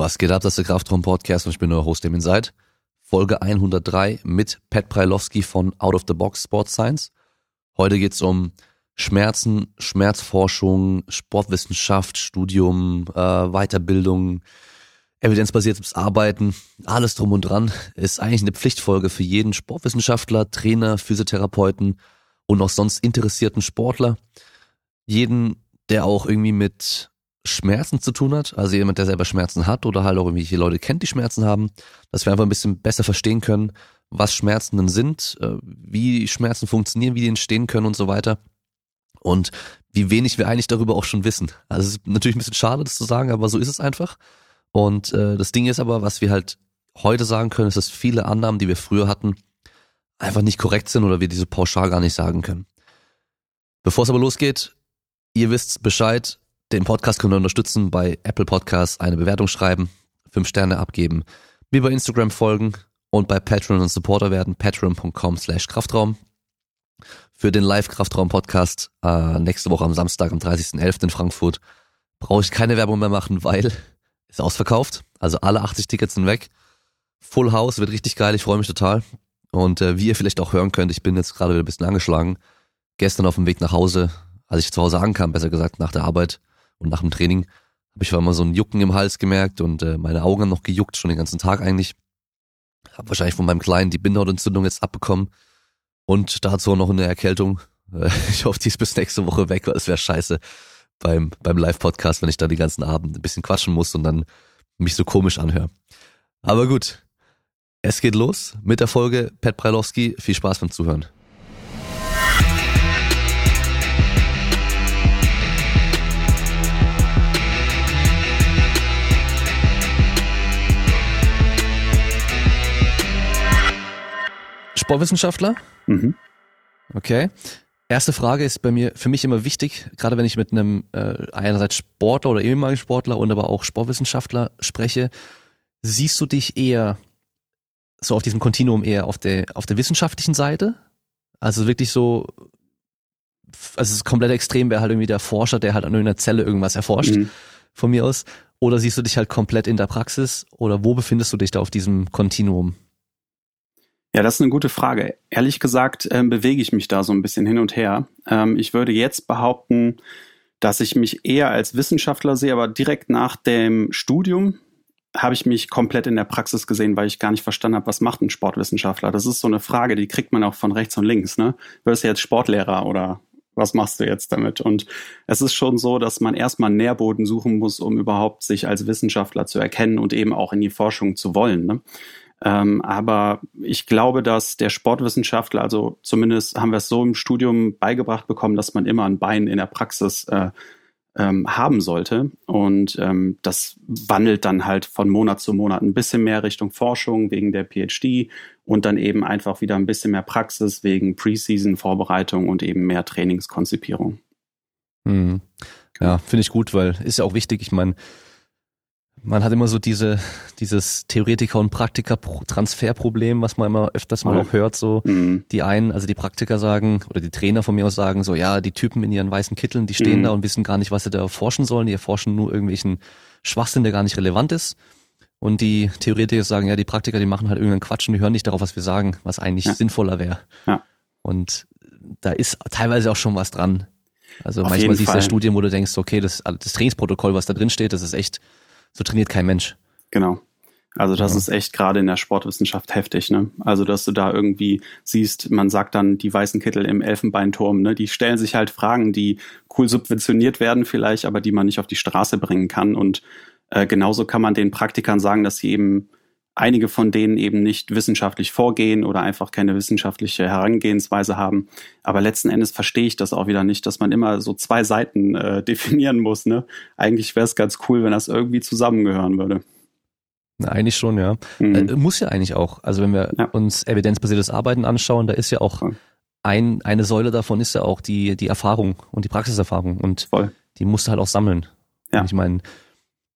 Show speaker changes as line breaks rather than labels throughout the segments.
Was geht ab, das ist der Kraftraum Podcast und ich bin euer Host, dem seid. Folge 103 mit Pat Preilowski von Out of the Box Sports Science. Heute geht's um Schmerzen, Schmerzforschung, Sportwissenschaft, Studium, äh, Weiterbildung, evidenzbasiertes Arbeiten, alles drum und dran. Ist eigentlich eine Pflichtfolge für jeden Sportwissenschaftler, Trainer, Physiotherapeuten und auch sonst interessierten Sportler. Jeden, der auch irgendwie mit Schmerzen zu tun hat, also jemand, der selber Schmerzen hat oder halt auch irgendwelche Leute kennt, die Schmerzen haben, dass wir einfach ein bisschen besser verstehen können, was Schmerzen denn sind, äh, wie Schmerzen funktionieren, wie die entstehen können und so weiter. Und wie wenig wir eigentlich darüber auch schon wissen. Also es ist natürlich ein bisschen schade, das zu sagen, aber so ist es einfach. Und äh, das Ding ist aber, was wir halt heute sagen können, ist, dass viele Annahmen, die wir früher hatten, einfach nicht korrekt sind oder wir diese pauschal gar nicht sagen können. Bevor es aber losgeht, ihr wisst Bescheid, den Podcast könnt ihr unterstützen bei Apple Podcasts, eine Bewertung schreiben, fünf Sterne abgeben, mir bei Instagram folgen und bei Patreon und Supporter werden, patreon.com slash Kraftraum. Für den Live-Kraftraum-Podcast äh, nächste Woche am Samstag, am 30.11. in Frankfurt, brauche ich keine Werbung mehr machen, weil ist ausverkauft. Also alle 80 Tickets sind weg. Full House, wird richtig geil, ich freue mich total. Und äh, wie ihr vielleicht auch hören könnt, ich bin jetzt gerade wieder ein bisschen angeschlagen. Gestern auf dem Weg nach Hause, als ich zu Hause ankam, besser gesagt, nach der Arbeit, und nach dem Training habe ich mal so ein Jucken im Hals gemerkt und äh, meine Augen haben noch gejuckt, schon den ganzen Tag eigentlich. Habe wahrscheinlich von meinem Kleinen die Bindehautentzündung jetzt abbekommen und dazu noch eine Erkältung. Äh, ich hoffe, die ist bis nächste Woche weg, weil es wäre scheiße beim, beim Live-Podcast, wenn ich da die ganzen Abend ein bisschen quatschen muss und dann mich so komisch anhöre. Aber gut, es geht los mit der Folge Pat Preilowski. Viel Spaß beim Zuhören. Sportwissenschaftler? Mhm. Okay. Erste Frage ist bei mir für mich immer wichtig, gerade wenn ich mit einem äh, einerseits Sportler oder ehemaligen Sportler und aber auch Sportwissenschaftler spreche, siehst du dich eher so auf diesem Kontinuum eher auf der auf der wissenschaftlichen Seite? Also wirklich so also das komplette Extrem wäre halt irgendwie der Forscher, der halt an irgendeiner Zelle irgendwas erforscht, mhm. von mir aus. Oder siehst du dich halt komplett in der Praxis? Oder wo befindest du dich da auf diesem Kontinuum?
Ja, das ist eine gute Frage. Ehrlich gesagt ähm, bewege ich mich da so ein bisschen hin und her. Ähm, ich würde jetzt behaupten, dass ich mich eher als Wissenschaftler sehe, aber direkt nach dem Studium habe ich mich komplett in der Praxis gesehen, weil ich gar nicht verstanden habe, was macht ein Sportwissenschaftler. Das ist so eine Frage, die kriegt man auch von rechts und links. Ne? Wirst du jetzt Sportlehrer oder was machst du jetzt damit? Und es ist schon so, dass man erstmal einen Nährboden suchen muss, um überhaupt sich als Wissenschaftler zu erkennen und eben auch in die Forschung zu wollen. Ne? Ähm, aber ich glaube, dass der Sportwissenschaftler, also zumindest haben wir es so im Studium beigebracht bekommen, dass man immer ein Bein in der Praxis äh, ähm, haben sollte. Und ähm, das wandelt dann halt von Monat zu Monat ein bisschen mehr Richtung Forschung wegen der PhD und dann eben einfach wieder ein bisschen mehr Praxis wegen Preseason-Vorbereitung und eben mehr Trainingskonzipierung.
Mhm. Ja, finde ich gut, weil ist ja auch wichtig. Ich meine, man hat immer so diese, dieses Theoretiker- und Praktiker-Transferproblem, was man immer öfters mal auch hört, so. Mhm. Die einen, also die Praktiker sagen, oder die Trainer von mir aus sagen so, ja, die Typen in ihren weißen Kitteln, die stehen mhm. da und wissen gar nicht, was sie da erforschen sollen. Die erforschen nur irgendwelchen Schwachsinn, der gar nicht relevant ist. Und die Theoretiker sagen, ja, die Praktiker, die machen halt irgendeinen Quatsch und die hören nicht darauf, was wir sagen, was eigentlich ja. sinnvoller wäre. Ja. Und da ist teilweise auch schon was dran. Also Auf manchmal siehst du Studien, wo du denkst, okay, das, das Trainingsprotokoll, was da drin steht, das ist echt so trainiert kein Mensch.
Genau. Also das ja. ist echt gerade in der Sportwissenschaft heftig, ne? Also dass du da irgendwie siehst, man sagt dann die weißen Kittel im Elfenbeinturm, ne? Die stellen sich halt Fragen, die cool subventioniert werden vielleicht, aber die man nicht auf die Straße bringen kann. Und äh, genauso kann man den Praktikern sagen, dass sie eben einige von denen eben nicht wissenschaftlich vorgehen oder einfach keine wissenschaftliche Herangehensweise haben. Aber letzten Endes verstehe ich das auch wieder nicht, dass man immer so zwei Seiten äh, definieren muss. Ne? Eigentlich wäre es ganz cool, wenn das irgendwie zusammengehören würde.
Na, eigentlich schon, ja. Mhm. Äh, muss ja eigentlich auch. Also wenn wir ja. uns evidenzbasiertes Arbeiten anschauen, da ist ja auch ein, eine Säule davon ist ja auch die, die Erfahrung und die Praxiserfahrung. Und Voll. die musst du halt auch sammeln. Ja. Und ich meine,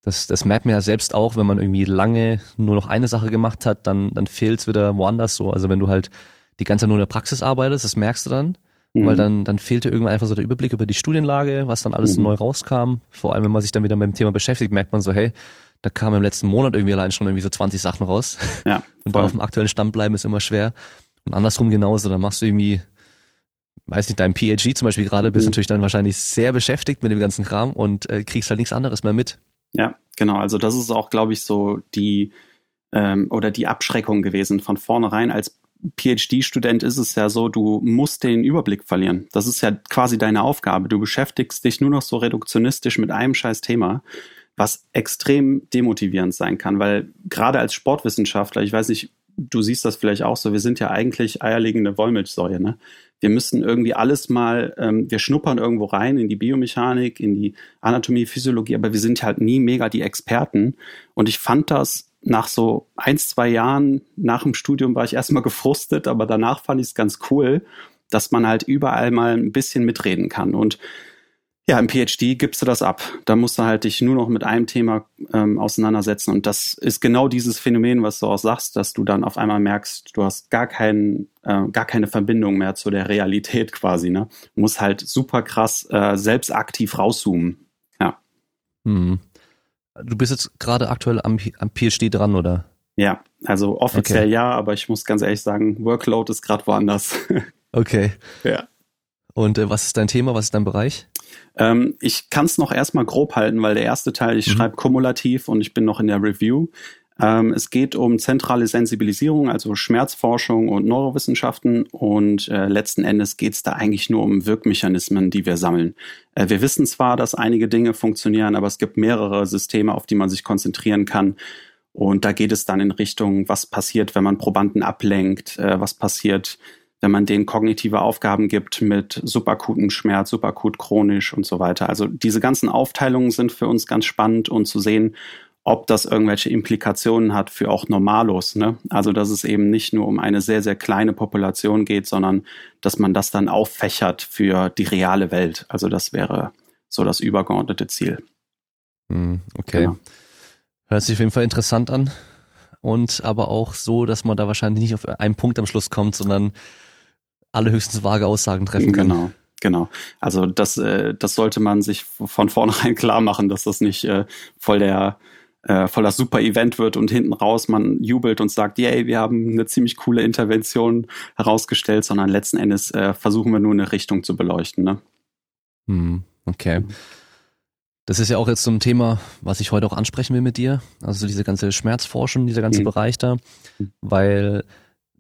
das, das merkt man ja selbst auch, wenn man irgendwie lange nur noch eine Sache gemacht hat, dann, dann fehlt's wieder woanders so. Also wenn du halt die ganze Zeit nur in der Praxis arbeitest, das merkst du dann, mhm. weil dann, dann fehlte irgendwann einfach so der Überblick über die Studienlage, was dann alles mhm. neu rauskam. Vor allem, wenn man sich dann wieder mit dem Thema beschäftigt, merkt man so, hey, da kamen im letzten Monat irgendwie allein schon irgendwie so 20 Sachen raus.
Ja.
Und auf dem aktuellen Stand bleiben ist immer schwer. Und andersrum genauso, da machst du irgendwie, weiß nicht, dein PhD zum Beispiel gerade, bist mhm. natürlich dann wahrscheinlich sehr beschäftigt mit dem ganzen Kram und äh, kriegst halt nichts anderes mehr mit.
Ja, genau. Also das ist auch, glaube ich, so die ähm, oder die Abschreckung gewesen von vornherein. Als PhD-Student ist es ja so, du musst den Überblick verlieren. Das ist ja quasi deine Aufgabe. Du beschäftigst dich nur noch so reduktionistisch mit einem scheiß Thema, was extrem demotivierend sein kann, weil gerade als Sportwissenschaftler, ich weiß nicht, du siehst das vielleicht auch so, wir sind ja eigentlich eierlegende Wollmilchsäure. Ne? Wir müssen irgendwie alles mal, ähm, wir schnuppern irgendwo rein in die Biomechanik, in die Anatomie, Physiologie, aber wir sind halt nie mega die Experten. Und ich fand das nach so ein, zwei Jahren nach dem Studium war ich erstmal gefrustet, aber danach fand ich es ganz cool, dass man halt überall mal ein bisschen mitreden kann. Und ja, im PhD gibst du das ab. Da musst du halt dich nur noch mit einem Thema ähm, auseinandersetzen. Und das ist genau dieses Phänomen, was du auch sagst, dass du dann auf einmal merkst, du hast gar, kein, äh, gar keine Verbindung mehr zu der Realität quasi. Ne? Du musst halt super krass äh, selbst aktiv rauszoomen. Ja.
Hm. Du bist jetzt gerade aktuell am, am PhD dran, oder?
Ja, also offiziell okay. ja, aber ich muss ganz ehrlich sagen, Workload ist gerade woanders.
okay.
Ja.
Und äh, was ist dein Thema? Was ist dein Bereich?
Ähm, ich kann es noch erstmal grob halten, weil der erste Teil, ich mhm. schreibe kumulativ und ich bin noch in der Review. Ähm, es geht um zentrale Sensibilisierung, also Schmerzforschung und Neurowissenschaften. Und äh, letzten Endes geht es da eigentlich nur um Wirkmechanismen, die wir sammeln. Äh, wir wissen zwar, dass einige Dinge funktionieren, aber es gibt mehrere Systeme, auf die man sich konzentrieren kann. Und da geht es dann in Richtung, was passiert, wenn man Probanden ablenkt, äh, was passiert, wenn man denen kognitive Aufgaben gibt mit subakuten Schmerz, subakut chronisch und so weiter. Also diese ganzen Aufteilungen sind für uns ganz spannend und zu sehen, ob das irgendwelche Implikationen hat für auch Normalos. Ne? Also dass es eben nicht nur um eine sehr, sehr kleine Population geht, sondern dass man das dann auffächert für die reale Welt. Also das wäre so das übergeordnete Ziel.
Hm, okay. Genau. Hört sich auf jeden Fall interessant an. Und aber auch so, dass man da wahrscheinlich nicht auf einen Punkt am Schluss kommt, sondern alle höchstens vage Aussagen treffen können.
Genau. Genau. Also das, äh, das sollte man sich von vornherein klar machen, dass das nicht äh, voll der äh, voll das super Event wird und hinten raus man jubelt und sagt, yay, wir haben eine ziemlich coole Intervention herausgestellt, sondern letzten Endes äh, versuchen wir nur eine Richtung zu beleuchten. Ne?
Hm, okay. Das ist ja auch jetzt so ein Thema, was ich heute auch ansprechen will mit dir. Also diese ganze Schmerzforschung, dieser ganze mhm. Bereich da, hm. weil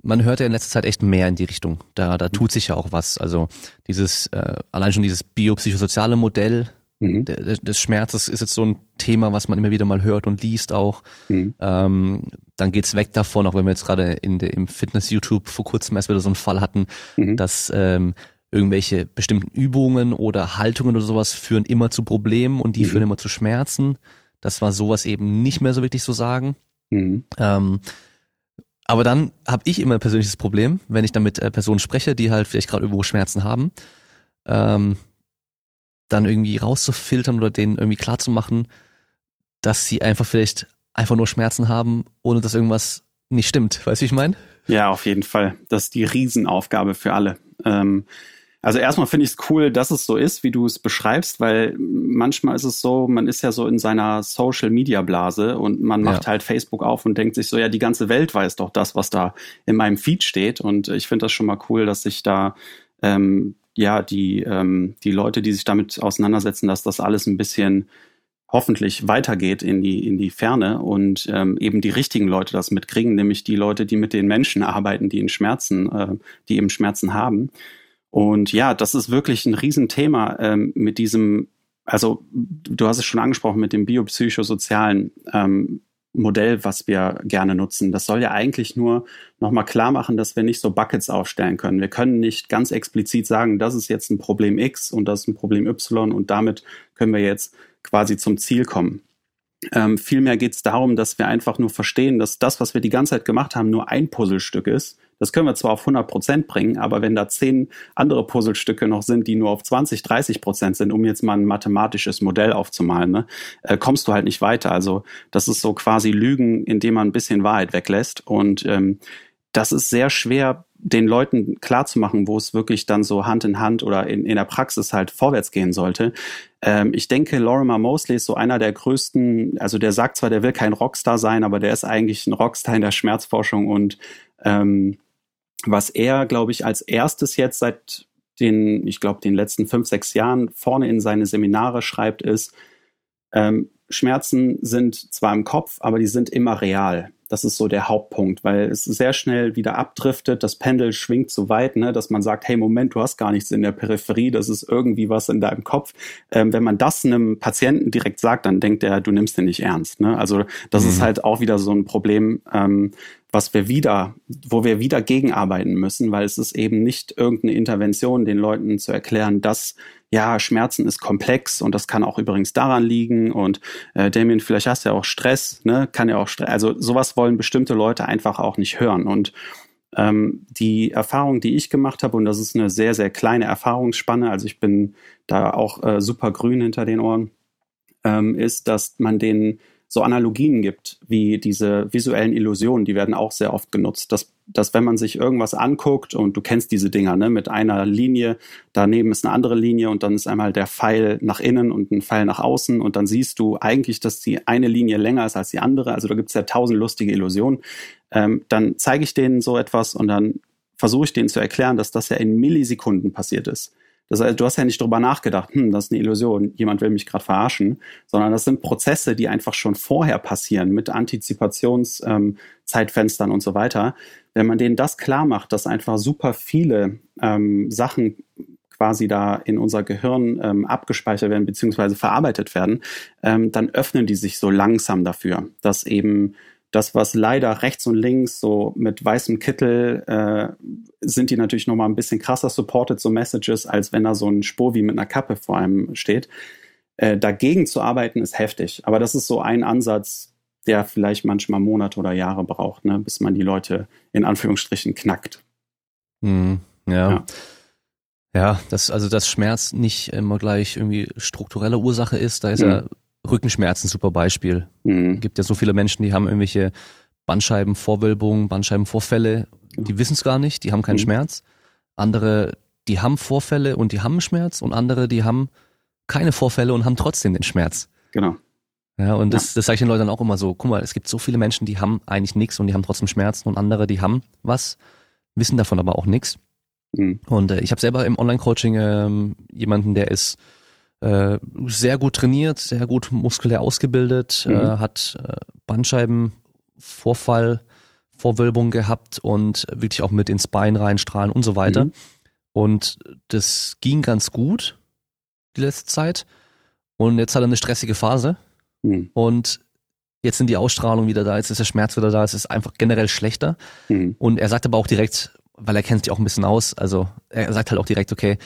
man hört ja in letzter Zeit echt mehr in die Richtung. Da, da tut sich ja auch was. Also dieses, äh, allein schon dieses biopsychosoziale Modell mhm. des, des Schmerzes ist jetzt so ein Thema, was man immer wieder mal hört und liest auch. Mhm. Ähm, dann geht's weg davon, auch wenn wir jetzt gerade in der, im Fitness-YouTube vor kurzem erst wieder so einen Fall hatten, mhm. dass ähm, irgendwelche bestimmten Übungen oder Haltungen oder sowas führen immer zu Problemen und die mhm. führen immer zu Schmerzen. Das war sowas eben nicht mehr so wirklich so sagen. Mhm. Ähm, aber dann habe ich immer ein persönliches Problem, wenn ich dann mit äh, Personen spreche, die halt vielleicht gerade irgendwo Schmerzen haben, ähm, dann irgendwie rauszufiltern oder denen irgendwie klarzumachen, dass sie einfach vielleicht einfach nur Schmerzen haben, ohne dass irgendwas nicht stimmt. Weißt du, wie ich meine?
Ja, auf jeden Fall. Das ist die Riesenaufgabe für alle. Ähm, also erstmal finde ich es cool, dass es so ist, wie du es beschreibst, weil manchmal ist es so, man ist ja so in seiner Social Media Blase und man macht ja. halt Facebook auf und denkt sich so, ja, die ganze Welt weiß doch das, was da in meinem Feed steht. Und ich finde das schon mal cool, dass sich da ähm, ja die, ähm, die Leute, die sich damit auseinandersetzen, dass das alles ein bisschen hoffentlich weitergeht in die, in die Ferne und ähm, eben die richtigen Leute das mitkriegen, nämlich die Leute, die mit den Menschen arbeiten, die in Schmerzen, äh, die eben Schmerzen haben. Und ja, das ist wirklich ein Riesenthema ähm, mit diesem, also du hast es schon angesprochen, mit dem biopsychosozialen ähm, Modell, was wir gerne nutzen. Das soll ja eigentlich nur nochmal klar machen, dass wir nicht so Buckets aufstellen können. Wir können nicht ganz explizit sagen, das ist jetzt ein Problem X und das ist ein Problem Y und damit können wir jetzt quasi zum Ziel kommen. Ähm, vielmehr geht es darum, dass wir einfach nur verstehen, dass das, was wir die ganze Zeit gemacht haben, nur ein Puzzlestück ist. Das können wir zwar auf 100 Prozent bringen, aber wenn da zehn andere Puzzlestücke noch sind, die nur auf 20, 30 Prozent sind, um jetzt mal ein mathematisches Modell aufzumalen, ne, äh, kommst du halt nicht weiter. Also das ist so quasi Lügen, indem man ein bisschen Wahrheit weglässt. Und ähm, das ist sehr schwer den Leuten klarzumachen, wo es wirklich dann so Hand in Hand oder in, in der Praxis halt vorwärts gehen sollte. Ähm, ich denke, Lorimer Mosley ist so einer der größten, also der sagt zwar, der will kein Rockstar sein, aber der ist eigentlich ein Rockstar in der Schmerzforschung und ähm, was er, glaube ich, als erstes jetzt seit den, ich glaube, den letzten fünf, sechs Jahren vorne in seine Seminare schreibt, ist, ähm, Schmerzen sind zwar im Kopf, aber die sind immer real. Das ist so der Hauptpunkt, weil es sehr schnell wieder abdriftet. Das Pendel schwingt so weit, ne, dass man sagt, hey, Moment, du hast gar nichts in der Peripherie, das ist irgendwie was in deinem Kopf. Ähm, wenn man das einem Patienten direkt sagt, dann denkt er, du nimmst den nicht ernst. Ne? Also das mhm. ist halt auch wieder so ein Problem, ähm, was wir wieder, wo wir wieder gegenarbeiten müssen, weil es ist eben nicht irgendeine Intervention, den Leuten zu erklären, dass ja, Schmerzen ist komplex und das kann auch übrigens daran liegen und äh, Damien, vielleicht hast du ja auch Stress, ne? Kann ja auch Stress, also sowas wollen bestimmte Leute einfach auch nicht hören. Und ähm, die Erfahrung, die ich gemacht habe, und das ist eine sehr, sehr kleine Erfahrungsspanne, also ich bin da auch äh, super grün hinter den Ohren, ähm, ist, dass man den so Analogien gibt, wie diese visuellen Illusionen, die werden auch sehr oft genutzt. Dass, dass wenn man sich irgendwas anguckt und du kennst diese Dinger, ne, mit einer Linie, daneben ist eine andere Linie und dann ist einmal der Pfeil nach innen und ein Pfeil nach außen und dann siehst du eigentlich, dass die eine Linie länger ist als die andere. Also da gibt es ja tausend lustige Illusionen. Ähm, dann zeige ich denen so etwas und dann versuche ich denen zu erklären, dass das ja in Millisekunden passiert ist. Das heißt, du hast ja nicht drüber nachgedacht, hm, das ist eine Illusion, jemand will mich gerade verarschen, sondern das sind Prozesse, die einfach schon vorher passieren mit Antizipationszeitfenstern ähm, und so weiter. Wenn man denen das klar macht, dass einfach super viele ähm, Sachen quasi da in unser Gehirn ähm, abgespeichert werden beziehungsweise verarbeitet werden, ähm, dann öffnen die sich so langsam dafür, dass eben das, was leider rechts und links so mit weißem Kittel äh, sind die natürlich noch mal ein bisschen krasser supported, so Messages, als wenn da so ein Spur wie mit einer Kappe vor einem steht. Äh, dagegen zu arbeiten ist heftig. Aber das ist so ein Ansatz, der vielleicht manchmal Monate oder Jahre braucht, ne, bis man die Leute in Anführungsstrichen knackt.
Mhm, ja. ja. Ja, das, also dass Schmerz nicht immer gleich irgendwie strukturelle Ursache ist, da ist mhm. ja Rückenschmerzen, super Beispiel. Mhm. Gibt ja so viele Menschen, die haben irgendwelche Bandscheibenvorwölbungen, Bandscheibenvorfälle, die wissen es gar nicht, die haben keinen mhm. Schmerz. Andere, die haben Vorfälle und die haben Schmerz und andere, die haben keine Vorfälle und haben trotzdem den Schmerz.
Genau.
Ja, und das, ja. das sage ich den Leuten auch immer so, guck mal, es gibt so viele Menschen, die haben eigentlich nichts und die haben trotzdem Schmerzen und andere, die haben was, wissen davon aber auch nichts. Mhm. Und äh, ich habe selber im Online-Coaching ähm, jemanden, der ist äh, sehr gut trainiert, sehr gut muskulär ausgebildet, mhm. äh, hat äh, Bandscheibenvorfall, Vorwölbung gehabt und wirklich auch mit ins Bein reinstrahlen und so weiter. Mhm. Und das ging ganz gut die letzte Zeit. Und jetzt hat er eine stressige Phase. Mhm. Und jetzt sind die Ausstrahlungen wieder da, jetzt ist der Schmerz wieder da, es ist einfach generell schlechter. Mhm. Und er sagt aber auch direkt, weil er kennt sich auch ein bisschen aus, also er sagt halt auch direkt, okay,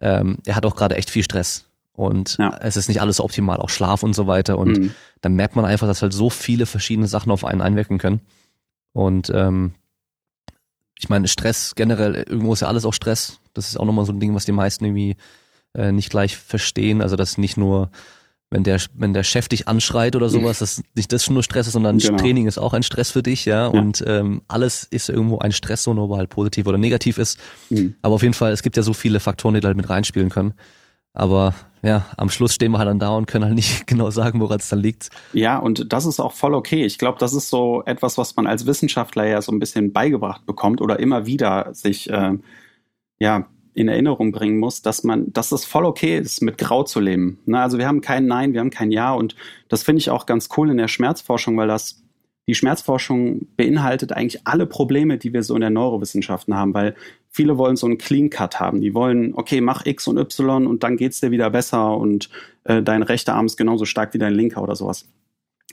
ähm, er hat auch gerade echt viel Stress und ja. es ist nicht alles optimal, auch Schlaf und so weiter. Und mhm. dann merkt man einfach, dass halt so viele verschiedene Sachen auf einen einwirken können. Und ähm, ich meine, Stress generell, irgendwo ist ja alles auch Stress. Das ist auch nochmal so ein Ding, was die meisten irgendwie äh, nicht gleich verstehen. Also dass nicht nur, wenn der, wenn der Chef dich anschreit oder sowas, dass nicht das schon nur Stress ist, sondern genau. Training ist auch ein Stress für dich, ja. ja. Und ähm, alles ist irgendwo ein Stress, so nur weil halt positiv oder negativ ist. Mhm. Aber auf jeden Fall, es gibt ja so viele Faktoren, die da halt mit reinspielen können. Aber ja, am Schluss stehen wir halt dann da und können halt nicht genau sagen, woran es dann liegt.
Ja, und das ist auch voll okay. Ich glaube, das ist so etwas, was man als Wissenschaftler ja so ein bisschen beigebracht bekommt oder immer wieder sich äh, ja in Erinnerung bringen muss, dass man, dass es voll okay ist, mit Grau zu leben. Ne? Also wir haben kein Nein, wir haben kein Ja und das finde ich auch ganz cool in der Schmerzforschung, weil das die Schmerzforschung beinhaltet eigentlich alle Probleme, die wir so in der Neurowissenschaften haben, weil viele wollen so einen Clean Cut haben. Die wollen, okay, mach X und Y und dann geht's dir wieder besser und äh, dein rechter Arm ist genauso stark wie dein linker oder sowas.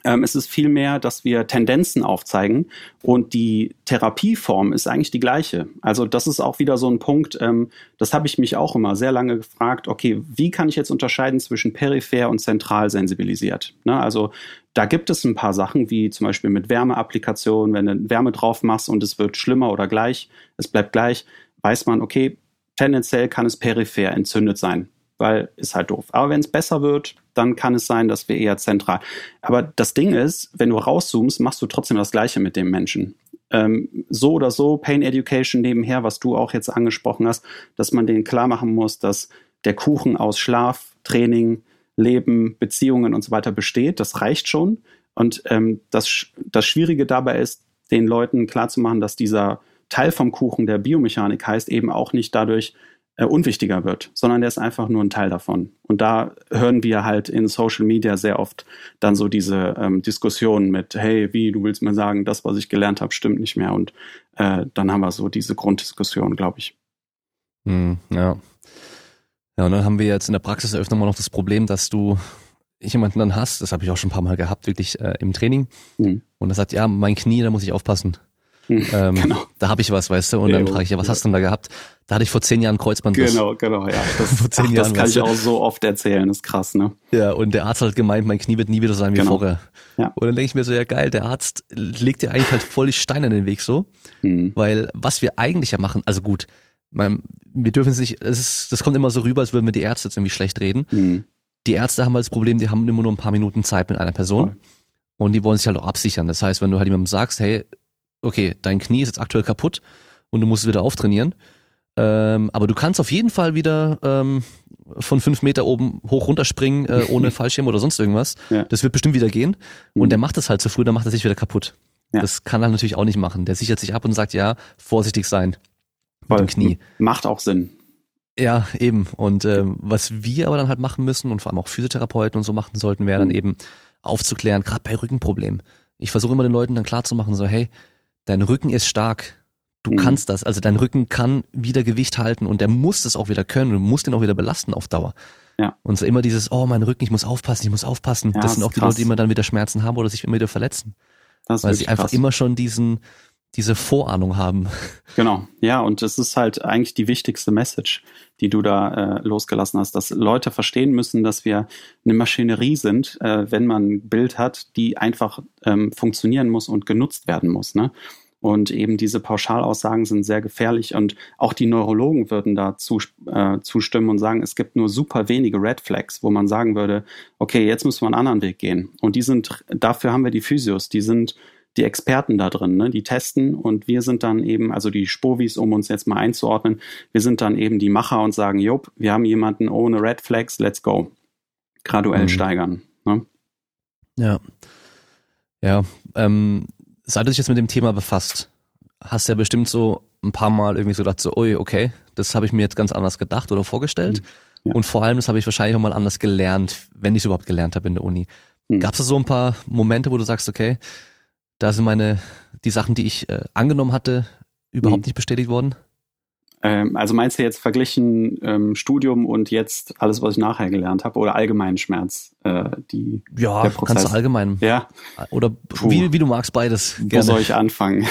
Ähm, es ist vielmehr, dass wir Tendenzen aufzeigen und die Therapieform ist eigentlich die gleiche. Also das ist auch wieder so ein Punkt, ähm, das habe ich mich auch immer sehr lange gefragt, okay, wie kann ich jetzt unterscheiden zwischen peripher und zentral sensibilisiert? Ne, also da gibt es ein paar Sachen, wie zum Beispiel mit Wärmeapplikationen, wenn du Wärme drauf machst und es wird schlimmer oder gleich, es bleibt gleich, weiß man, okay, tendenziell kann es peripher entzündet sein weil ist halt doof. Aber wenn es besser wird, dann kann es sein, dass wir eher zentral. Aber das Ding ist, wenn du rauszoomst, machst du trotzdem das Gleiche mit dem Menschen. ähm, so oder so Pain Education nebenher, was du auch jetzt angesprochen hast, dass man denen klar machen muss, dass der Kuchen aus Schlaf, Training, Leben, Beziehungen und so weiter besteht. Das reicht schon. Und ähm, das, das Schwierige dabei ist, den Leuten klarzumachen, dass dieser Teil vom Kuchen, der Biomechanik heißt, eben auch nicht dadurch äh, unwichtiger wird, sondern der ist einfach nur ein Teil davon. Und da hören wir halt in Social Media sehr oft dann so diese ähm, Diskussionen mit, hey, wie, du willst mir sagen, das, was ich gelernt habe, stimmt nicht mehr. Und äh, dann haben wir so diese Grunddiskussion, glaube ich.
Hm, ja. Ja, und dann haben wir jetzt in der Praxis öfter mal noch das Problem, dass du jemanden dann hast, das habe ich auch schon ein paar Mal gehabt, wirklich äh, im Training, mhm. und er sagt, ja, mein Knie, da muss ich aufpassen. Mhm, ähm, genau. Da habe ich was, weißt du, und dann frage ich, ja, was hast du denn da gehabt? Da hatte ich vor zehn Jahren Kreuzbandriss.
Genau, genau, ja. Das, vor zehn ach, Jahren, das kann ich auch so oft erzählen, das ist krass, ne?
Ja, und der Arzt hat gemeint, mein Knie wird nie wieder sein wie genau. vorher. Ja. Und dann denke ich mir so, ja geil, der Arzt legt dir eigentlich halt voll die Steine in den Weg so, mhm. weil was wir eigentlich ja machen, also gut, man, wir dürfen es nicht, es ist, das kommt immer so rüber, als würden wir die Ärzte jetzt irgendwie schlecht reden. Mhm. Die Ärzte haben halt das Problem, die haben immer nur ein paar Minuten Zeit mit einer Person. Voll. Und die wollen sich halt auch absichern. Das heißt, wenn du halt jemandem sagst, hey, okay, dein Knie ist jetzt aktuell kaputt und du musst es wieder auftrainieren, ähm, aber du kannst auf jeden Fall wieder ähm, von fünf Meter oben hoch runterspringen, äh, ohne Fallschirm oder sonst irgendwas. Ja. Das wird bestimmt wieder gehen. Und mhm. der macht das halt zu früh, dann macht er sich wieder kaputt. Ja. Das kann er natürlich auch nicht machen. Der sichert sich ab und sagt, ja, vorsichtig sein. Mit dem Knie.
Macht auch Sinn.
Ja, eben. Und ähm, was wir aber dann halt machen müssen und vor allem auch Physiotherapeuten und so machen sollten, wäre dann mhm. eben aufzuklären, gerade bei Rückenproblemen. Ich versuche immer den Leuten dann klarzumachen, so, hey, dein Rücken ist stark. Du mhm. kannst das. Also dein Rücken kann wieder Gewicht halten und der muss das auch wieder können. Du musst den auch wieder belasten auf Dauer. Ja. Und so immer dieses, oh, mein Rücken, ich muss aufpassen, ich muss aufpassen. Ja, das sind auch die krass. Leute, die immer dann wieder Schmerzen haben oder sich immer wieder verletzen. Weil sie einfach krass. immer schon diesen, diese Vorahnung haben.
Genau, ja, und das ist halt eigentlich die wichtigste Message, die du da äh, losgelassen hast, dass Leute verstehen müssen, dass wir eine Maschinerie sind, äh, wenn man ein Bild hat, die einfach ähm, funktionieren muss und genutzt werden muss. Ne? Und eben diese Pauschalaussagen sind sehr gefährlich und auch die Neurologen würden da zu, äh, zustimmen und sagen, es gibt nur super wenige Red Flags, wo man sagen würde, okay, jetzt müssen wir einen anderen Weg gehen. Und die sind, dafür haben wir die Physios, die sind die Experten da drin, ne? die testen und wir sind dann eben, also die Spovis, um uns jetzt mal einzuordnen, wir sind dann eben die Macher und sagen, Jupp, wir haben jemanden ohne Red Flags, let's go. Graduell mhm. steigern. Ne?
Ja. Ja, ähm, seit du dich jetzt mit dem Thema befasst, hast du ja bestimmt so ein paar Mal irgendwie so gedacht, so, ui, okay, das habe ich mir jetzt ganz anders gedacht oder vorgestellt. Mhm. Ja. Und vor allem, das habe ich wahrscheinlich auch mal anders gelernt, wenn ich es überhaupt gelernt habe in der Uni. Mhm. Gab es so ein paar Momente, wo du sagst, okay, da sind meine, die Sachen, die ich äh, angenommen hatte, überhaupt mhm. nicht bestätigt worden?
Ähm, also meinst du jetzt verglichen ähm, Studium und jetzt alles, was ich nachher gelernt habe oder allgemeinen Schmerz? Äh, die,
ja, kannst du allgemein.
Ja.
Oder wie, wie du magst beides.
Gerne. Wo soll ich anfangen?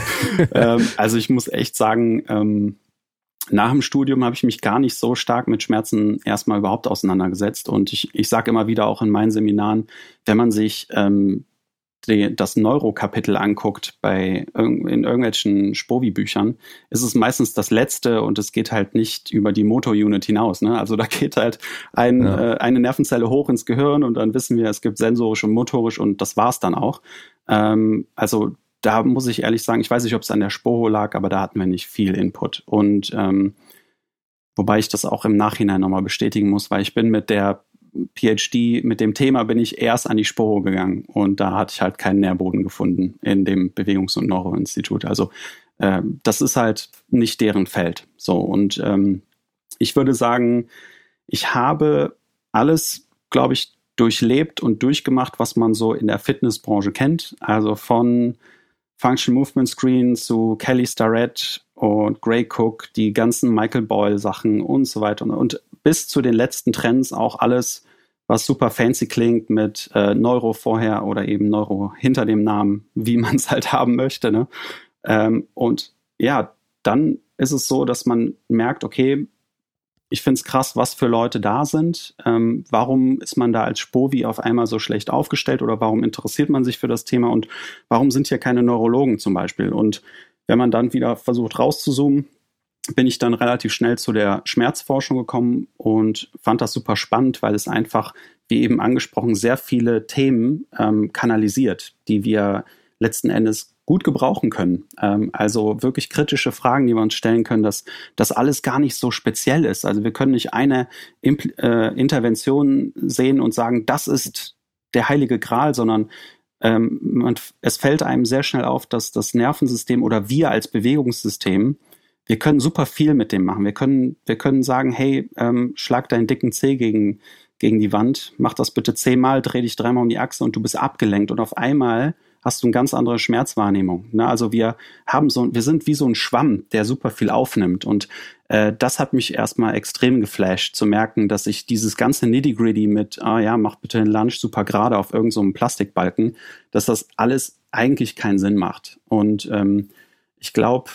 ähm, also ich muss echt sagen, ähm, nach dem Studium habe ich mich gar nicht so stark mit Schmerzen erstmal überhaupt auseinandergesetzt. Und ich, ich sage immer wieder auch in meinen Seminaren, wenn man sich ähm, die, das Neurokapitel anguckt bei in irgendwelchen Spovi-Büchern, ist es meistens das letzte und es geht halt nicht über die Motor-Unit hinaus. Ne? Also da geht halt ein, ja. äh, eine Nervenzelle hoch ins Gehirn und dann wissen wir, es gibt sensorisch und motorisch und das war's dann auch. Ähm, also da muss ich ehrlich sagen, ich weiß nicht, ob es an der Sporo lag, aber da hatten wir nicht viel Input. Und ähm, wobei ich das auch im Nachhinein nochmal bestätigen muss, weil ich bin mit der PhD mit dem Thema bin ich erst an die Sporo gegangen und da hatte ich halt keinen Nährboden gefunden in dem Bewegungs- und Neuroinstitut. Also äh, das ist halt nicht deren Feld. So und ähm, ich würde sagen, ich habe alles, glaube ich, durchlebt und durchgemacht, was man so in der Fitnessbranche kennt. Also von Function Movement Screen zu Kelly Starrett und Gray Cook, die ganzen Michael Boyle Sachen und so weiter. Und bis zu den letzten Trends auch alles, was super fancy klingt mit äh, Neuro vorher oder eben Neuro hinter dem Namen, wie man es halt haben möchte. Ne? Ähm, und ja, dann ist es so, dass man merkt, okay, ich finde es krass, was für Leute da sind. Ähm, warum ist man da als Spovi auf einmal so schlecht aufgestellt oder warum interessiert man sich für das Thema und warum sind hier keine Neurologen zum Beispiel? Und wenn man dann wieder versucht rauszuzoomen, bin ich dann relativ schnell zu der Schmerzforschung gekommen und fand das super spannend, weil es einfach, wie eben angesprochen, sehr viele Themen ähm, kanalisiert, die wir letzten Endes gut gebrauchen können. Ähm, also wirklich kritische Fragen, die wir uns stellen können, dass das alles gar nicht so speziell ist. Also wir können nicht eine Impl äh, Intervention sehen und sagen, das ist der heilige Gral, sondern ähm, man, es fällt einem sehr schnell auf, dass das Nervensystem oder wir als Bewegungssystem, wir können super viel mit dem machen. Wir können, wir können sagen, hey, ähm, schlag deinen dicken Zeh gegen, gegen die Wand, mach das bitte zehnmal, dreh dich dreimal um die Achse und du bist abgelenkt und auf einmal hast du eine ganz andere Schmerzwahrnehmung. Ne? Also wir haben so, wir sind wie so ein Schwamm, der super viel aufnimmt. Und äh, das hat mich erstmal extrem geflasht, zu merken, dass ich dieses ganze Nitty-Gritty mit, ah ja, mach bitte den Lunch super gerade auf irgendeinem so Plastikbalken, dass das alles eigentlich keinen Sinn macht. Und ähm, ich glaube,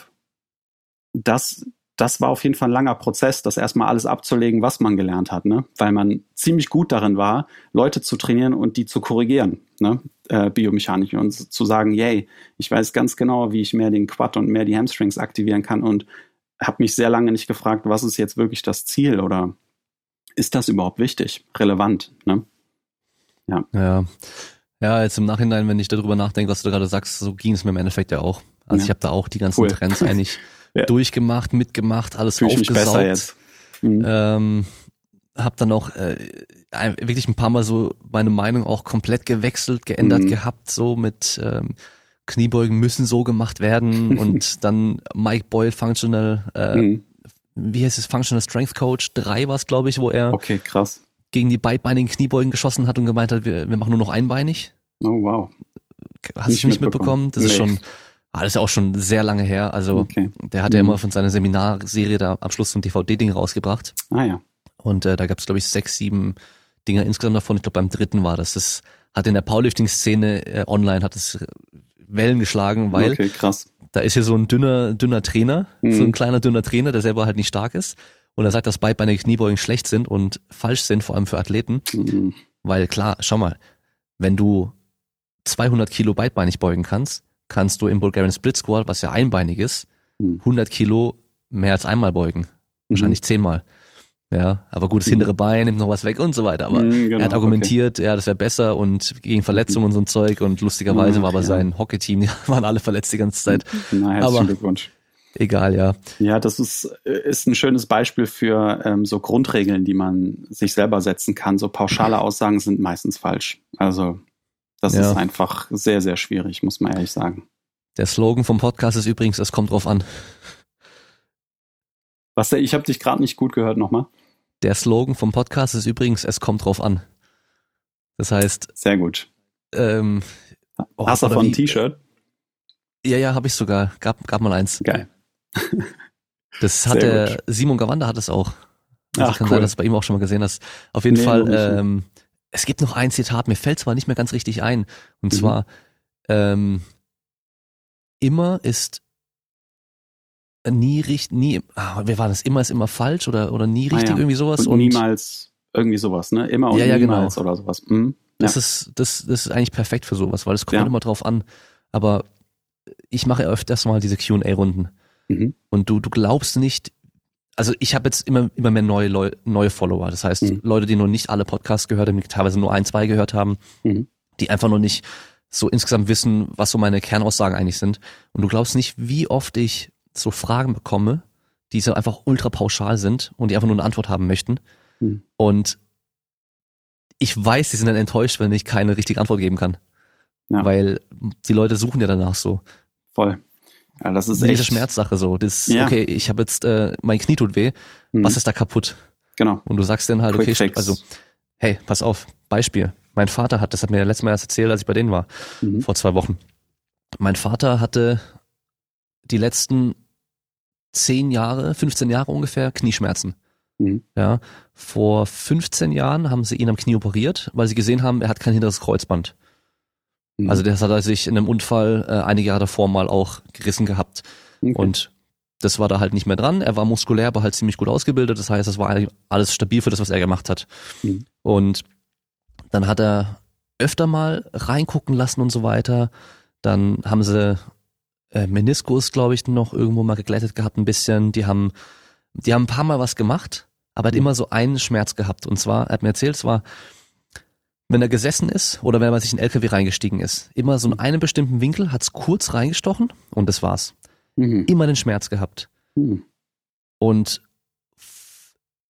das, das war auf jeden Fall ein langer Prozess, das erstmal alles abzulegen, was man gelernt hat, ne? Weil man ziemlich gut darin war, Leute zu trainieren und die zu korrigieren, ne? Äh, biomechanisch und zu sagen, yay, ich weiß ganz genau, wie ich mehr den Quad und mehr die Hamstrings aktivieren kann und habe mich sehr lange nicht gefragt, was ist jetzt wirklich das Ziel oder ist das überhaupt wichtig, relevant, ne?
Ja. Ja. Ja, jetzt im Nachhinein, wenn ich darüber nachdenke, was du gerade sagst, so ging es mir im Endeffekt ja auch. Also ja. ich habe da auch die ganzen cool. Trends eigentlich ja. durchgemacht, mitgemacht, alles Fühl aufgesaugt. Ich mich besser jetzt. Mhm. Ähm, hab dann auch äh, wirklich ein paar Mal so meine Meinung auch komplett gewechselt, geändert mhm. gehabt, so mit ähm, Kniebeugen müssen so gemacht werden und dann Mike Boyle Functional, äh, mhm. wie heißt es, Functional Strength Coach 3 war es, glaube ich, wo er
okay, krass.
gegen die beidbeinigen Kniebeugen geschossen hat und gemeint hat, wir, wir machen nur noch einbeinig.
Oh wow.
Hast du nicht mitbekommen? Das nee. ist schon Ah, das ist ja auch schon sehr lange her. Also okay. der hat ja mhm. immer von seiner Seminarserie da am Schluss so ein DVD-Ding rausgebracht.
Ah ja.
Und äh, da gab es, glaube ich, sechs, sieben Dinger insgesamt davon. Ich glaube, beim dritten war das. Das hat in der Powerlifting-Szene äh, online hat es Wellen geschlagen, weil
okay, krass.
da ist hier so ein dünner, dünner Trainer, mhm. so ein kleiner, dünner Trainer, der selber halt nicht stark ist. Und er sagt, dass Beine Kniebeugen schlecht sind und falsch sind, vor allem für Athleten. Mhm. Weil klar, schau mal, wenn du 200 Kilo beidbeinig beugen kannst, kannst du im Bulgarian Split Squat, was ja einbeinig ist, 100 hm. Kilo mehr als einmal beugen. Wahrscheinlich mhm. zehnmal. Ja, aber gut, das hintere Bein nimmt noch was weg und so weiter. Aber mhm, genau, er hat argumentiert, okay. ja, das wäre besser und gegen Verletzungen und so ein Zeug und lustigerweise mhm, war aber ja. sein Hockey-Team, die waren alle verletzt die ganze Zeit.
Na, herzlichen aber Glückwunsch.
Egal, ja.
Ja, das ist, ist ein schönes Beispiel für ähm, so Grundregeln, die man sich selber setzen kann. So pauschale Aussagen sind meistens falsch. Also das ja. ist einfach sehr, sehr schwierig, muss man ehrlich sagen.
Der Slogan vom Podcast ist übrigens, es kommt drauf an.
Was, ich habe dich gerade nicht gut gehört nochmal.
Der Slogan vom Podcast ist übrigens, es kommt drauf an. Das heißt.
Sehr gut.
Ähm,
oh, Hast du davon ein T-Shirt?
Ja, ja, habe ich sogar. Gab, gab mal eins.
Geil.
Das hat der Simon Gawanda hat es auch. Also Ach, kann cool. sein, dass du bei ihm auch schon mal gesehen hast. Auf jeden nee, Fall, ähm, es gibt noch ein Zitat, mir fällt zwar nicht mehr ganz richtig ein, und mhm. zwar ähm, immer ist nie richtig, nie, ah, wer war das? Immer ist immer falsch oder, oder nie richtig, ah, ja. irgendwie sowas.
Und, und, niemals irgendwie sowas, ne? Immer und ja, ja, genau. niemals genau. oder sowas. Mhm.
Das ist, das, das ist eigentlich perfekt für sowas, weil es kommt immer drauf an. Aber ich mache öfters mal diese Q&A-Runden. Mhm. Und du, du glaubst nicht, also ich habe jetzt immer, immer mehr neue, Leu neue Follower. Das heißt, mhm. Leute, die noch nicht alle Podcasts gehört haben, die teilweise nur ein, zwei gehört haben, mhm. die einfach noch nicht so insgesamt wissen, was so meine Kernaussagen eigentlich sind. Und du glaubst nicht, wie oft ich so Fragen bekomme, die so einfach ultra pauschal sind und die einfach nur eine Antwort haben möchten. Mhm. Und ich weiß, die sind dann enttäuscht, wenn ich keine richtige Antwort geben kann. Ja. Weil die Leute suchen ja danach so.
Voll. Ja, das ist
echt eine Schmerzsache so. Das ja. okay, ich habe jetzt äh, mein Knie tut weh. Mhm. Was ist da kaputt?
Genau.
Und du sagst dann halt, Quick okay, fix. also hey, pass auf, Beispiel. Mein Vater hat, das hat mir letztes Mal erst erzählt, als ich bei denen war, mhm. vor zwei Wochen. Mein Vater hatte die letzten zehn Jahre, 15 Jahre ungefähr Knieschmerzen. Mhm. Ja, vor 15 Jahren haben sie ihn am Knie operiert, weil sie gesehen haben, er hat kein hinteres Kreuzband. Mhm. Also das hat er sich in einem Unfall äh, einige Jahre davor mal auch gerissen gehabt. Okay. Und das war da halt nicht mehr dran. Er war muskulär, aber halt ziemlich gut ausgebildet. Das heißt, das war alles stabil für das, was er gemacht hat. Mhm. Und dann hat er öfter mal reingucken lassen und so weiter. Dann haben sie äh, Meniskus, glaube ich, noch irgendwo mal geglättet gehabt ein bisschen. Die haben, die haben ein paar Mal was gemacht, aber hat mhm. immer so einen Schmerz gehabt. Und zwar, er hat mir erzählt, es war wenn er gesessen ist oder wenn er sich in den LKW reingestiegen ist, immer so in einem bestimmten Winkel, hat's kurz reingestochen und das war's.
Mhm.
Immer den Schmerz gehabt.
Mhm.
Und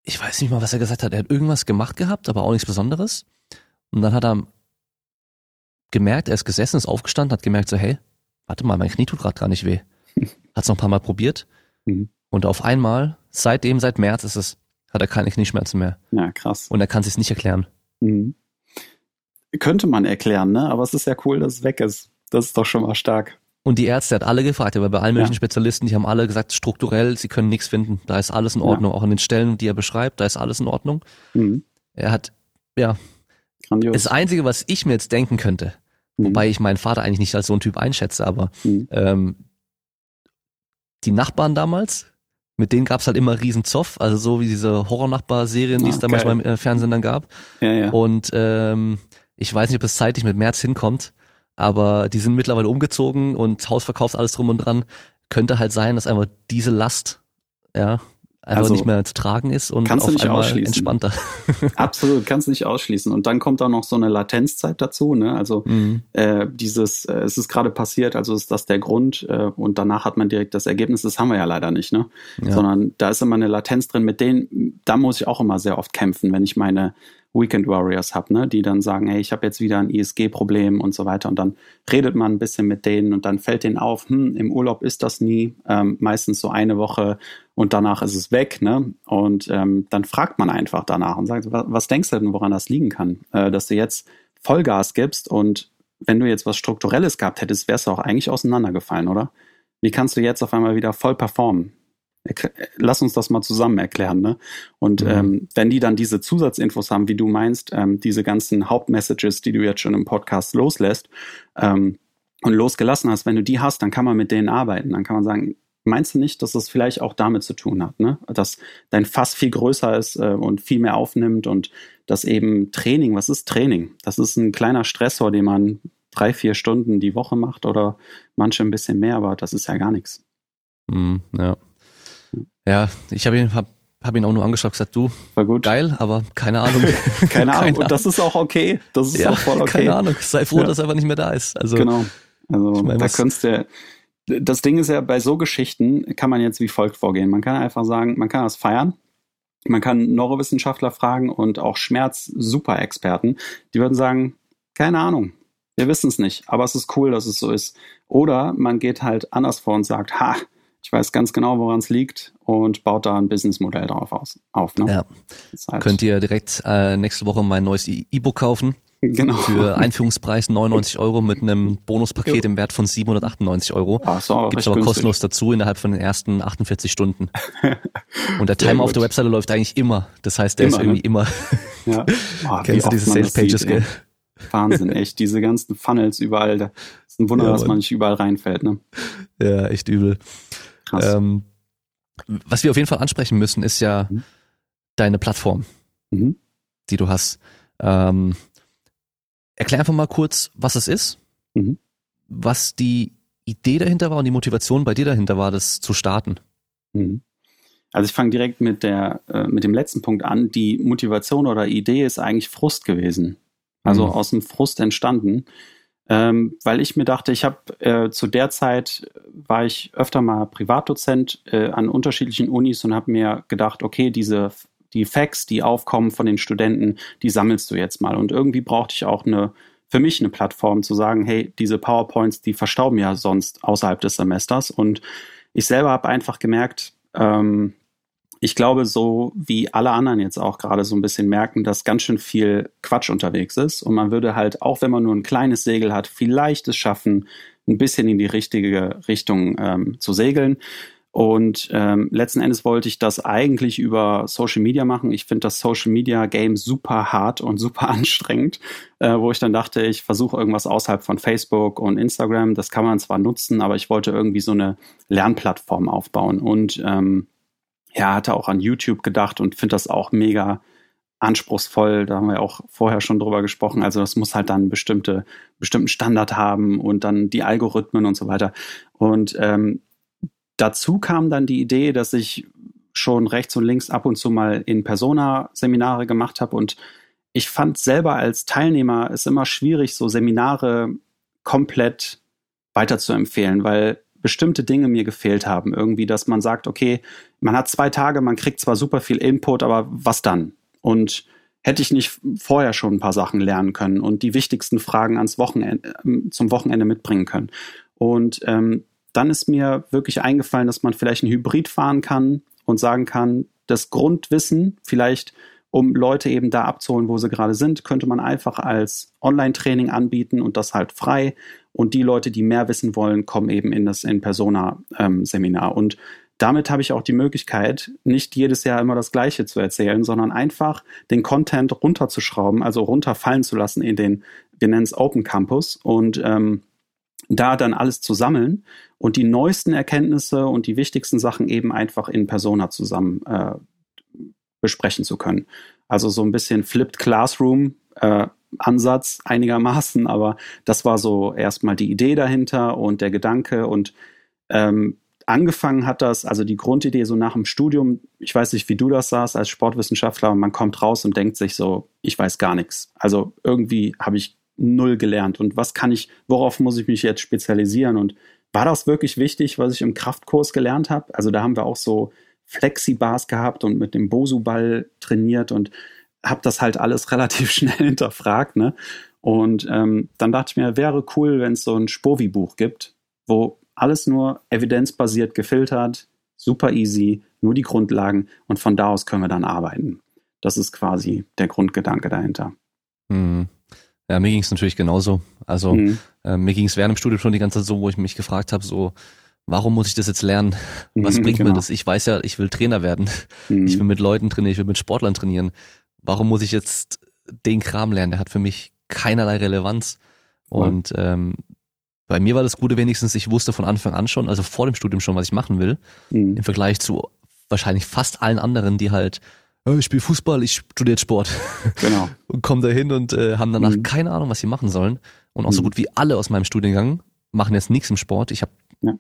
ich weiß nicht mal, was er gesagt hat. Er hat irgendwas gemacht gehabt, aber auch nichts Besonderes. Und dann hat er gemerkt, er ist gesessen, ist aufgestanden, hat gemerkt so, hey, warte mal, mein Knie tut gerade gar nicht weh. Hat's noch ein paar Mal probiert.
Mhm.
Und auf einmal, seitdem, seit März ist es, hat er keine Knieschmerzen mehr.
Ja, krass.
Und er kann sich's nicht erklären.
Mhm. Könnte man erklären, ne? Aber es ist ja cool, dass es weg ist. Das ist doch schon mal stark.
Und die Ärzte hat alle gefragt, aber bei allen möglichen
Ja.
Spezialisten, die haben alle gesagt, strukturell, sie können nichts finden. Da ist alles in Ordnung. Auch an den Stellen, die er beschreibt, da ist alles in Ordnung.
Mhm.
Er hat, ja,
Grandios.
das Einzige, was ich mir jetzt denken könnte,
Mhm.
wobei ich meinen Vater eigentlich nicht als so ein Typ einschätze, aber
Mhm.
ähm, die Nachbarn damals, mit denen gab's halt immer riesen Zoff, also so wie diese Horror-Nachbar-Serien, die
Ah,
es damals
geil.
beim äh, Fernsehen dann gab.
Ja, ja.
Und ähm, ich weiß nicht, ob es zeitlich mit März hinkommt, aber die sind mittlerweile umgezogen und Hausverkaufs alles drum und dran. Könnte halt sein, dass einfach diese Last ja einfach
Also,
nicht mehr zu tragen ist und
kannst du
auf
nicht
einmal
ausschließen.
entspannter.
Absolut, kannst nicht ausschließen. Und dann kommt da noch so eine Latenzzeit dazu, ne? Also
Mhm.
äh, dieses, äh, es ist gerade passiert, also ist das der Grund äh, und danach hat man direkt das Ergebnis, das haben wir ja leider nicht, ne?
Ja.
Sondern da ist immer eine Latenz drin, mit denen, da muss ich auch immer sehr oft kämpfen, wenn ich meine Weekend Warriors habe, ne? Die dann sagen, hey, ich habe jetzt wieder ein ISG-Problem und so weiter. Und dann redet man ein bisschen mit denen und dann fällt denen auf, hm, im Urlaub ist das nie, ähm, meistens so eine Woche und danach ist es weg, ne? Und ähm, dann fragt man einfach danach und sagt, was, was denkst du denn, woran das liegen kann, äh, dass du jetzt Vollgas gibst und wenn du jetzt was Strukturelles gehabt hättest, wärst du auch eigentlich auseinandergefallen, oder? Wie kannst du jetzt auf einmal wieder voll performen? Lass uns das mal zusammen erklären, ne? Und
Mhm.
ähm, wenn die dann diese Zusatzinfos haben, wie du meinst, ähm, diese ganzen Hauptmessages, die du jetzt schon im Podcast loslässt ähm, und losgelassen hast, wenn du die hast, dann kann man mit denen arbeiten. Dann kann man sagen, meinst du nicht, dass das vielleicht auch damit zu tun hat, ne? Dass dein Fass viel größer ist äh, und viel mehr aufnimmt und dass eben Training, was ist Training? Das ist ein kleiner Stressor, den man drei, vier Stunden die Woche macht oder manche ein bisschen mehr, aber das ist ja gar nichts.
Mhm, ja. Ja, ich habe ihn, hab, hab ihn auch nur angeschaut und gesagt, du,
War gut.
geil, aber keine Ahnung.
Keine Ahnung. Und das ist auch okay. Das ist
ja,
auch voll okay.
keine Ahnung. Sei froh,
Ja.
dass er einfach nicht mehr da ist. Also,
Genau. Also
Ich meine,
da könntest du. Das Ding ist ja, bei so Geschichten kann man jetzt wie folgt vorgehen. Man kann einfach sagen, man kann das feiern. Man kann Neurowissenschaftler fragen und auch Schmerz-Super-Experten. Die würden sagen, keine Ahnung, wir wissen es nicht, aber es ist cool, dass es so ist. Oder man geht halt anders vor und sagt, ha, ich weiß ganz genau, woran es liegt und baut da ein Businessmodell drauf aus, auf. Ne?
Ja.
Halt,
könnt ihr direkt äh, nächste Woche mein neues E-Book kaufen
genau.
für Einführungspreis 99 Euro mit einem Bonuspaket im Wert von 798 Euro.
Auch
Gibt's
recht
aber kostenlos dazu innerhalb von den ersten 48 Stunden. Und der Timer auf der Webseite läuft eigentlich immer. Das heißt, der
Immer,
ist irgendwie
ne?
immer.
Ja. Oh,
Kennst du diese Sales Pages,
sieht,
gell?
Wahnsinn, echt. Diese ganzen Funnels überall. Da ist ein Wunder,
Ja,
dass man nicht überall reinfällt. Ne?
Ja, echt übel.
Krass.
Ähm, was wir auf jeden Fall ansprechen müssen, ist ja
Mhm.
deine Plattform,
Mhm.
die du hast. Ähm, erklär einfach mal kurz, was es ist,
Mhm.
was die Idee dahinter war und die Motivation bei dir dahinter war, das zu starten.
Mhm. Also ich fange direkt mit der äh, mit dem letzten Punkt an. Die Motivation oder Idee ist eigentlich Frust gewesen. Also
Mhm.
aus dem Frust entstanden, ähm, weil ich mir dachte, ich habe äh, zu der Zeit war ich öfter mal Privatdozent äh, an unterschiedlichen Unis und habe mir gedacht, okay, diese die Facts, die aufkommen von den Studenten, die sammelst du jetzt mal. Und irgendwie brauchte ich auch eine für mich eine Plattform zu sagen, hey, diese PowerPoints, die verstauben ja sonst außerhalb des Semesters. Und ich selber habe einfach gemerkt, ähm, ich glaube, so wie alle anderen jetzt auch gerade so ein bisschen merken, dass ganz schön viel Quatsch unterwegs ist. Und man würde halt, auch wenn man nur ein kleines Segel hat, vielleicht es schaffen, ein bisschen in die richtige Richtung ähm, zu segeln. Und ähm, letzten Endes wollte ich das eigentlich über Social Media machen. Ich finde das Social Media Game super hart und super anstrengend, äh, wo ich dann dachte, ich versuche irgendwas außerhalb von Facebook und Instagram. Das kann man zwar nutzen, aber ich wollte irgendwie so eine Lernplattform aufbauen. Und ähm, ja, hatte auch an YouTube gedacht und finde das auch mega anspruchsvoll. Da haben wir auch vorher schon drüber gesprochen. Also das muss halt dann bestimmte, bestimmten Standard haben und dann die Algorithmen und so weiter. Und ähm, dazu kam dann die Idee, dass ich schon rechts und links ab und zu mal in Persona-Seminare gemacht habe und ich fand selber als Teilnehmer es immer schwierig, so Seminare komplett weiterzuempfehlen, weil bestimmte Dinge mir gefehlt haben. Irgendwie, dass man sagt, okay, man hat zwei Tage, man kriegt zwar super viel Input, aber was dann? Und hätte ich nicht vorher schon ein paar Sachen lernen können und die wichtigsten Fragen ans Wochenende, ähm, zum Wochenende mitbringen können. Und ähm, dann ist mir wirklich eingefallen, dass man vielleicht ein Hybrid fahren kann und sagen kann, das Grundwissen, vielleicht um Leute eben da abzuholen, wo sie gerade sind, könnte man einfach als Online-Training anbieten und das halt frei. Und die Leute, die mehr wissen wollen, kommen eben in das In-Persona-Seminar. Ähm, und damit habe ich auch die Möglichkeit, nicht jedes Jahr immer das Gleiche zu erzählen, sondern einfach den Content runterzuschrauben, also runterfallen zu lassen in den, wir nennen es Open Campus und ähm, da dann alles zu sammeln und die neuesten Erkenntnisse und die wichtigsten Sachen eben einfach in Persona zusammen äh, besprechen zu können. Also so ein bisschen Flipped Classroom äh, Ansatz einigermaßen, aber das war so erstmal die Idee dahinter und der Gedanke und ähm, angefangen hat das, also die Grundidee so nach dem Studium, ich weiß nicht, wie du das sahst als Sportwissenschaftler, man kommt raus und denkt sich so, ich weiß gar nichts. Also irgendwie habe ich null gelernt und was kann ich, worauf muss ich mich jetzt spezialisieren und war das wirklich wichtig, was ich im Kraftkurs gelernt habe? Also da haben wir auch so Flexibars gehabt und mit dem Bosu-Ball trainiert und habe das halt alles relativ schnell hinterfragt. Ne? Und ähm, dann dachte ich mir, wäre cool, wenn es so ein Spovi-Buch gibt, wo alles nur evidenzbasiert gefiltert, super easy, nur die Grundlagen und von da aus können wir dann arbeiten. Das ist quasi der Grundgedanke dahinter.
Mhm. Ja, mir ging es natürlich genauso. Also mhm. äh, mir ging es während dem Studium schon die ganze Zeit so, wo ich mich gefragt habe, so, warum muss ich das jetzt lernen? Was mhm, bringt genau. mir das? Ich weiß ja, ich will Trainer werden. Mhm. Ich will mit Leuten trainieren, ich will mit Sportlern trainieren. Warum muss ich jetzt den Kram lernen? Der hat für mich keinerlei Relevanz. Und ähm, bei mir war das Gute wenigstens, ich wusste von Anfang an schon, also vor dem Studium schon, was ich machen will, mhm. im Vergleich zu wahrscheinlich fast allen anderen, die halt, oh, ich spiele Fußball, ich studiere Sport. Genau. und kommen da hin und äh, haben danach mhm. keine Ahnung, was sie machen sollen. Und auch so mhm. gut wie alle aus meinem Studiengang machen jetzt nichts im Sport. Ich habe ja.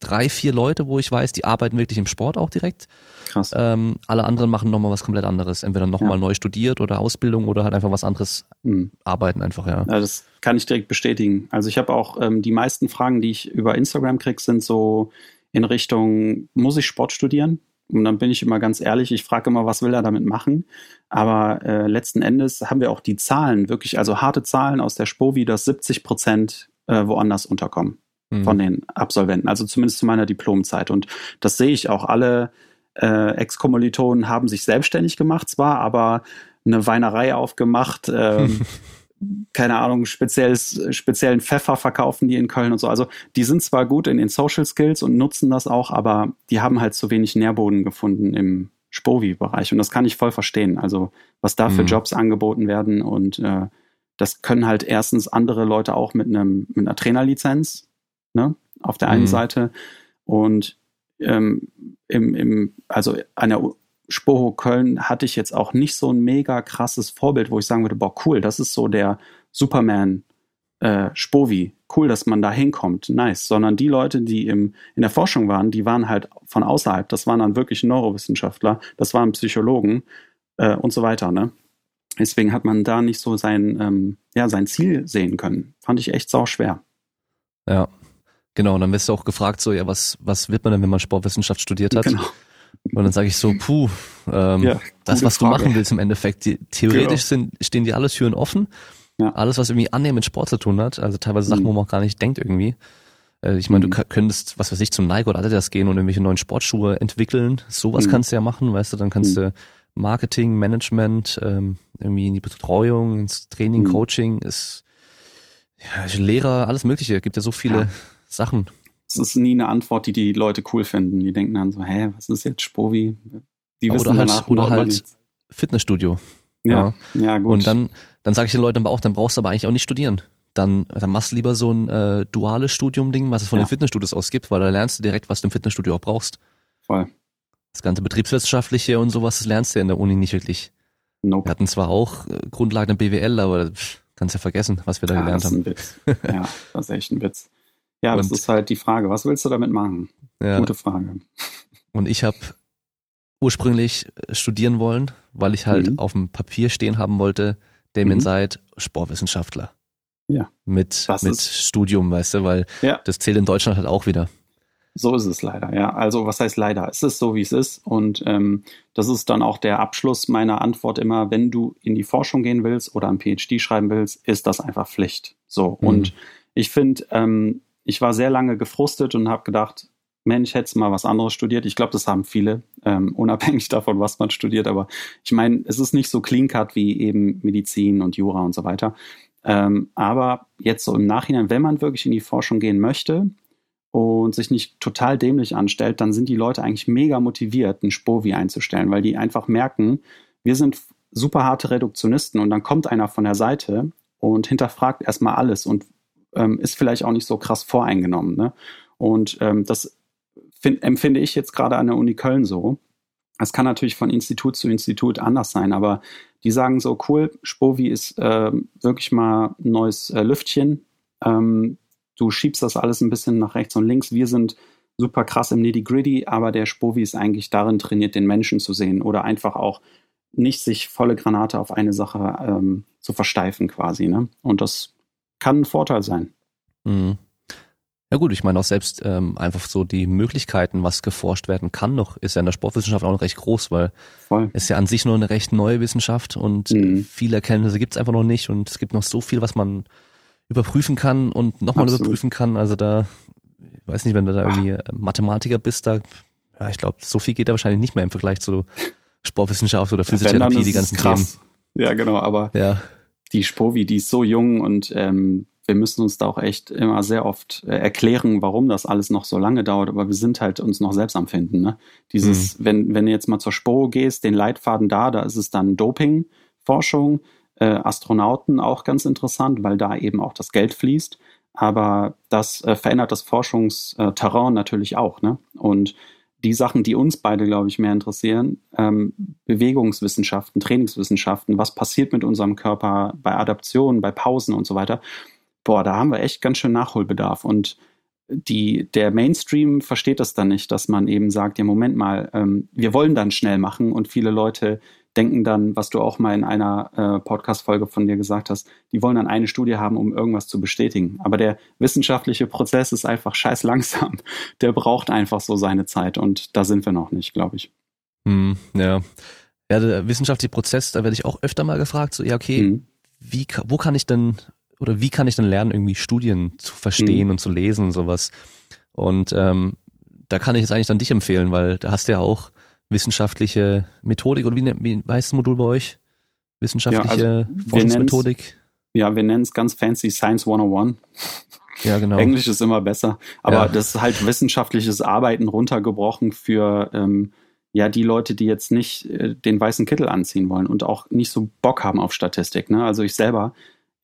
Drei, vier Leute, wo ich weiß, die arbeiten wirklich im Sport auch direkt. Krass. Ähm, alle anderen machen nochmal was komplett anderes. Entweder nochmal ja. neu studiert oder Ausbildung oder halt einfach was anderes mhm. arbeiten einfach, ja.
ja. Das kann ich direkt bestätigen. Also ich habe auch ähm, die meisten Fragen, die ich über Instagram kriege, sind so in Richtung, muss ich Sport studieren? Und dann bin ich immer ganz ehrlich, ich frage immer, was will er damit machen? Aber äh, letzten Endes haben wir auch die Zahlen, wirklich, also harte Zahlen aus der Spovi, dass 70 Prozent äh, woanders unterkommen mhm. von den Absolventen, also zumindest zu meiner Diplomzeit. Und das sehe ich auch. Alle äh, Ex-Kommilitonen haben sich selbstständig gemacht zwar, aber eine Weinerei aufgemacht, ähm, keine Ahnung, spezielles, speziellen Pfeffer verkaufen die in Köln und so. Also die sind zwar gut in den Social Skills und nutzen das auch, aber die haben halt zu wenig Nährboden gefunden im Spovi-Bereich. Und das kann ich voll verstehen. Also was da für mhm. Jobs angeboten werden und äh, das können halt erstens andere Leute auch mit einem mit einer Trainerlizenz, ne, auf der einen mhm. Seite. Und ähm, im, im, also an der Spoho Köln hatte ich jetzt auch nicht so ein mega krasses Vorbild, wo ich sagen würde, boah, cool, das ist so der Superman äh, Spovi. Cool, dass man da hinkommt. Nice. Sondern die Leute, die im, in der Forschung waren, die waren halt von außerhalb. Das waren dann wirklich Neurowissenschaftler, das waren Psychologen äh, und so weiter. Ne? Deswegen hat man da nicht so sein, ähm, ja, sein Ziel sehen können. Fand ich echt sau schwer.
Ja, genau. Und dann wirst du auch gefragt, so, ja, was, was wird man denn, wenn man Sportwissenschaft studiert hat? Genau. Und dann sage ich so, puh, ähm, ja, das, was Frage. du machen willst im Endeffekt, die, theoretisch genau. sind, stehen dir alle Türen offen. Ja. Alles, was irgendwie annähernd mit Sport zu tun hat, also teilweise Sachen, mhm. wo man auch gar nicht denkt irgendwie. Äh, ich meine, mhm. du könntest, was weiß ich, zum Nike oder Adidas gehen und irgendwelche neuen Sportschuhe entwickeln. Sowas mhm. kannst du ja machen, weißt du, dann kannst mhm. du Marketing, Management, ähm, irgendwie in die Betreuung, ins Training, mhm. Coaching, ist ja, Lehrer, alles Mögliche. Gibt ja so viele. Sachen
es ist nie eine Antwort, die die Leute cool finden. Die denken dann so, hä, was ist jetzt Spovi?
Die wissen oder halt, danach oder halt Fitnessstudio. Ja, ja, ja, gut. Und dann, dann sage ich den Leuten aber auch, dann brauchst du aber eigentlich auch nicht studieren. Dann, dann machst du lieber so ein äh, duales Studium-Ding, was es von ja. den Fitnessstudios aus gibt, weil da lernst du direkt, was du im Fitnessstudio auch brauchst. Voll. Das ganze Betriebswissenschaftliche und sowas, das lernst du ja in der Uni nicht wirklich. Nope. Wir hatten zwar auch äh, Grundlagen im BWL, aber pff, kannst ja vergessen, was wir da ja, gelernt
das
ist
ein Witz. ja, das ist echt ein Witz. Ja, das ist halt die Frage. Was willst du damit machen? Ja. Gute Frage.
Und ich habe ursprünglich studieren wollen, weil ich halt mhm. auf dem Papier stehen haben wollte, Damien mhm. Seid, Sportwissenschaftler.
Ja.
Mit, mit Studium, weißt du, weil ja. das zählt in Deutschland halt auch wieder.
So ist es leider, ja. Also was heißt leider? Es ist so, wie es ist. Und ähm, das ist dann auch der Abschluss meiner Antwort immer, wenn du in die Forschung gehen willst oder ein PhD schreiben willst, ist das einfach Pflicht. So. Mhm. Und ich finde, ähm, ich war sehr lange gefrustet und habe gedacht, Mensch, hätte mal was anderes studiert. Ich glaube, das haben viele, ähm, unabhängig davon, was man studiert. Aber ich meine, es ist nicht so clean cut wie eben Medizin und Jura und so weiter. Ähm, aber jetzt so im Nachhinein, wenn man wirklich in die Forschung gehen möchte und sich nicht total dämlich anstellt, dann sind die Leute eigentlich mega motiviert, einen Spovi einzustellen, weil die einfach merken, wir sind super harte Reduktionisten und dann kommt einer von der Seite und hinterfragt erstmal alles und ähm, ist vielleicht auch nicht so krass voreingenommen. Ne? Und ähm, das find, empfinde ich jetzt gerade an der Uni Köln so. Es kann natürlich von Institut zu Institut anders sein, aber die sagen so, cool, Spovi ist äh, wirklich mal ein neues äh, Lüftchen. Ähm, du schiebst das alles ein bisschen nach rechts und links. Wir sind super krass im Nitty-Gritty, aber der Spovi ist eigentlich darin trainiert, den Menschen zu sehen oder einfach auch nicht sich volle Granate auf eine Sache ähm, zu versteifen quasi. Ne? Und das kann ein Vorteil sein.
Mhm. Ja gut, ich meine auch selbst ähm, einfach so die Möglichkeiten, was geforscht werden kann noch, ist ja in der Sportwissenschaft auch noch recht groß, weil Voll. es ja an sich nur eine recht neue Wissenschaft und mhm. viele Erkenntnisse gibt es einfach noch nicht und es gibt noch so viel, was man überprüfen kann und nochmal überprüfen kann. Also da, ich weiß nicht, wenn du da irgendwie Ach. Mathematiker bist, da, ja, ich glaube, so viel geht da wahrscheinlich nicht mehr im Vergleich zu Sportwissenschaft oder Physiotherapie, die ganzen krass.
Themen. Ja, genau, aber
ja.
Die Spovi, die ist so jung und ähm, wir müssen uns da auch echt immer sehr oft äh, erklären, warum das alles noch so lange dauert, aber wir sind halt uns noch selbst am Finden. Ne? Dieses, mhm. wenn, wenn du jetzt mal zur Spo gehst, den Leitfaden da, da ist es dann Dopingforschung, äh, Astronauten auch ganz interessant, weil da eben auch das Geld fließt. Aber das äh, verändert das Forschungsterrain natürlich auch. Ne? Und die Sachen, die uns beide, glaube ich, mehr interessieren, ähm, Bewegungswissenschaften, Trainingswissenschaften, was passiert mit unserem Körper bei Adaptionen, bei Pausen und so weiter, boah, da haben wir echt ganz schön Nachholbedarf. Und die, der Mainstream versteht das dann nicht, dass man eben sagt, ja, Moment mal, ähm, wir wollen dann schnell machen und viele Leute denken dann, was du auch mal in einer äh, Podcast-Folge von dir gesagt hast, die wollen dann eine Studie haben, um irgendwas zu bestätigen. Aber der wissenschaftliche Prozess ist einfach scheiß langsam. Der braucht einfach so seine Zeit und da sind wir noch nicht, glaube ich.
Hm, ja. Ja, der wissenschaftliche Prozess, da werde ich auch öfter mal gefragt, so, ja, okay, hm. wie, wo kann ich denn oder wie kann ich denn lernen, irgendwie Studien zu verstehen mhm. und zu lesen und sowas? Und ähm, da kann ich jetzt eigentlich dann dich empfehlen, weil da hast du ja auch wissenschaftliche Methodik oder wie, wie heißt das Modul bei euch? Wissenschaftliche ja, also Forschungsmethodik?
Ja, wir nennen es ganz fancy Science 101.
Ja, genau.
Englisch ist immer besser. Aber ja. das ist halt wissenschaftliches Arbeiten runtergebrochen für ähm, ja die Leute, die jetzt nicht äh, den weißen Kittel anziehen wollen und auch nicht so Bock haben auf Statistik. Ne? Also ich selber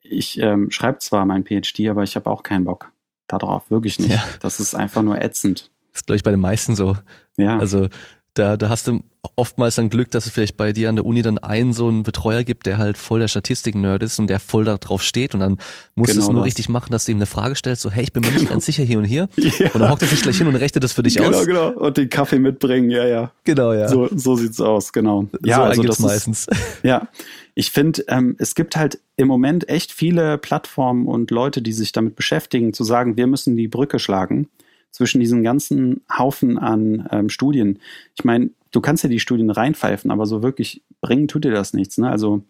ich ähm, schreibe zwar mein PhD, aber ich habe auch keinen Bock darauf, wirklich nicht. Ja. Das ist einfach nur ätzend.
Das ist, glaube ich, bei den meisten so. Ja. Also da, da hast du oftmals dann Glück, dass es vielleicht bei dir an der Uni dann einen so einen Betreuer gibt, der halt voll der Statistik-Nerd ist und der voll da drauf steht und dann musst genau du es nur das. richtig machen, dass du ihm eine Frage stellst, so hey, ich bin mir genau. nicht ganz sicher hier und hier. Ja. Und dann hockt er sich gleich hin und rechnet das für dich
genau,
aus.
Genau, genau. Und den Kaffee mitbringen, ja, ja.
Genau, ja.
So, so sieht's aus, genau.
Ja, so also das meistens.
Ist, ja. Ich finde, ähm, es gibt halt im Moment echt viele Plattformen und Leute, die sich damit beschäftigen, zu sagen, wir müssen die Brücke schlagen zwischen diesen ganzen Haufen an ähm, Studien. Ich meine, du kannst ja die Studien reinpfeifen, aber so wirklich bringen tut dir das nichts. Ne? Also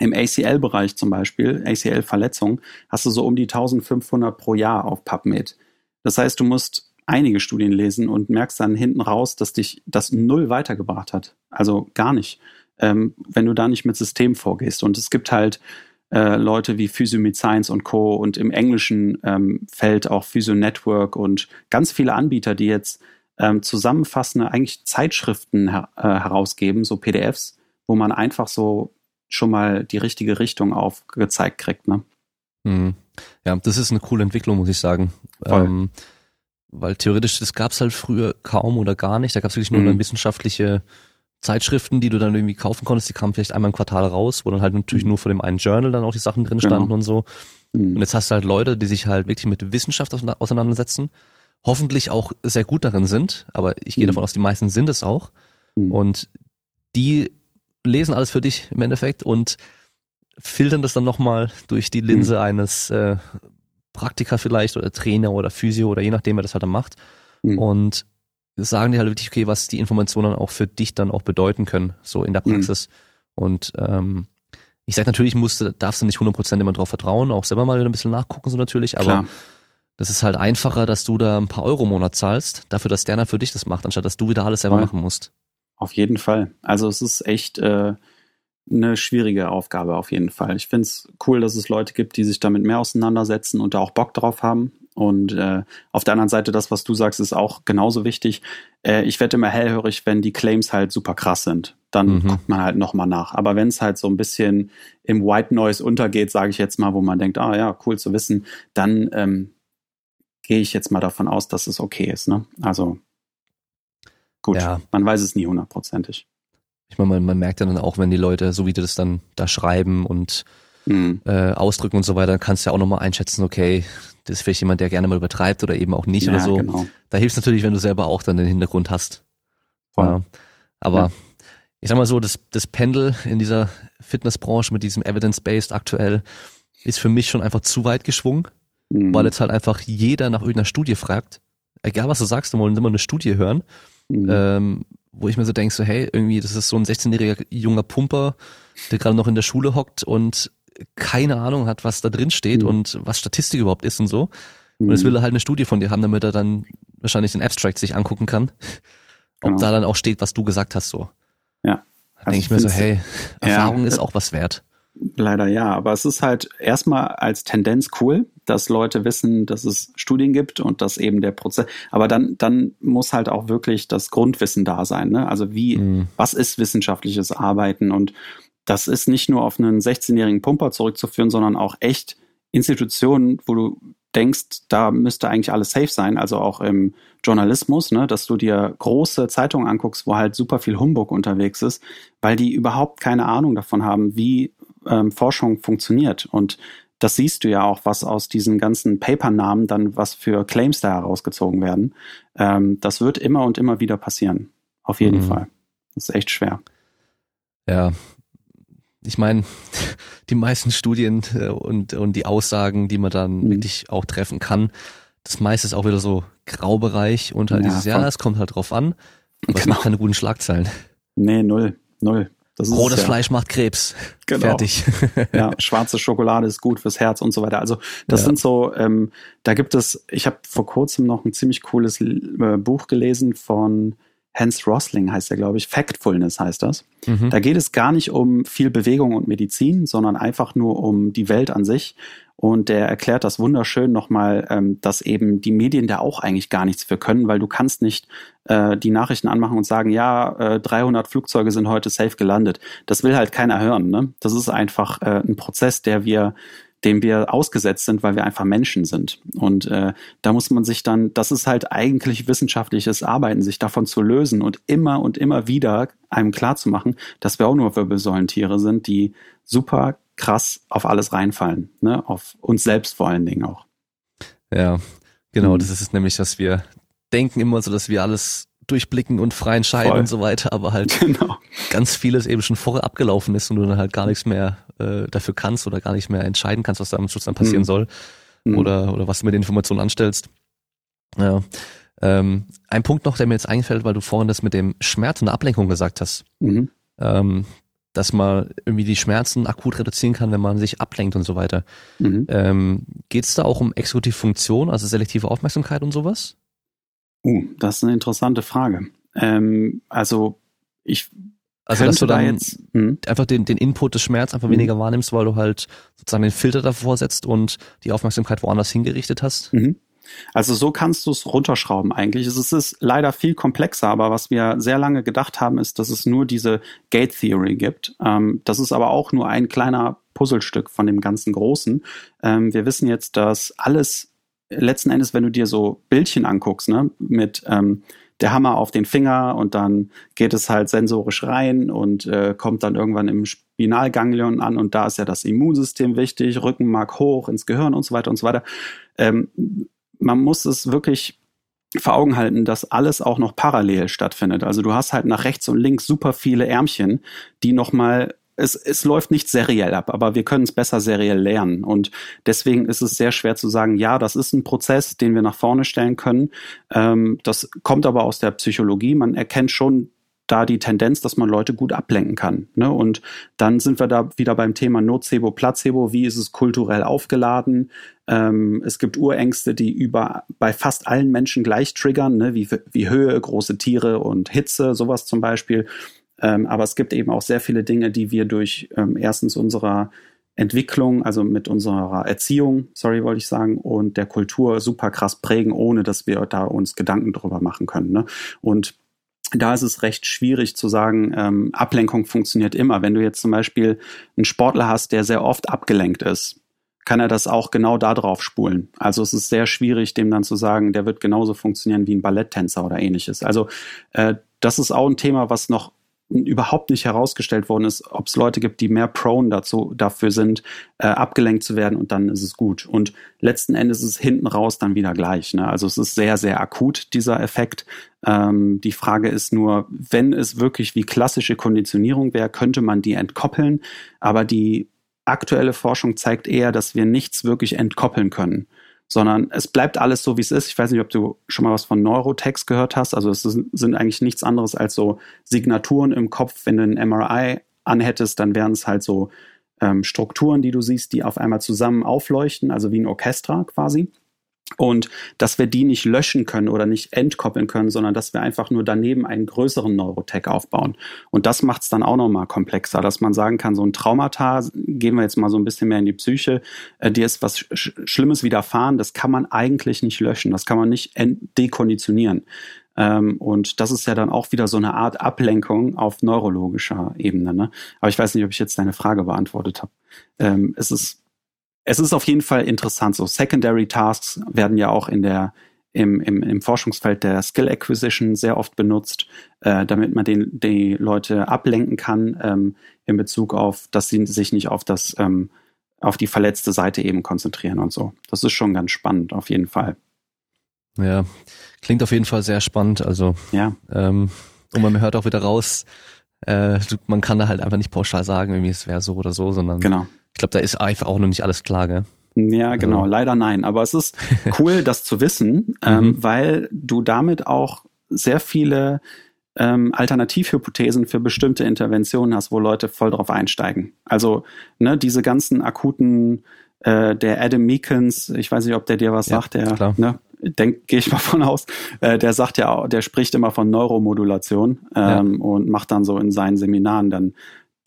im ACL-Bereich zum Beispiel, ACL-Verletzung, hast du so um die 1500 pro Jahr auf PubMed. Das heißt, du musst einige Studien lesen und merkst dann hinten raus, dass dich das null weitergebracht hat. Also gar nicht, ähm, wenn du da nicht mit System vorgehst. Und es gibt halt äh, Leute wie Physio mit Science und Co. und im englischen ähm, Feld auch Physio Network und ganz viele Anbieter, die jetzt ähm, zusammenfassende eigentlich Zeitschriften her äh, herausgeben, so PDFs, wo man einfach so schon mal die richtige Richtung aufgezeigt kriegt. Ne?
Mhm. Ja, das ist eine coole Entwicklung, muss ich sagen. Ähm, weil theoretisch, das gab es halt früher kaum oder gar nicht. Da gab es wirklich nur mhm. wissenschaftliche Zeitschriften, die du dann irgendwie kaufen konntest. Die kamen vielleicht einmal im Quartal raus, wo dann halt natürlich mhm. nur vor dem einen Journal dann auch die Sachen drin standen genau. und so. Mhm. Und jetzt hast du halt Leute, die sich halt wirklich mit Wissenschaft auseinandersetzen hoffentlich auch sehr gut darin sind, aber ich gehe mhm. davon aus, die meisten sind es auch. Mhm. Und die lesen alles für dich im Endeffekt und filtern das dann nochmal durch die Linse mhm. eines äh, Praktiker vielleicht oder Trainer oder Physio oder je nachdem, wer das halt dann macht. Mhm. Und sagen dir halt wirklich, okay, was die Informationen auch für dich dann auch bedeuten können, so in der mhm. Praxis. Mhm. Und ähm, ich sage natürlich, musst, darfst du nicht 100% immer drauf vertrauen, auch selber mal ein bisschen nachgucken so natürlich, aber Klar. das ist halt einfacher, dass du da ein paar Euro im Monat zahlst, dafür, dass der dann für dich das macht, anstatt dass du wieder alles selber ja. machen musst.
Auf jeden Fall. Also es ist echt äh, eine schwierige Aufgabe auf jeden Fall. Ich finde es cool, dass es Leute gibt, die sich damit mehr auseinandersetzen und da auch Bock drauf haben. Und äh, auf der anderen Seite, das, was du sagst, ist auch genauso wichtig. Äh, ich werde immer hellhörig, wenn die Claims halt super krass sind. Dann mhm. guckt man halt nochmal nach. Aber wenn es halt so ein bisschen im White Noise untergeht, sage ich jetzt mal, wo man denkt, ah ja, cool zu wissen, dann ähm, gehe ich jetzt mal davon aus, dass es okay ist. Ne? Also gut, ja. man weiß es nie hundertprozentig.
Ich meine, man, man merkt ja dann auch, wenn die Leute, so wie die das dann da schreiben und mhm. äh, ausdrücken und so weiter, dann kannst du ja auch nochmal einschätzen, okay, das ist vielleicht jemand, der gerne mal übertreibt oder eben auch nicht ja, oder so. Genau. Da hilft es natürlich, wenn du selber auch dann den Hintergrund hast. Ja. Aber ja. ich sag mal so, das, das Pendel in dieser Fitnessbranche mit diesem Evidence-Based aktuell ist für mich schon einfach zu weit geschwungen, mhm. weil jetzt halt einfach jeder nach irgendeiner Studie fragt. Egal was du sagst, du wollen immer eine Studie hören. Mhm. Ähm, wo ich mir so denke, so, hey, irgendwie, das ist so ein 16-jähriger junger Pumper, der gerade noch in der Schule hockt und keine Ahnung hat, was da drin steht mhm. und was Statistik überhaupt ist und so. Und jetzt mhm. will er halt eine Studie von dir haben, damit er dann wahrscheinlich den Abstract sich angucken kann. Ob genau. da dann auch steht, was du gesagt hast, so.
Ja.
Da also denke ich mir so, hey, Erfahrung ja, ist auch was wert.
Leider ja, aber es ist halt erstmal als Tendenz cool, dass Leute wissen, dass es Studien gibt und dass eben der Prozess, aber dann, dann muss halt auch wirklich das Grundwissen da sein. Ne? Also wie, mhm. was ist wissenschaftliches Arbeiten? Und das ist nicht nur auf einen 16-jährigen Pumper zurückzuführen, sondern auch echt Institutionen, wo du denkst, da müsste eigentlich alles safe sein, also auch im Journalismus, ne, dass du dir große Zeitungen anguckst, wo halt super viel Humbug unterwegs ist, weil die überhaupt keine Ahnung davon haben, wie ähm, Forschung funktioniert. Und das siehst du ja auch, was aus diesen ganzen Papernamen dann, was für Claims da herausgezogen werden. Ähm, das wird immer und immer wieder passieren. Auf jeden mhm. Fall. Das ist echt schwer.
Ja, ich meine, die meisten Studien äh, und, und die Aussagen, die man dann mhm. wirklich auch treffen kann, das meiste ist auch wieder so Graubereich und halt ja, dieses, ja, es kommt halt drauf an, aber genau. es macht keine guten Schlagzeilen.
Nee, null, null.
Das Rotes ja. Fleisch macht Krebs. Genau. Fertig.
ja, schwarze Schokolade ist gut fürs Herz und so weiter. Also das ja. sind so, ähm, da gibt es, ich habe vor kurzem noch ein ziemlich cooles äh, Buch gelesen von Hans Rosling heißt er, glaube ich. Factfulness heißt das. Mhm. Da geht es gar nicht um viel Bewegung und Medizin, sondern einfach nur um die Welt an sich. Und der erklärt das wunderschön nochmal, ähm, dass eben die Medien da auch eigentlich gar nichts für können, weil du kannst nicht äh, die Nachrichten anmachen und sagen, ja, äh, 300 Flugzeuge sind heute safe gelandet. Das will halt keiner hören. Ne? Das ist einfach äh, ein Prozess, der wir dem wir ausgesetzt sind, weil wir einfach Menschen sind. Und äh, da muss man sich dann, das ist halt eigentlich wissenschaftliches Arbeiten, sich davon zu lösen und immer und immer wieder einem klarzumachen, dass wir auch nur Wirbelsäulentiere sind, die super krass auf alles reinfallen, ne? auf uns selbst vor allen Dingen auch.
Ja, genau, mhm. das ist nämlich, dass wir denken immer so, dass wir alles durchblicken und frei entscheiden Voll. und so weiter, aber halt genau. ganz vieles eben schon vorher abgelaufen ist und du dann halt gar nichts mehr äh, dafür kannst oder gar nicht mehr entscheiden kannst, was da am Schluss dann passieren mhm. soll mhm. oder oder was du mit den Informationen anstellst. Ja. Ähm, ein Punkt noch, der mir jetzt einfällt, weil du vorhin das mit dem Schmerz und der Ablenkung gesagt hast, mhm. ähm, dass man irgendwie die Schmerzen akut reduzieren kann, wenn man sich ablenkt und so weiter. Mhm. Ähm, Geht es da auch um exekutive Funktion, also selektive Aufmerksamkeit und sowas?
Uh, das ist eine interessante Frage. Ähm, also ich
also dass du da jetzt, hm? einfach den, den Input des Schmerz einfach hm. weniger wahrnimmst, weil du halt sozusagen den Filter davor setzt und die Aufmerksamkeit woanders hingerichtet hast. Mhm.
Also so kannst du es runterschrauben eigentlich. Es ist leider viel komplexer, aber was wir sehr lange gedacht haben, ist, dass es nur diese Gate Theory gibt. Ähm, das ist aber auch nur ein kleiner Puzzlestück von dem ganzen Großen. Ähm, wir wissen jetzt, dass alles letzten Endes, wenn du dir so Bildchen anguckst, ne, mit ähm, der Hammer auf den Finger und dann geht es halt sensorisch rein und äh, kommt dann irgendwann im Spinalganglion an und da ist ja das Immunsystem wichtig, Rückenmark hoch ins Gehirn und so weiter und so weiter. Ähm, man muss es wirklich vor Augen halten, dass alles auch noch parallel stattfindet. Also du hast halt nach rechts und links super viele Ärmchen, die nochmal es, es läuft nicht seriell ab, aber wir können es besser seriell lernen. Und deswegen ist es sehr schwer zu sagen, ja, das ist ein Prozess, den wir nach vorne stellen können. Ähm, das kommt aber aus der Psychologie. Man erkennt schon da die Tendenz, dass man Leute gut ablenken kann. Ne? Und dann sind wir da wieder beim Thema Nocebo, Placebo. Wie ist es kulturell aufgeladen? Ähm, es gibt Urängste, die über bei fast allen Menschen gleich triggern, ne? wie, wie Höhe, große Tiere und Hitze, sowas zum Beispiel. Ähm, aber es gibt eben auch sehr viele Dinge, die wir durch ähm, erstens unserer Entwicklung, also mit unserer Erziehung, sorry, wollte ich sagen, und der Kultur super krass prägen, ohne dass wir da uns Gedanken drüber machen können. Ne? Und da ist es recht schwierig zu sagen, ähm, Ablenkung funktioniert immer. Wenn du jetzt zum Beispiel einen Sportler hast, der sehr oft abgelenkt ist, kann er das auch genau da drauf spulen. Also es ist sehr schwierig, dem dann zu sagen, der wird genauso funktionieren wie ein Balletttänzer oder ähnliches. Also äh, das ist auch ein Thema, was noch überhaupt nicht herausgestellt worden ist, ob es Leute gibt, die mehr prone dazu, dafür sind, äh, abgelenkt zu werden und dann ist es gut. Und letzten Endes ist es hinten raus dann wieder gleich. Ne? Also es ist sehr, sehr akut, dieser Effekt. Ähm, die Frage ist nur, wenn es wirklich wie klassische Konditionierung wäre, könnte man die entkoppeln. Aber die aktuelle Forschung zeigt eher, dass wir nichts wirklich entkoppeln können sondern es bleibt alles so, wie es ist. Ich weiß nicht, ob du schon mal was von Neurotext gehört hast. Also es sind eigentlich nichts anderes als so Signaturen im Kopf. Wenn du ein MRI anhättest, dann wären es halt so ähm, Strukturen, die du siehst, die auf einmal zusammen aufleuchten, also wie ein Orchester quasi. Und dass wir die nicht löschen können oder nicht entkoppeln können, sondern dass wir einfach nur daneben einen größeren Neurotech aufbauen. Und das macht es dann auch nochmal komplexer, dass man sagen kann, so ein Traumata, gehen wir jetzt mal so ein bisschen mehr in die Psyche, äh, dir ist was Sch Schlimmes widerfahren, das kann man eigentlich nicht löschen, das kann man nicht dekonditionieren. Ähm, und das ist ja dann auch wieder so eine Art Ablenkung auf neurologischer Ebene. Ne? Aber ich weiß nicht, ob ich jetzt deine Frage beantwortet habe. Ähm, es ist es ist auf jeden Fall interessant. So Secondary Tasks werden ja auch in der im, im, im Forschungsfeld der Skill Acquisition sehr oft benutzt, äh, damit man den, die Leute ablenken kann ähm, in Bezug auf, dass sie sich nicht auf das ähm, auf die verletzte Seite eben konzentrieren und so. Das ist schon ganz spannend, auf jeden Fall.
Ja, klingt auf jeden Fall sehr spannend. Also ja. Ähm, und man hört auch wieder raus, äh, man kann da halt einfach nicht pauschal sagen, irgendwie es wäre so oder so, sondern
genau.
Ich glaube, da ist einfach auch noch nicht alles klar, gell?
Ja, genau, also. leider nein. Aber es ist cool, das zu wissen, ähm, mhm. weil du damit auch sehr viele ähm, Alternativhypothesen für bestimmte Interventionen hast, wo Leute voll drauf einsteigen. Also ne, diese ganzen akuten, äh, der Adam Meekins, ich weiß nicht, ob der dir was ja, sagt, der, ne, denk, gehe ich mal von aus, äh, der sagt ja, der spricht immer von Neuromodulation ähm, ja. und macht dann so in seinen Seminaren dann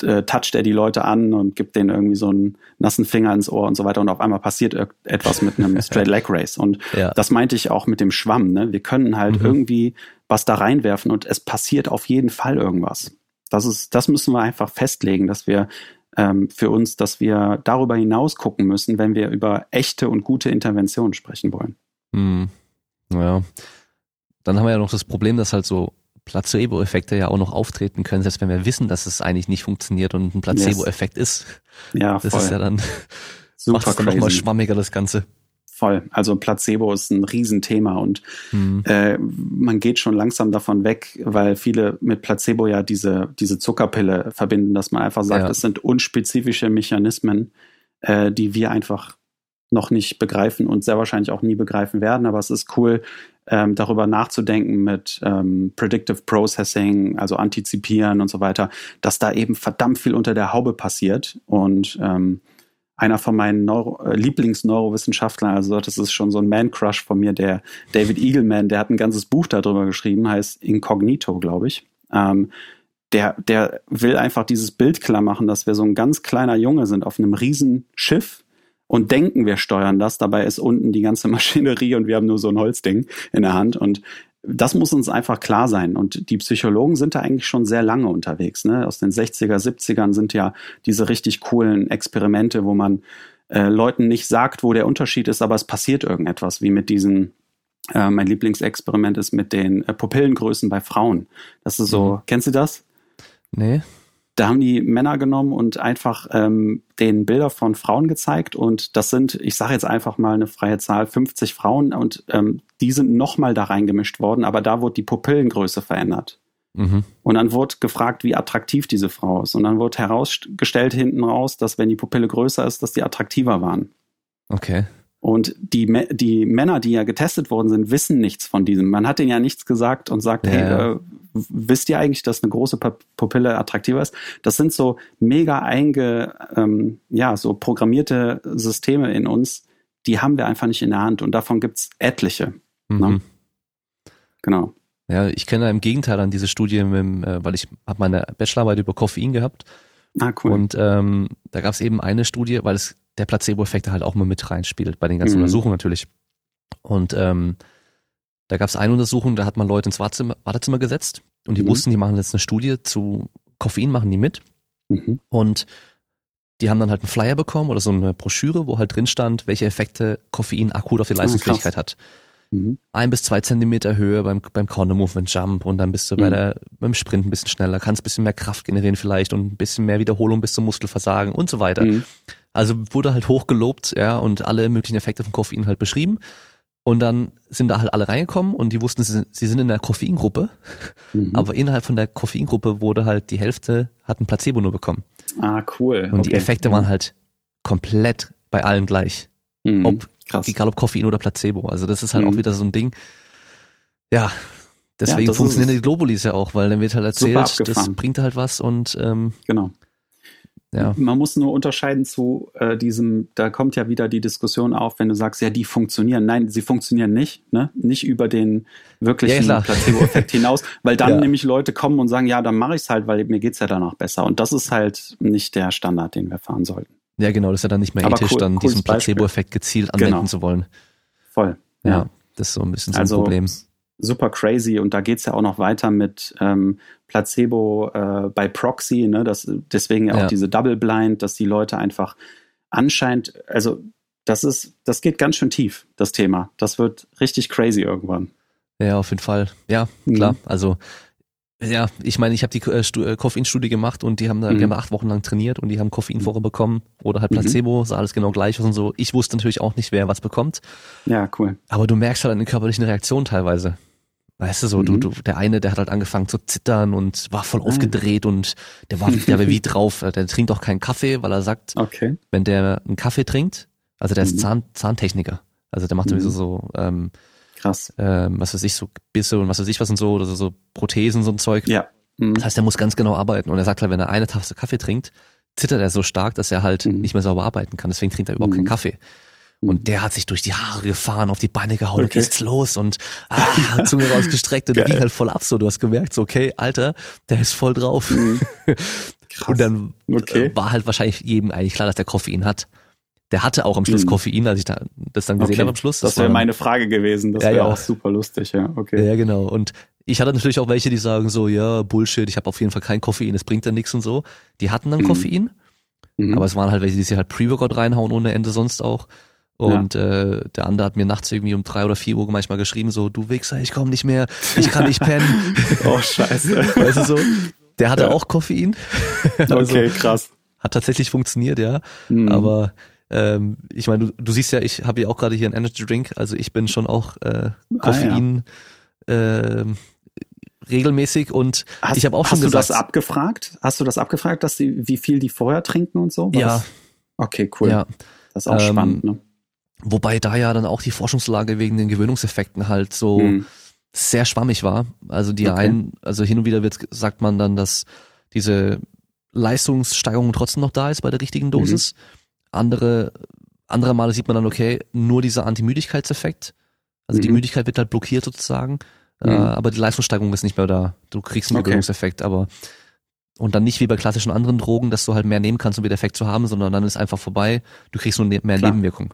äh, toucht er die Leute an und gibt denen irgendwie so einen nassen Finger ins Ohr und so weiter und auf einmal passiert etwas mit einem Straight Leg Race und ja. das meinte ich auch mit dem Schwamm. Ne? Wir können halt mhm. irgendwie was da reinwerfen und es passiert auf jeden Fall irgendwas. Das ist, das müssen wir einfach festlegen, dass wir ähm, für uns, dass wir darüber hinaus gucken müssen, wenn wir über echte und gute Interventionen sprechen wollen.
Mhm. Ja. Dann haben wir ja noch das Problem, dass halt so Placebo-Effekte ja auch noch auftreten können, selbst wenn wir wissen, dass es eigentlich nicht funktioniert und ein Placebo-Effekt yes. ist. Ja, das voll. ist ja dann, Super macht es dann nochmal schwammiger, das Ganze.
Voll. Also Placebo ist ein Riesenthema und mhm. äh, man geht schon langsam davon weg, weil viele mit Placebo ja diese, diese Zuckerpille verbinden, dass man einfach sagt, es sind unspezifische Mechanismen, äh, die wir einfach noch nicht begreifen und sehr wahrscheinlich auch nie begreifen werden. Aber es ist cool, ähm, darüber nachzudenken mit ähm, Predictive Processing, also antizipieren und so weiter, dass da eben verdammt viel unter der Haube passiert. Und ähm, einer von meinen Neuro äh, Lieblingsneurowissenschaftlern, also das ist schon so ein Man-Crush von mir, der David Eagleman, der hat ein ganzes Buch darüber geschrieben, heißt Incognito, glaube ich. Ähm, der, der will einfach dieses Bild klar machen, dass wir so ein ganz kleiner Junge sind auf einem riesen Schiff und denken, wir steuern das. Dabei ist unten die ganze Maschinerie und wir haben nur so ein Holzding in der Hand. Und das muss uns einfach klar sein. Und die Psychologen sind da eigentlich schon sehr lange unterwegs. Ne? Aus den 60er, 70ern sind ja diese richtig coolen Experimente, wo man äh, Leuten nicht sagt, wo der Unterschied ist, aber es passiert irgendetwas, wie mit diesen äh, mein Lieblingsexperiment ist mit den äh, Pupillengrößen bei Frauen. Das ist so, mhm. kennst du das?
Nee.
Da haben die Männer genommen und einfach ähm, den Bilder von Frauen gezeigt und das sind, ich sage jetzt einfach mal eine freie Zahl, 50 Frauen und ähm, die sind nochmal da reingemischt worden, aber da wurde die Pupillengröße verändert. Mhm. Und dann wurde gefragt, wie attraktiv diese Frau ist. Und dann wurde herausgestellt hinten raus, dass wenn die Pupille größer ist, dass die attraktiver waren.
Okay.
Und die, die Männer, die ja getestet worden sind, wissen nichts von diesem. Man hat denen ja nichts gesagt und sagt, ja, hey. Äh, wisst ihr eigentlich, dass eine große Pupille attraktiver ist? Das sind so mega einge, ähm, ja, so programmierte Systeme in uns, die haben wir einfach nicht in der Hand und davon gibt's etliche. Ne? Mhm. Ne? Genau.
Ja, ich kenne im Gegenteil an diese Studie, mit, äh, weil ich habe meine Bachelorarbeit über Koffein gehabt. Ah, cool. Und ähm, da gab es eben eine Studie, weil es der Placebo-Effekt halt auch mal mit reinspielt, bei den ganzen mhm. Untersuchungen natürlich. Und ähm, da gab es eine Untersuchung, da hat man Leute ins Wartezimmer, Wartezimmer gesetzt und die mhm. wussten, die machen jetzt eine Studie zu Koffein, machen die mit. Mhm. Und die haben dann halt einen Flyer bekommen oder so eine Broschüre, wo halt drin stand, welche Effekte Koffein akut auf die ah, Leistungsfähigkeit ah, hat. Mhm. Ein bis zwei Zentimeter Höhe beim, beim Corner Movement Jump und dann bist du mhm. bei der, beim Sprint ein bisschen schneller, kannst ein bisschen mehr Kraft generieren vielleicht und ein bisschen mehr Wiederholung bis zum Muskelversagen und so weiter. Mhm. Also wurde halt hochgelobt, ja, und alle möglichen Effekte von Koffein halt beschrieben. Und dann sind da halt alle reingekommen und die wussten, sie, sie sind in der Koffeingruppe. Mhm. Aber innerhalb von der Koffeingruppe wurde halt die Hälfte, hat ein Placebo nur bekommen.
Ah, cool.
Und okay. die Effekte waren halt komplett bei allen gleich. Mhm. Ob Krass. Egal ob Koffein oder Placebo. Also das ist halt mhm. auch wieder so ein Ding. Ja, deswegen ja, funktionieren die Globulis ja auch, weil dann wird halt erzählt, das bringt halt was und ähm,
genau. Ja. Man muss nur unterscheiden zu äh, diesem, da kommt ja wieder die Diskussion auf, wenn du sagst, ja, die funktionieren. Nein, sie funktionieren nicht, ne? Nicht über den wirklichen ja, Placebo-Effekt hinaus, weil dann ja. nämlich Leute kommen und sagen, ja, dann mache ich es halt, weil mir geht's ja danach besser. Und das ist halt nicht der Standard, den wir fahren sollten.
Ja, genau, das ist ja dann nicht mehr Aber ethisch, cool, dann diesen Placebo-Effekt gezielt anwenden genau. zu wollen.
Voll.
Ja. ja. das ist so ein bisschen so ein
also,
Problem.
Super crazy und da geht's ja auch noch weiter mit ähm, Placebo äh, bei Proxy, ne? Das, deswegen ja auch ja. diese Double Blind, dass die Leute einfach anscheinend, also das ist, das geht ganz schön tief, das Thema. Das wird richtig crazy irgendwann.
Ja, auf jeden Fall. Ja, klar. Mhm. Also ja, ich meine, ich habe die äh, äh, Koffeinstudie gemacht und die haben da, mhm. die haben acht Wochen lang trainiert und die haben Koffein vorher bekommen oder halt mhm. Placebo, mhm. sah alles genau gleich aus und so. Ich wusste natürlich auch nicht, wer was bekommt.
Ja, cool.
Aber du merkst halt an den körperlichen Reaktionen teilweise. Weißt du so, mhm. du, du, der eine, der hat halt angefangen zu zittern und war voll ah. aufgedreht und der war, der war wie drauf. Der trinkt auch keinen Kaffee, weil er sagt,
okay.
wenn der einen Kaffee trinkt, also der ist mhm. Zahn, Zahntechniker. Also der macht sowieso mhm. so ähm,
Krass.
Ähm, was weiß ich, so Bisse und was weiß ich was und so, oder so Prothesen, so ein Zeug.
Ja.
Mhm. Das heißt, er muss ganz genau arbeiten. Und er sagt halt, wenn er eine Tasse Kaffee trinkt, zittert er so stark, dass er halt mhm. nicht mehr sauber arbeiten kann. Deswegen trinkt er überhaupt mhm. keinen Kaffee. Und mhm. der hat sich durch die Haare gefahren, auf die Beine gehauen, okay. geht's los und ah, Zunge rausgestreckt und der ging halt voll ab so. Du hast gemerkt, so, okay, Alter, der ist voll drauf. Mhm. und dann okay. war halt wahrscheinlich jedem eigentlich klar, dass der Koffein hat. Der hatte auch am Schluss mhm. Koffein, als ich da, das dann gesehen okay. habe am Schluss.
Das, das wäre meine Frage gewesen. Das ja, wäre ja. auch super lustig, ja. Okay.
Ja, genau. Und ich hatte natürlich auch welche, die sagen so, ja, Bullshit, ich habe auf jeden Fall kein Koffein, es bringt ja nichts und so. Die hatten dann mhm. Koffein, mhm. aber es waren halt welche, die sich halt Pre-Workout reinhauen ohne Ende sonst auch. Und ja. äh, der andere hat mir nachts irgendwie um drei oder vier Uhr manchmal geschrieben, so, du Wichser, ich komme nicht mehr, ich kann nicht pennen.
oh, scheiße.
Weißt du so? Der hatte ja. auch Koffein.
also, okay, krass.
Hat tatsächlich funktioniert, ja. Mhm. Aber ähm, ich meine, du, du siehst ja, ich habe ja auch gerade hier einen Energy Drink, also ich bin schon auch äh, Koffein ah, ja. äh, regelmäßig und
hast,
ich habe auch schon
hast
gesagt.
Hast du das abgefragt? Hast du das abgefragt, dass die, wie viel die vorher trinken und so?
Was? Ja.
Okay, cool. Ja. Das ist auch ähm, spannend, ne?
Wobei da ja dann auch die Forschungslage wegen den Gewöhnungseffekten halt so hm. sehr schwammig war. Also die okay. einen, also hin und wieder wird, sagt man dann, dass diese Leistungssteigerung trotzdem noch da ist bei der richtigen Dosis. Mhm. Andere, andere Male sieht man dann, okay, nur dieser Antimüdigkeitseffekt. Also mhm. die Müdigkeit wird halt blockiert sozusagen, äh, mhm. äh, aber die Leistungssteigerung ist nicht mehr da. Du kriegst einen okay. Gewöhnungseffekt, aber und dann nicht wie bei klassischen anderen Drogen, dass du halt mehr nehmen kannst, um wieder Effekt zu haben, sondern dann ist einfach vorbei, du kriegst nur ne-, mehr Klar. Nebenwirkung.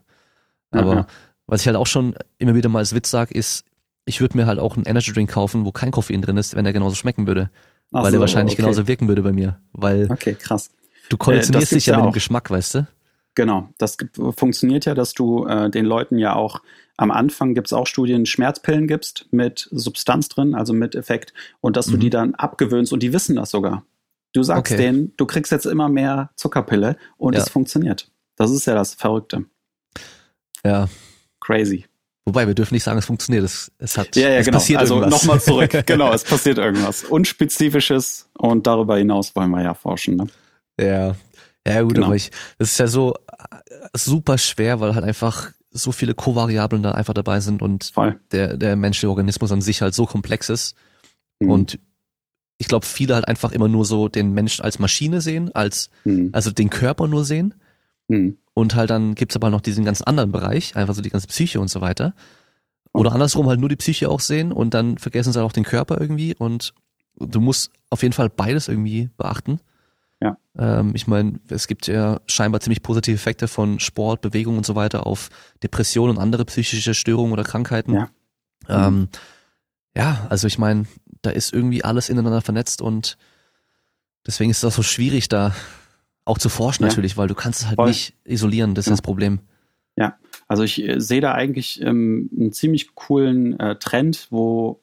Aber mhm. was ich halt auch schon immer wieder mal als Witz sag, ist, ich würde mir halt auch einen Energy Drink kaufen, wo kein Koffein drin ist, wenn der genauso schmecken würde. Ach weil so, der wahrscheinlich okay. genauso wirken würde bei mir. Weil
okay, krass.
du konditionierst äh, dich ja mit dem Geschmack, weißt du?
Genau, das funktioniert ja, dass du äh, den Leuten ja auch am Anfang gibt es auch Studien, Schmerzpillen gibst mit Substanz drin, also mit Effekt, und dass du die mhm. dann abgewöhnst und die wissen das sogar. Du sagst okay. denen, du kriegst jetzt immer mehr Zuckerpille und ja. es funktioniert. Das ist ja das Verrückte.
Ja.
Crazy.
Wobei, wir dürfen nicht sagen, es funktioniert. Es, es hat,
ja, ja,
es
genau.
passiert
also
irgendwas.
nochmal zurück. genau, es passiert irgendwas. Unspezifisches und darüber hinaus wollen wir ja forschen. Ne?
Ja, ja gut,
Genau.
aber ich, das ist ja so äh, super schwer, weil halt einfach so viele Kovariablen da einfach dabei sind und
Voll.
der, der menschliche Organismus an sich halt so komplex ist.
Mhm.
Und ich glaube, viele halt einfach immer nur so den Menschen als Maschine sehen, als,
Mhm.
also den Körper nur sehen.
Mhm.
Und halt dann gibt's aber noch diesen ganzen anderen Bereich, einfach so die ganze Psyche und so weiter. Oder andersrum halt nur die Psyche auch sehen und dann vergessen sie halt auch den Körper irgendwie und du musst auf jeden Fall beides irgendwie beachten.
Ja.
Ähm, ich meine, es gibt ja scheinbar ziemlich positive Effekte von Sport, Bewegung und so weiter auf Depressionen und andere psychische Störungen oder Krankheiten.
Ja.
Ähm, ja, also ich meine, da ist irgendwie alles ineinander vernetzt und deswegen ist es auch so schwierig, da auch zu forschen
Ja.
natürlich, weil du kannst es halt
Voll.
nicht isolieren, das ist
Ja.
das Problem.
Also ich äh, sehe da eigentlich ähm, einen ziemlich coolen äh, Trend, wo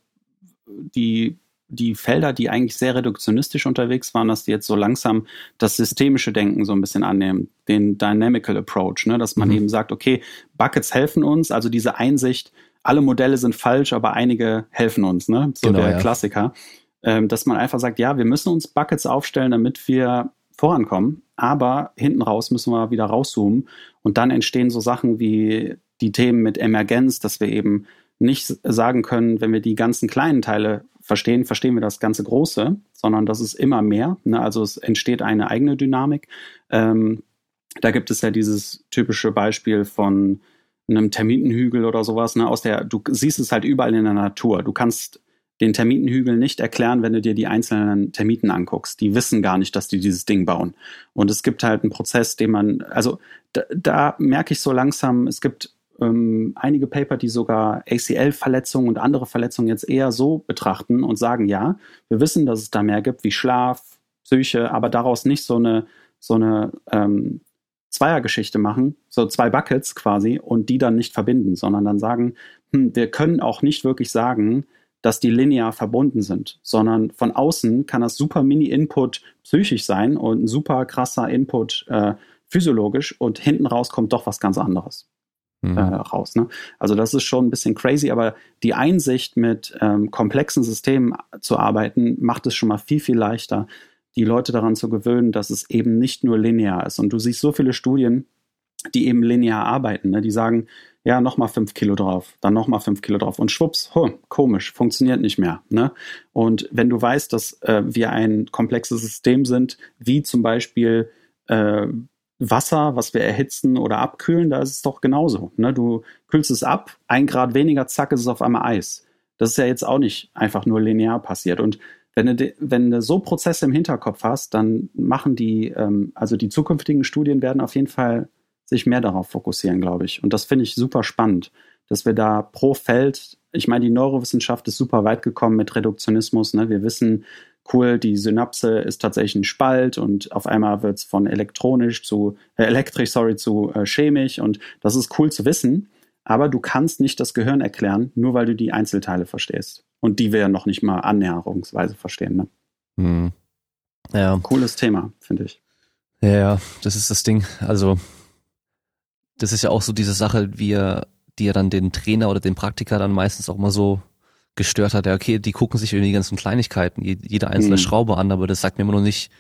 die, die Felder, die eigentlich sehr reduktionistisch unterwegs waren, dass die jetzt so langsam das systemische Denken so ein bisschen annehmen, den Dynamical Approach, ne? dass man
Mhm.
eben sagt, okay, Buckets helfen uns, also diese Einsicht, alle Modelle sind falsch, aber einige helfen uns, ne? so
Genau,
der
ja.
Klassiker, ähm, dass man einfach sagt, ja, wir müssen uns Buckets aufstellen, damit wir vorankommen, aber hinten raus müssen wir wieder rauszoomen und dann entstehen so Sachen wie die Themen mit Emergenz, dass wir eben nicht sagen können, wenn wir die ganzen kleinen Teile verstehen, verstehen wir das ganze Große, sondern das ist immer mehr. Ne? Also es entsteht eine eigene Dynamik. Ähm, da gibt es ja dieses typische Beispiel von einem Termitenhügel oder sowas. Ne? Aus der, du siehst es halt überall in der Natur. Du kannst den Termitenhügel nicht erklären, wenn du dir die einzelnen Termiten anguckst. Die wissen gar nicht, dass die dieses Ding bauen. Und es gibt halt einen Prozess, den man, also da, da merke ich so langsam, es gibt ähm, einige Paper, die sogar ACL-Verletzungen und andere Verletzungen jetzt eher so betrachten und sagen, ja, wir wissen, dass es da mehr gibt wie Schlaf, Psyche, aber daraus nicht so eine, so eine ähm, Zweiergeschichte machen, so zwei Buckets quasi, und die dann nicht verbinden, sondern dann sagen, hm, wir können auch nicht wirklich sagen, dass die linear verbunden sind, sondern von außen kann das super Mini-Input psychisch sein und ein super krasser Input äh, physiologisch und hinten raus kommt doch was ganz anderes
Mhm.
äh, raus. Ne? Also das ist schon ein bisschen crazy, aber die Einsicht mit ähm, komplexen Systemen zu arbeiten, macht es schon mal viel, viel leichter, die Leute daran zu gewöhnen, dass es eben nicht nur linear ist. Und du siehst so viele Studien, die eben linear arbeiten, ne? die sagen, ja, nochmal fünf Kilo drauf, dann nochmal fünf Kilo drauf und schwupps, huh, komisch, funktioniert nicht mehr. Ne? Und wenn du weißt, dass äh, wir ein komplexes System sind, wie zum Beispiel äh, Wasser, was wir erhitzen oder abkühlen, da ist es doch genauso. Ne? Du kühlst es ab, ein Grad weniger, zack, ist es auf einmal Eis. Das ist ja jetzt auch nicht einfach nur linear passiert. Und wenn du, wenn du so Prozesse im Hinterkopf hast, dann machen die, ähm, also die zukünftigen Studien werden auf jeden Fall sich mehr darauf fokussieren, glaube ich. Und das finde ich super spannend, dass wir da pro Feld, ich meine, die Neurowissenschaft ist super weit gekommen mit Reduktionismus. Ne? Wir wissen, cool, die Synapse ist tatsächlich ein Spalt und auf einmal wird es von elektronisch zu, äh, elektrisch, sorry, zu äh, chemisch und das ist cool zu wissen. Aber du kannst nicht das Gehirn erklären, nur weil du die Einzelteile verstehst. Und die wir ja noch nicht mal annäherungsweise verstehen. Ne?
Mhm. Ja,
Cooles Thema, finde ich.
ja, ja, das ist das Ding. Also, das ist ja auch so diese Sache, wie er, die ja dann den Trainer oder den Praktiker dann meistens auch mal so gestört hat. Ja, okay, die gucken sich irgendwie die ganzen Kleinigkeiten, je- jede einzelne
Mhm.
Schraube an, aber das sagt mir immer noch nicht,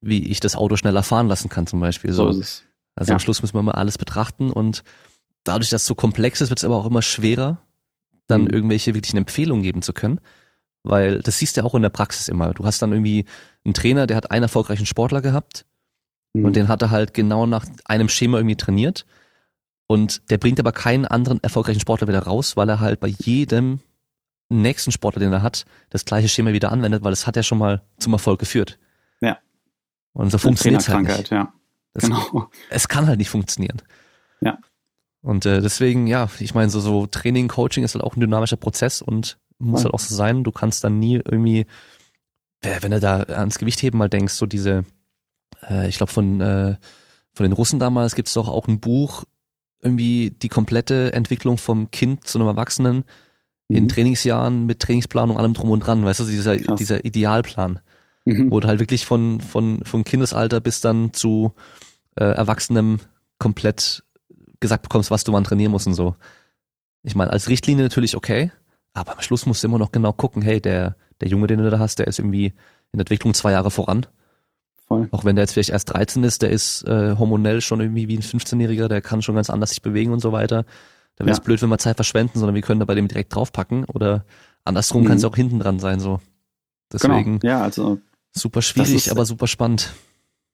wie ich das Auto schneller fahren lassen kann zum Beispiel.
So
So,
ist es.
also
ja.
am Schluss müssen wir mal alles betrachten und dadurch, dass es so komplex ist, wird es aber auch immer schwerer, dann
Mhm.
irgendwelche wirklichen Empfehlungen geben zu können. Weil das siehst du ja auch in der Praxis immer. Du hast dann irgendwie einen Trainer, der hat einen erfolgreichen Sportler gehabt
Mhm.
und den hat er halt genau nach einem Schema irgendwie trainiert. Und der bringt aber keinen anderen erfolgreichen Sportler wieder raus, weil er halt bei jedem nächsten Sportler, den er hat, das gleiche Schema wieder anwendet, weil es hat ja schon mal zum Erfolg geführt.
Ja.
Und so funktioniert es halt nicht.
ja.
Das,
Genau.
Es kann halt nicht funktionieren.
Ja.
Und äh, deswegen, ja, ich meine, so, so Training, Coaching ist halt auch ein dynamischer Prozess und muss
Voll.
halt auch so sein. Du kannst dann nie irgendwie, äh, wenn du da ans Gewichtheben mal denkst, so diese, äh, ich glaube von, äh, von den Russen damals gibt es doch auch ein Buch, irgendwie die komplette Entwicklung vom Kind zu einem Erwachsenen in
Mhm.
Trainingsjahren mit Trainingsplanung, allem drum und dran, weißt du, dieser,
Krass.
dieser Idealplan
Mhm.
wo du halt wirklich von, von, von Kindesalter bis dann zu äh, Erwachsenem komplett gesagt bekommst, was du wann trainieren musst und so. Ich meine, als Richtlinie natürlich okay, aber am Schluss musst du immer noch genau gucken, hey, der, der Junge, den du da hast, der ist irgendwie in der Entwicklung zwei Jahre voran. Voll. Auch wenn der jetzt vielleicht erst 13 ist, der ist äh, hormonell schon irgendwie wie ein 15-Jähriger, der kann schon ganz anders sich bewegen und so weiter. Da wäre es ja. blöd, wenn wir Zeit verschwenden, sondern wir können da bei dem direkt draufpacken oder andersrum mhm. kann es auch hinten dran sein, so. Deswegen.
Genau. Ja, also.
Super schwierig, ist, aber super spannend.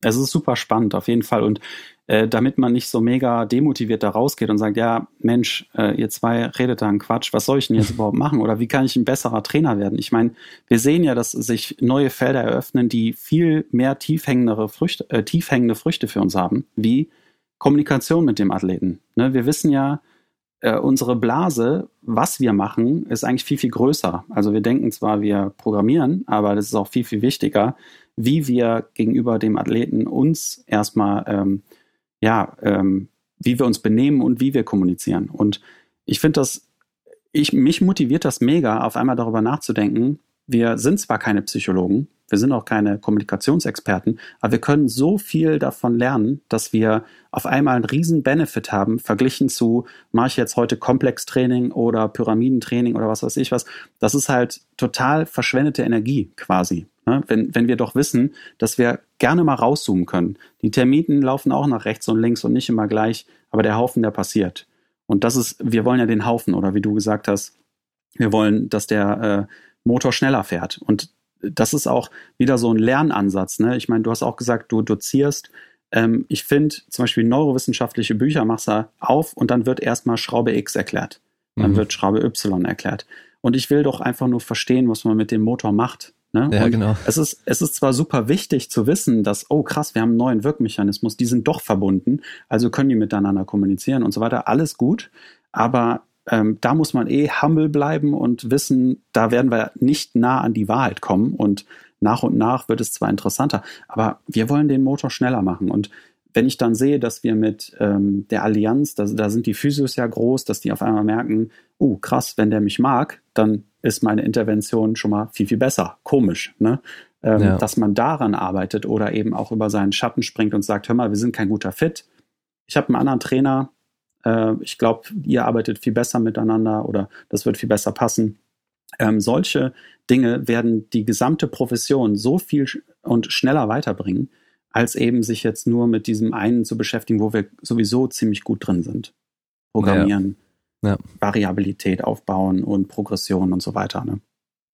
Es ist super spannend, auf jeden Fall. Und äh, damit man nicht so mega demotiviert da rausgeht und sagt, ja, Mensch, äh, ihr zwei redet da einen Quatsch, was soll ich denn jetzt überhaupt machen? Oder wie kann ich ein besserer Trainer werden? Ich meine, wir sehen ja, dass sich neue Felder eröffnen, die viel mehr tiefhängendere Früchte, äh, tiefhängende Früchte für uns haben, wie Kommunikation mit dem Athleten. Ne? Wir wissen ja, äh, unsere Blase, was wir machen, ist eigentlich viel, viel größer. Also wir denken zwar, wir programmieren, aber das ist auch viel, viel wichtiger, wie wir gegenüber dem Athleten uns erstmal, ähm, ja, ähm, wie wir uns benehmen und wie wir kommunizieren. Und ich finde das, ich, mich motiviert das mega, auf einmal darüber nachzudenken. Wir sind zwar keine Psychologen, wir sind auch keine Kommunikationsexperten, aber wir können so viel davon lernen, dass wir auf einmal einen riesen Benefit haben, verglichen zu, mache ich jetzt heute Komplextraining oder Pyramidentraining oder was weiß ich was. Das ist halt total verschwendete Energie quasi. Ne? Wenn, wenn wir doch wissen, dass wir gerne mal rauszoomen können. Die Termiten laufen auch nach rechts und links und nicht immer gleich, aber der Haufen, der passiert. Und das ist, wir wollen ja den Haufen, oder wie du gesagt hast, wir wollen, dass der äh, Motor schneller fährt. Und das ist auch wieder so ein Lernansatz. Ne? Ich meine, du hast auch gesagt, du dozierst. Ähm, ich finde zum Beispiel neurowissenschaftliche Bücher machst du auf und dann wird erstmal Schraube X erklärt. Dann mhm. wird Schraube Y erklärt. Und ich will doch einfach nur verstehen, was man mit dem Motor macht. Ne?
Ja, und genau.
Es ist, es ist zwar super wichtig zu wissen, dass, oh krass, wir haben einen neuen Wirkmechanismus, die sind doch verbunden, also können die miteinander kommunizieren und so weiter. Alles gut. Aber ähm, da muss man eh humble bleiben und wissen, da werden wir nicht nah an die Wahrheit kommen und nach und nach wird es zwar interessanter, aber wir wollen den Motor schneller machen und wenn ich dann sehe, dass wir mit ähm, der Allianz, da, da sind die Physios ja groß, dass die auf einmal merken, oh krass, wenn der mich mag, dann ist meine Intervention schon mal viel, viel besser. Komisch, ne? Ähm, ja. Dass man daran arbeitet oder eben auch über seinen Schatten springt und sagt, hör mal, wir sind kein guter Fit. Ich habe einen anderen Trainer, äh, ich glaube, ihr arbeitet viel besser miteinander oder das wird viel besser passen. Ähm, solche Dinge werden die gesamte Profession so viel und schneller weiterbringen, als eben sich jetzt nur mit diesem einen zu beschäftigen, wo wir sowieso ziemlich gut drin sind. Programmieren, ja. Ja. Variabilität aufbauen und Progression und so weiter. Ne?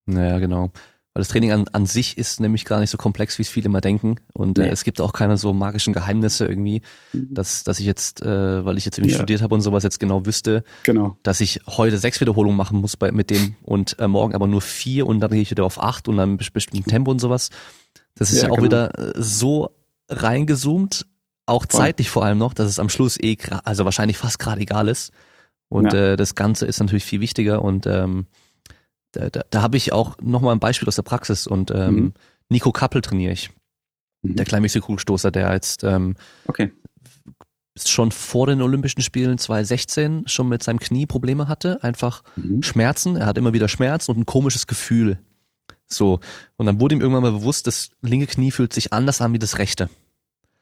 Naja, genau. Weil das Training an, an sich ist nämlich gar nicht so komplex, wie es viele immer denken. Und äh, nee. äh, es gibt auch keine so magischen Geheimnisse irgendwie, mhm. dass, dass ich jetzt, äh, weil ich jetzt irgendwie ja. studiert habe und sowas jetzt genau wüsste,
genau.
dass ich heute sechs Wiederholungen machen muss bei, mit dem und äh, morgen aber nur vier und dann gehe ich wieder auf acht und dann bestimmten Tempo und sowas. Das ist ja, ja auch genau. wieder äh, so reingezoomt, auch zeitlich vor allem noch, dass es am Schluss eh, also wahrscheinlich fast gerade egal ist. Und ja. äh, das Ganze ist natürlich viel wichtiger und ähm, da, da, da habe ich auch nochmal ein Beispiel aus der Praxis und ähm, mhm. Nico Kappel trainiere ich. Mhm. Der Kleinmexiko-Stoßer, der jetzt ähm,
okay.
schon vor den Olympischen Spielen 2016 schon mit seinem Knie Probleme hatte, einfach mhm. Schmerzen. Er hat immer wieder Schmerzen und ein komisches Gefühl. So. Und dann wurde ihm irgendwann mal bewusst, das linke Knie fühlt sich anders an wie das rechte.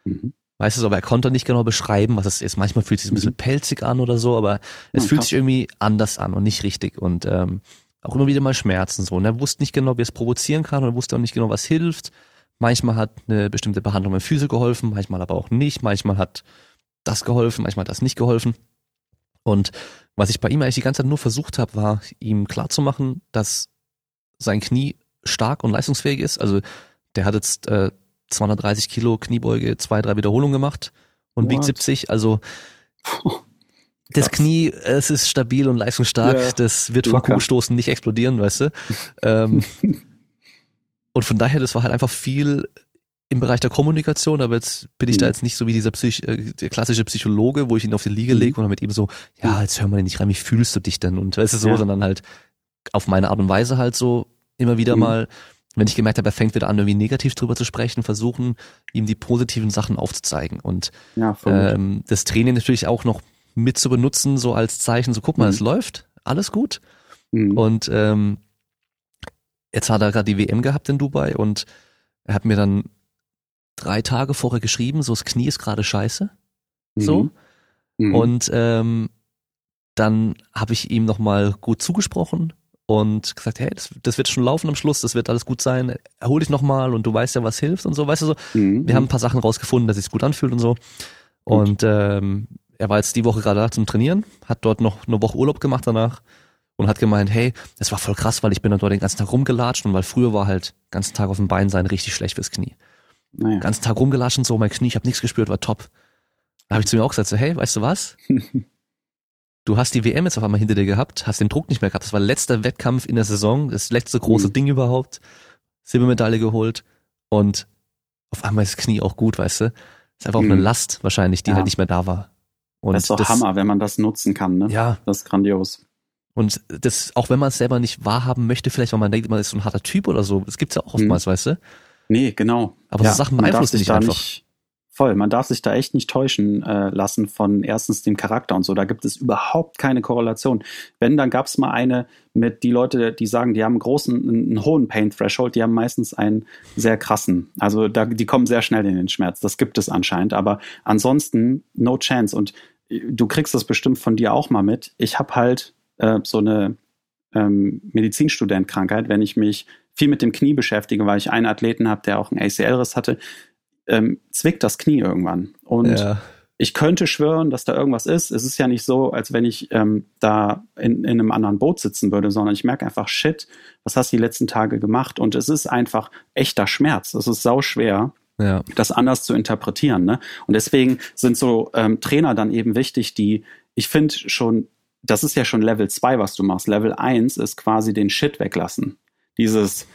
Mhm. Weißt du, aber er konnte nicht genau beschreiben, was es ist. Manchmal fühlt es sich ein bisschen mhm. pelzig an oder so, aber es oh, fühlt sich irgendwie anders an und nicht richtig. Und ähm, auch immer wieder mal Schmerzen so. Und er wusste nicht genau, wie er es provozieren kann und er wusste auch nicht genau, was hilft. Manchmal hat eine bestimmte Behandlung mit Füße geholfen, manchmal aber auch nicht. Manchmal hat das geholfen, manchmal hat das nicht geholfen. Und was ich bei ihm eigentlich die ganze Zeit nur versucht habe, war ihm klarzumachen, dass sein Knie stark und leistungsfähig ist. Also der hat jetzt äh, 230 Kilo Kniebeuge, zwei, drei Wiederholungen gemacht und What? wiegt 70. Also das Knie, es ist stabil und leistungsstark, ja, das wird vom Kugelstoßen nicht explodieren, weißt du. Ähm, und von daher, das war halt einfach viel im Bereich der Kommunikation, aber jetzt bin ich mhm. da jetzt nicht so wie dieser Psych äh, der klassische Psychologe, wo ich ihn auf die Liege mhm. lege und dann mit ihm so, ja, jetzt hör mal nicht rein, wie fühlst du dich denn? Und weißt du so, ja. sondern halt auf meine Art und Weise halt so immer wieder mhm. mal, wenn ich gemerkt habe, er fängt wieder an, irgendwie negativ drüber zu sprechen, versuchen, ihm die positiven Sachen aufzuzeigen. Und
ja,
ähm, das Training natürlich auch noch mit zu benutzen, so als Zeichen, so guck mal, mhm. es läuft, alles gut. Mhm. Und ähm, jetzt hat er gerade die WM gehabt in Dubai und er hat mir dann drei Tage vorher geschrieben, so das Knie ist gerade scheiße. So. Mhm. mhm. Und ähm, dann habe ich ihm nochmal gut zugesprochen und gesagt, hey, das, das, wird schon laufen am Schluss, das wird alles gut sein, erhol dich nochmal und du weißt ja, was hilft und so, weißt du so. Mhm. Wir haben ein paar Sachen rausgefunden, dass es gut anfühlt und so. Und ähm, er war jetzt die Woche gerade da zum Trainieren, hat dort noch eine Woche Urlaub gemacht danach und hat gemeint, hey, das war voll krass, weil ich bin dann dort den ganzen Tag rumgelatscht und weil früher war halt den ganzen Tag auf dem Bein sein richtig schlecht fürs Knie. Naja. Ganzen Tag rumgelatscht und so, mein Knie, ich habe nichts gespürt, war top. Da habe ich zu mir auch gesagt, so, hey, weißt du was? du hast die WM jetzt auf einmal hinter dir gehabt, hast den Druck nicht mehr gehabt. Das war letzter Wettkampf in der Saison, das letzte große mhm. Ding überhaupt. Silbermedaille geholt und auf einmal ist das Knie auch gut, weißt du? ist einfach mhm. auch eine mhm. Last wahrscheinlich, die ja. halt nicht mehr da war.
Und das ist doch das, Hammer, wenn man das nutzen kann, ne?
Ja.
Das ist grandios.
Und das, auch wenn man es selber nicht wahrhaben möchte, vielleicht, weil man denkt, man ist so ein harter Typ oder so, das gibt's ja auch oftmals, mhm. weißt du?
Nee, genau.
Aber ja, so Sachen beeinflussen dich einfach.
Nicht, Voll, man darf sich da echt nicht täuschen äh, lassen von erstens dem Charakter und so. Da gibt es überhaupt keine Korrelation. Wenn, dann gab es mal eine mit die Leute, die sagen, die haben einen großen, einen hohen Pain Threshold, die haben meistens einen sehr krassen. Also da, die kommen sehr schnell in den Schmerz. Das gibt es anscheinend. Aber ansonsten no chance. Und du kriegst das bestimmt von dir auch mal mit. Ich habe halt äh, so eine ähm, Medizinstudentkrankheit, wenn ich mich viel mit dem Knie beschäftige, weil ich einen Athleten habe, der auch einen ACL-Riss hatte ähm, zwickt das Knie irgendwann. Und ja. ich könnte schwören, dass da irgendwas ist. Es ist ja nicht so, als wenn ich ähm, da in, in einem anderen Boot sitzen würde, sondern ich merke einfach, shit, was hast du die letzten Tage gemacht? Und es ist einfach echter Schmerz. Es ist sau schwer. Ja. das anders zu interpretieren. Ne? Und deswegen sind so ähm, Trainer dann eben wichtig, die, ich finde schon, das ist ja schon Level 2, was du machst. Level 1 ist quasi den Shit weglassen. Dieses,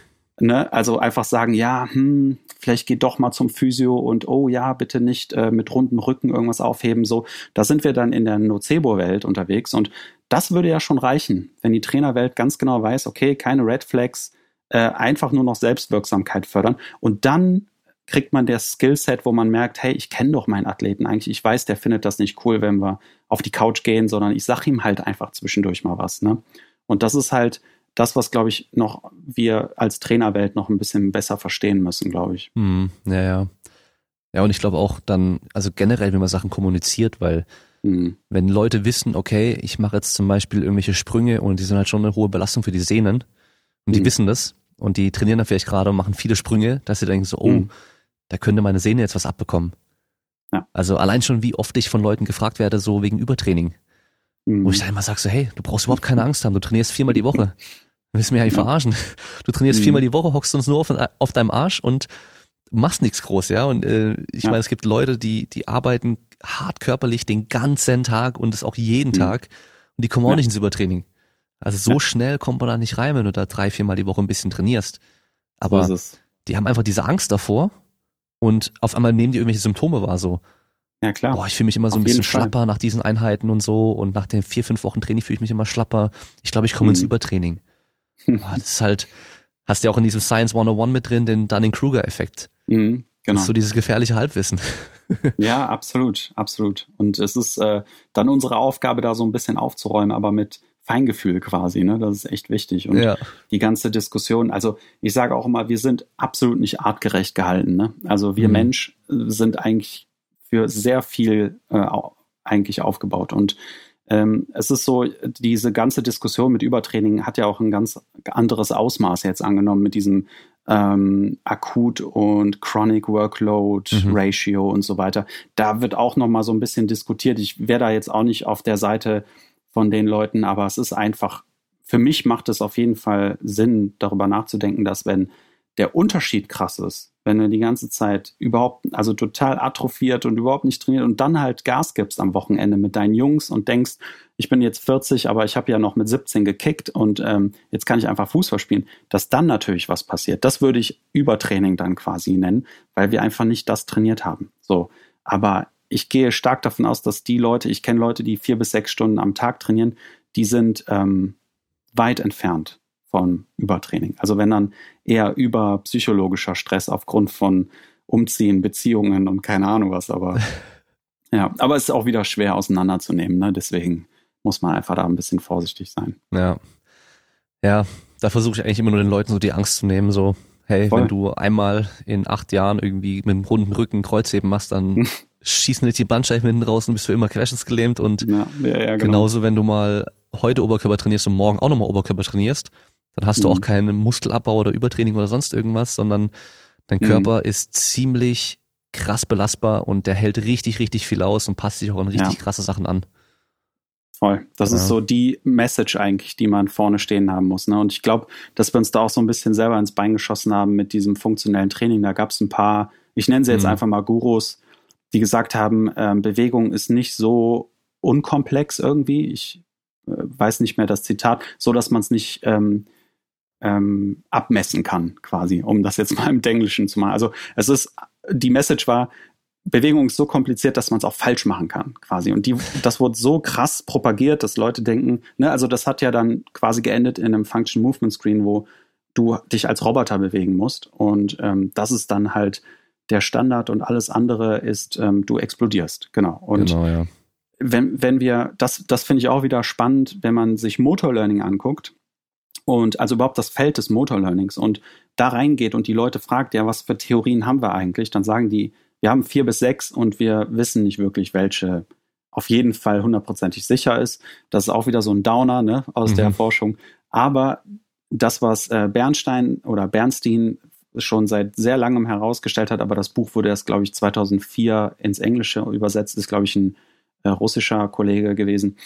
Ne? Also einfach sagen, ja, hm, vielleicht geht doch mal zum Physio und oh ja, bitte nicht äh, mit rundem Rücken irgendwas aufheben. So, da sind wir dann in der Nocebo-Welt unterwegs und das würde ja schon reichen, wenn die Trainerwelt ganz genau weiß, okay, keine Red Flags, äh, einfach nur noch Selbstwirksamkeit fördern und dann kriegt man das Skillset, wo man merkt, hey, ich kenne doch meinen Athleten eigentlich, ich weiß, der findet das nicht cool, wenn wir auf die Couch gehen, sondern ich sag ihm halt einfach zwischendurch mal was. Ne? Und das ist halt das, was, glaube ich, noch wir als Trainerwelt noch ein bisschen besser verstehen müssen, glaube ich.
Mhm, ja, ja. Ja, und ich glaube auch dann, also generell, wenn man Sachen kommuniziert, weil mhm. wenn Leute wissen, okay, ich mache jetzt zum Beispiel irgendwelche Sprünge und die sind halt schon eine hohe Belastung für die Sehnen und die mhm. wissen das und die trainieren dann vielleicht gerade und machen viele Sprünge, dass sie denken so, oh, mhm. Da könnte meine Sehne jetzt was abbekommen. Ja. Also allein schon, wie oft ich von Leuten gefragt werde, so wegen Übertraining. Mhm. Wo ich dann immer sage so, hey, du brauchst überhaupt keine Angst haben, du trainierst viermal die Woche. Willst du mich eigentlich verarschen? Du trainierst mhm. viermal die Woche, hockst uns nur auf, auf deinem Arsch und machst nichts groß, ja. Und äh, ich ja. meine, es gibt Leute, die, die arbeiten hart körperlich den ganzen Tag und das auch jeden mhm. Tag und die kommen auch ja. nicht ins Übertraining. Also so ja. schnell kommt man da nicht rein, wenn du da drei, viermal die Woche ein bisschen trainierst. Aber die haben einfach diese Angst davor und auf einmal nehmen die irgendwelche Symptome wahr, so.
Ja, klar.
Boah, ich fühle mich immer so auf ein bisschen schlapper nach diesen Einheiten und so und nach den vier, fünf Wochen Training fühle ich mich immer schlapper. Ich glaube, ich komme mhm. ins Übertraining. Ah, das ist halt, hast ja auch in diesem Science 101 mit drin, den Dunning-Kruger-Effekt. Mhm, genau. Das ist so dieses gefährliche Halbwissen.
ja, absolut, absolut. Und es ist äh, dann unsere Aufgabe, da so ein bisschen aufzuräumen, aber mit Feingefühl quasi, ne? Das ist echt wichtig. Und ja. die ganze Diskussion, also ich sage auch immer, wir sind absolut nicht artgerecht gehalten. Ne? Also wir mhm. Mensch sind eigentlich für sehr viel äh, eigentlich aufgebaut. Und ähm, es ist so, diese ganze Diskussion mit Übertraining hat ja auch ein ganz anderes Ausmaß jetzt angenommen mit diesem ähm, Akut und Chronic Workload mhm. Ratio und so weiter. Da wird auch noch mal so ein bisschen diskutiert. Ich wäre da jetzt auch nicht auf der Seite von den Leuten, aber es ist einfach, für mich macht es auf jeden Fall Sinn, darüber nachzudenken, dass wenn der Unterschied krass ist, wenn du die ganze Zeit überhaupt, also total atrophiert und überhaupt nicht trainiert und dann halt Gas gibst am Wochenende mit deinen Jungs und denkst, ich bin jetzt 40, aber ich habe ja noch mit 17 gekickt und ähm, jetzt kann ich einfach Fußball spielen, dass dann natürlich was passiert. Das würde ich Übertraining dann quasi nennen, weil wir einfach nicht das trainiert haben. So, aber ich gehe stark davon aus, dass die Leute, ich kenne Leute, die vier bis sechs Stunden am Tag trainieren, die sind ähm, weit entfernt von Übertraining. Also wenn dann eher über psychologischer Stress aufgrund von Umziehen, Beziehungen und keine Ahnung was, aber ja, aber es ist auch wieder schwer auseinanderzunehmen, ne? Deswegen muss man einfach da ein bisschen vorsichtig sein.
Ja. Ja, da versuche ich eigentlich immer nur den Leuten so die Angst zu nehmen, so, hey, Voll. wenn du einmal in acht Jahren irgendwie mit einem runden Rücken Kreuzheben machst, dann schießen nicht die Bandscheiben hinten raus und bist für immer querschnittsgelähmt und
Ja, ja, ja, genau.
genauso, wenn du mal heute Oberkörper trainierst und morgen auch nochmal Oberkörper trainierst, dann hast du
Mhm.
auch keinen Muskelabbau oder Übertraining oder sonst irgendwas, sondern dein
Mhm.
Körper ist ziemlich krass belastbar und der hält richtig, richtig viel aus und passt sich auch an richtig krasse Sachen an.
Voll. Das
Ja.
ist so die Message eigentlich, die man vorne stehen haben muss. Ne? Und ich glaube, dass wir uns da auch so ein bisschen selber ins Bein geschossen haben mit diesem funktionellen Training. Da gab es ein paar, ich nenne sie jetzt
Mhm.
einfach mal Gurus, die gesagt haben, ähm, Bewegung ist nicht so unkomplex irgendwie. Ich äh, weiß nicht mehr das Zitat, so dass man es nicht ähm, ähm, abmessen kann, quasi, um das jetzt mal im Englischen zu machen. Also es ist, die Message war, Bewegung ist so kompliziert, dass man es auch falsch machen kann, quasi. Und die, das wurde so krass propagiert, dass Leute denken, ne, also das hat ja dann quasi geendet in einem Function Movement Screen, wo du dich als Roboter bewegen musst. Und ähm, das ist dann halt der Standard und alles andere ist, ähm, du explodierst. Genau. Und
genau, ja.
wenn, wenn wir, das, das finde ich auch wieder spannend, wenn man sich Motor Learning anguckt und also überhaupt das Feld des Motor Learnings und da reingeht und die Leute fragt, ja, was für Theorien haben wir eigentlich, dann sagen die, wir haben vier bis sechs und wir wissen nicht wirklich, welche auf jeden Fall hundertprozentig sicher ist. Das ist auch wieder so ein Downer ne, aus
Mhm.
der Forschung. Aber das, was äh, Bernstein oder Bernstein schon seit sehr langem herausgestellt hat, aber das Buch wurde erst, glaube ich, 2004 ins Englische übersetzt, ist, glaube ich, ein äh, russischer Kollege gewesen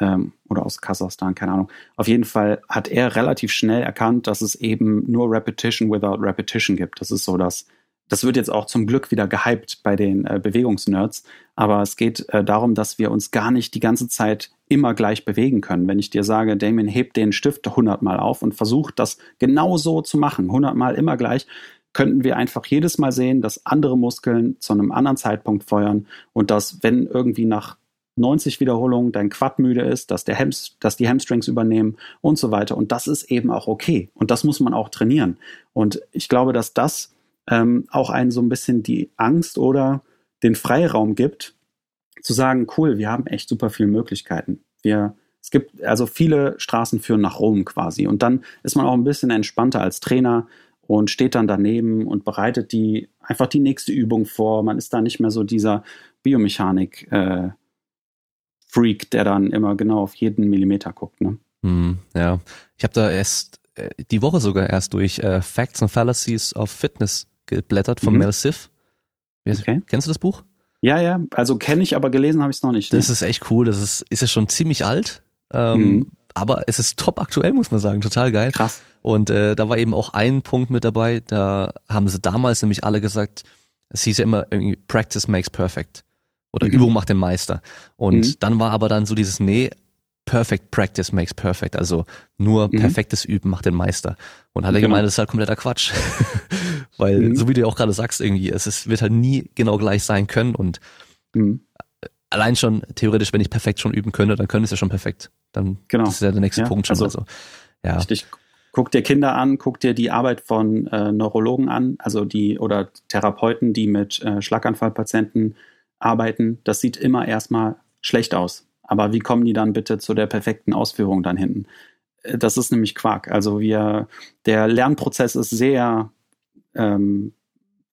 ähm, oder aus Kasachstan, keine Ahnung. Auf jeden Fall hat er relativ schnell erkannt, dass es eben nur Repetition without Repetition gibt. Das ist so das, das wird jetzt auch zum Glück wieder gehypt bei den äh, Bewegungsnerds, aber es geht äh, darum, dass wir uns gar nicht die ganze Zeit immer gleich bewegen können. Wenn ich dir sage, Damien, hebt den Stift 100 Mal auf und versucht das genau so zu machen, 100 Mal immer gleich, könnten wir einfach jedes Mal sehen, dass andere Muskeln zu einem anderen Zeitpunkt feuern und dass, wenn irgendwie nach 90 Wiederholungen dein Quad müde ist, dass, der Hams, dass die Hamstrings übernehmen und so weiter. Und das ist eben auch okay. Und das muss man auch trainieren. Und ich glaube, dass das ähm, auch einen so ein bisschen die Angst oder den Freiraum gibt, zu sagen, cool, wir haben echt super viele Möglichkeiten. Wir, es gibt, also viele Straßen führen nach Rom quasi. Und dann ist man auch ein bisschen entspannter als Trainer und steht dann daneben und bereitet die einfach die nächste Übung vor. Man ist da nicht mehr so dieser Biomechanik äh, Freak, der dann immer genau auf jeden Millimeter guckt. Ne?
Hm, ja. Ich habe da erst äh, die Woche sogar erst durch äh, Facts and Fallacies of Fitness geblättert von
Mhm.
Mel Siff.
Okay.
Kennst du das Buch?
Ja, ja, also kenne ich, aber gelesen habe ich es noch nicht. Ne?
Das ist echt cool. Das ist, ist ja schon ziemlich alt. Ähm,
Mhm.
Aber es ist top aktuell, muss man sagen. Total geil.
krass.
Und äh, da war eben auch ein Punkt mit dabei, da haben sie damals nämlich alle gesagt, es hieß ja immer irgendwie Practice makes perfect. Oder
Mhm.
Übung macht den Meister. Und
Mhm.
dann war aber dann so dieses, nee, perfect practice makes perfect. Also nur
Mhm.
perfektes Üben macht den Meister. Und hat er
Genau.
gemeint, das ist halt kompletter Quatsch. Weil,
Mhm.
so wie du ja auch gerade sagst, irgendwie, es ist, wird halt nie genau gleich sein können. Und
Mhm.
allein schon theoretisch, wenn ich perfekt schon üben könnte, dann könnte es ja schon perfekt. Dann
Genau.
das ist ja der nächste
Ja,
Punkt schon.
also-
Also, ja.
Richtig. Guck dir Kinder an, guck dir die Arbeit von äh, Neurologen an, also die oder Therapeuten, die mit äh, Schlaganfallpatienten arbeiten. Das sieht immer erstmal schlecht aus. Aber wie kommen die dann bitte zu der perfekten Ausführung dann hinten? Äh, Das ist nämlich Quark. Also wir, der Lernprozess ist sehr ähm,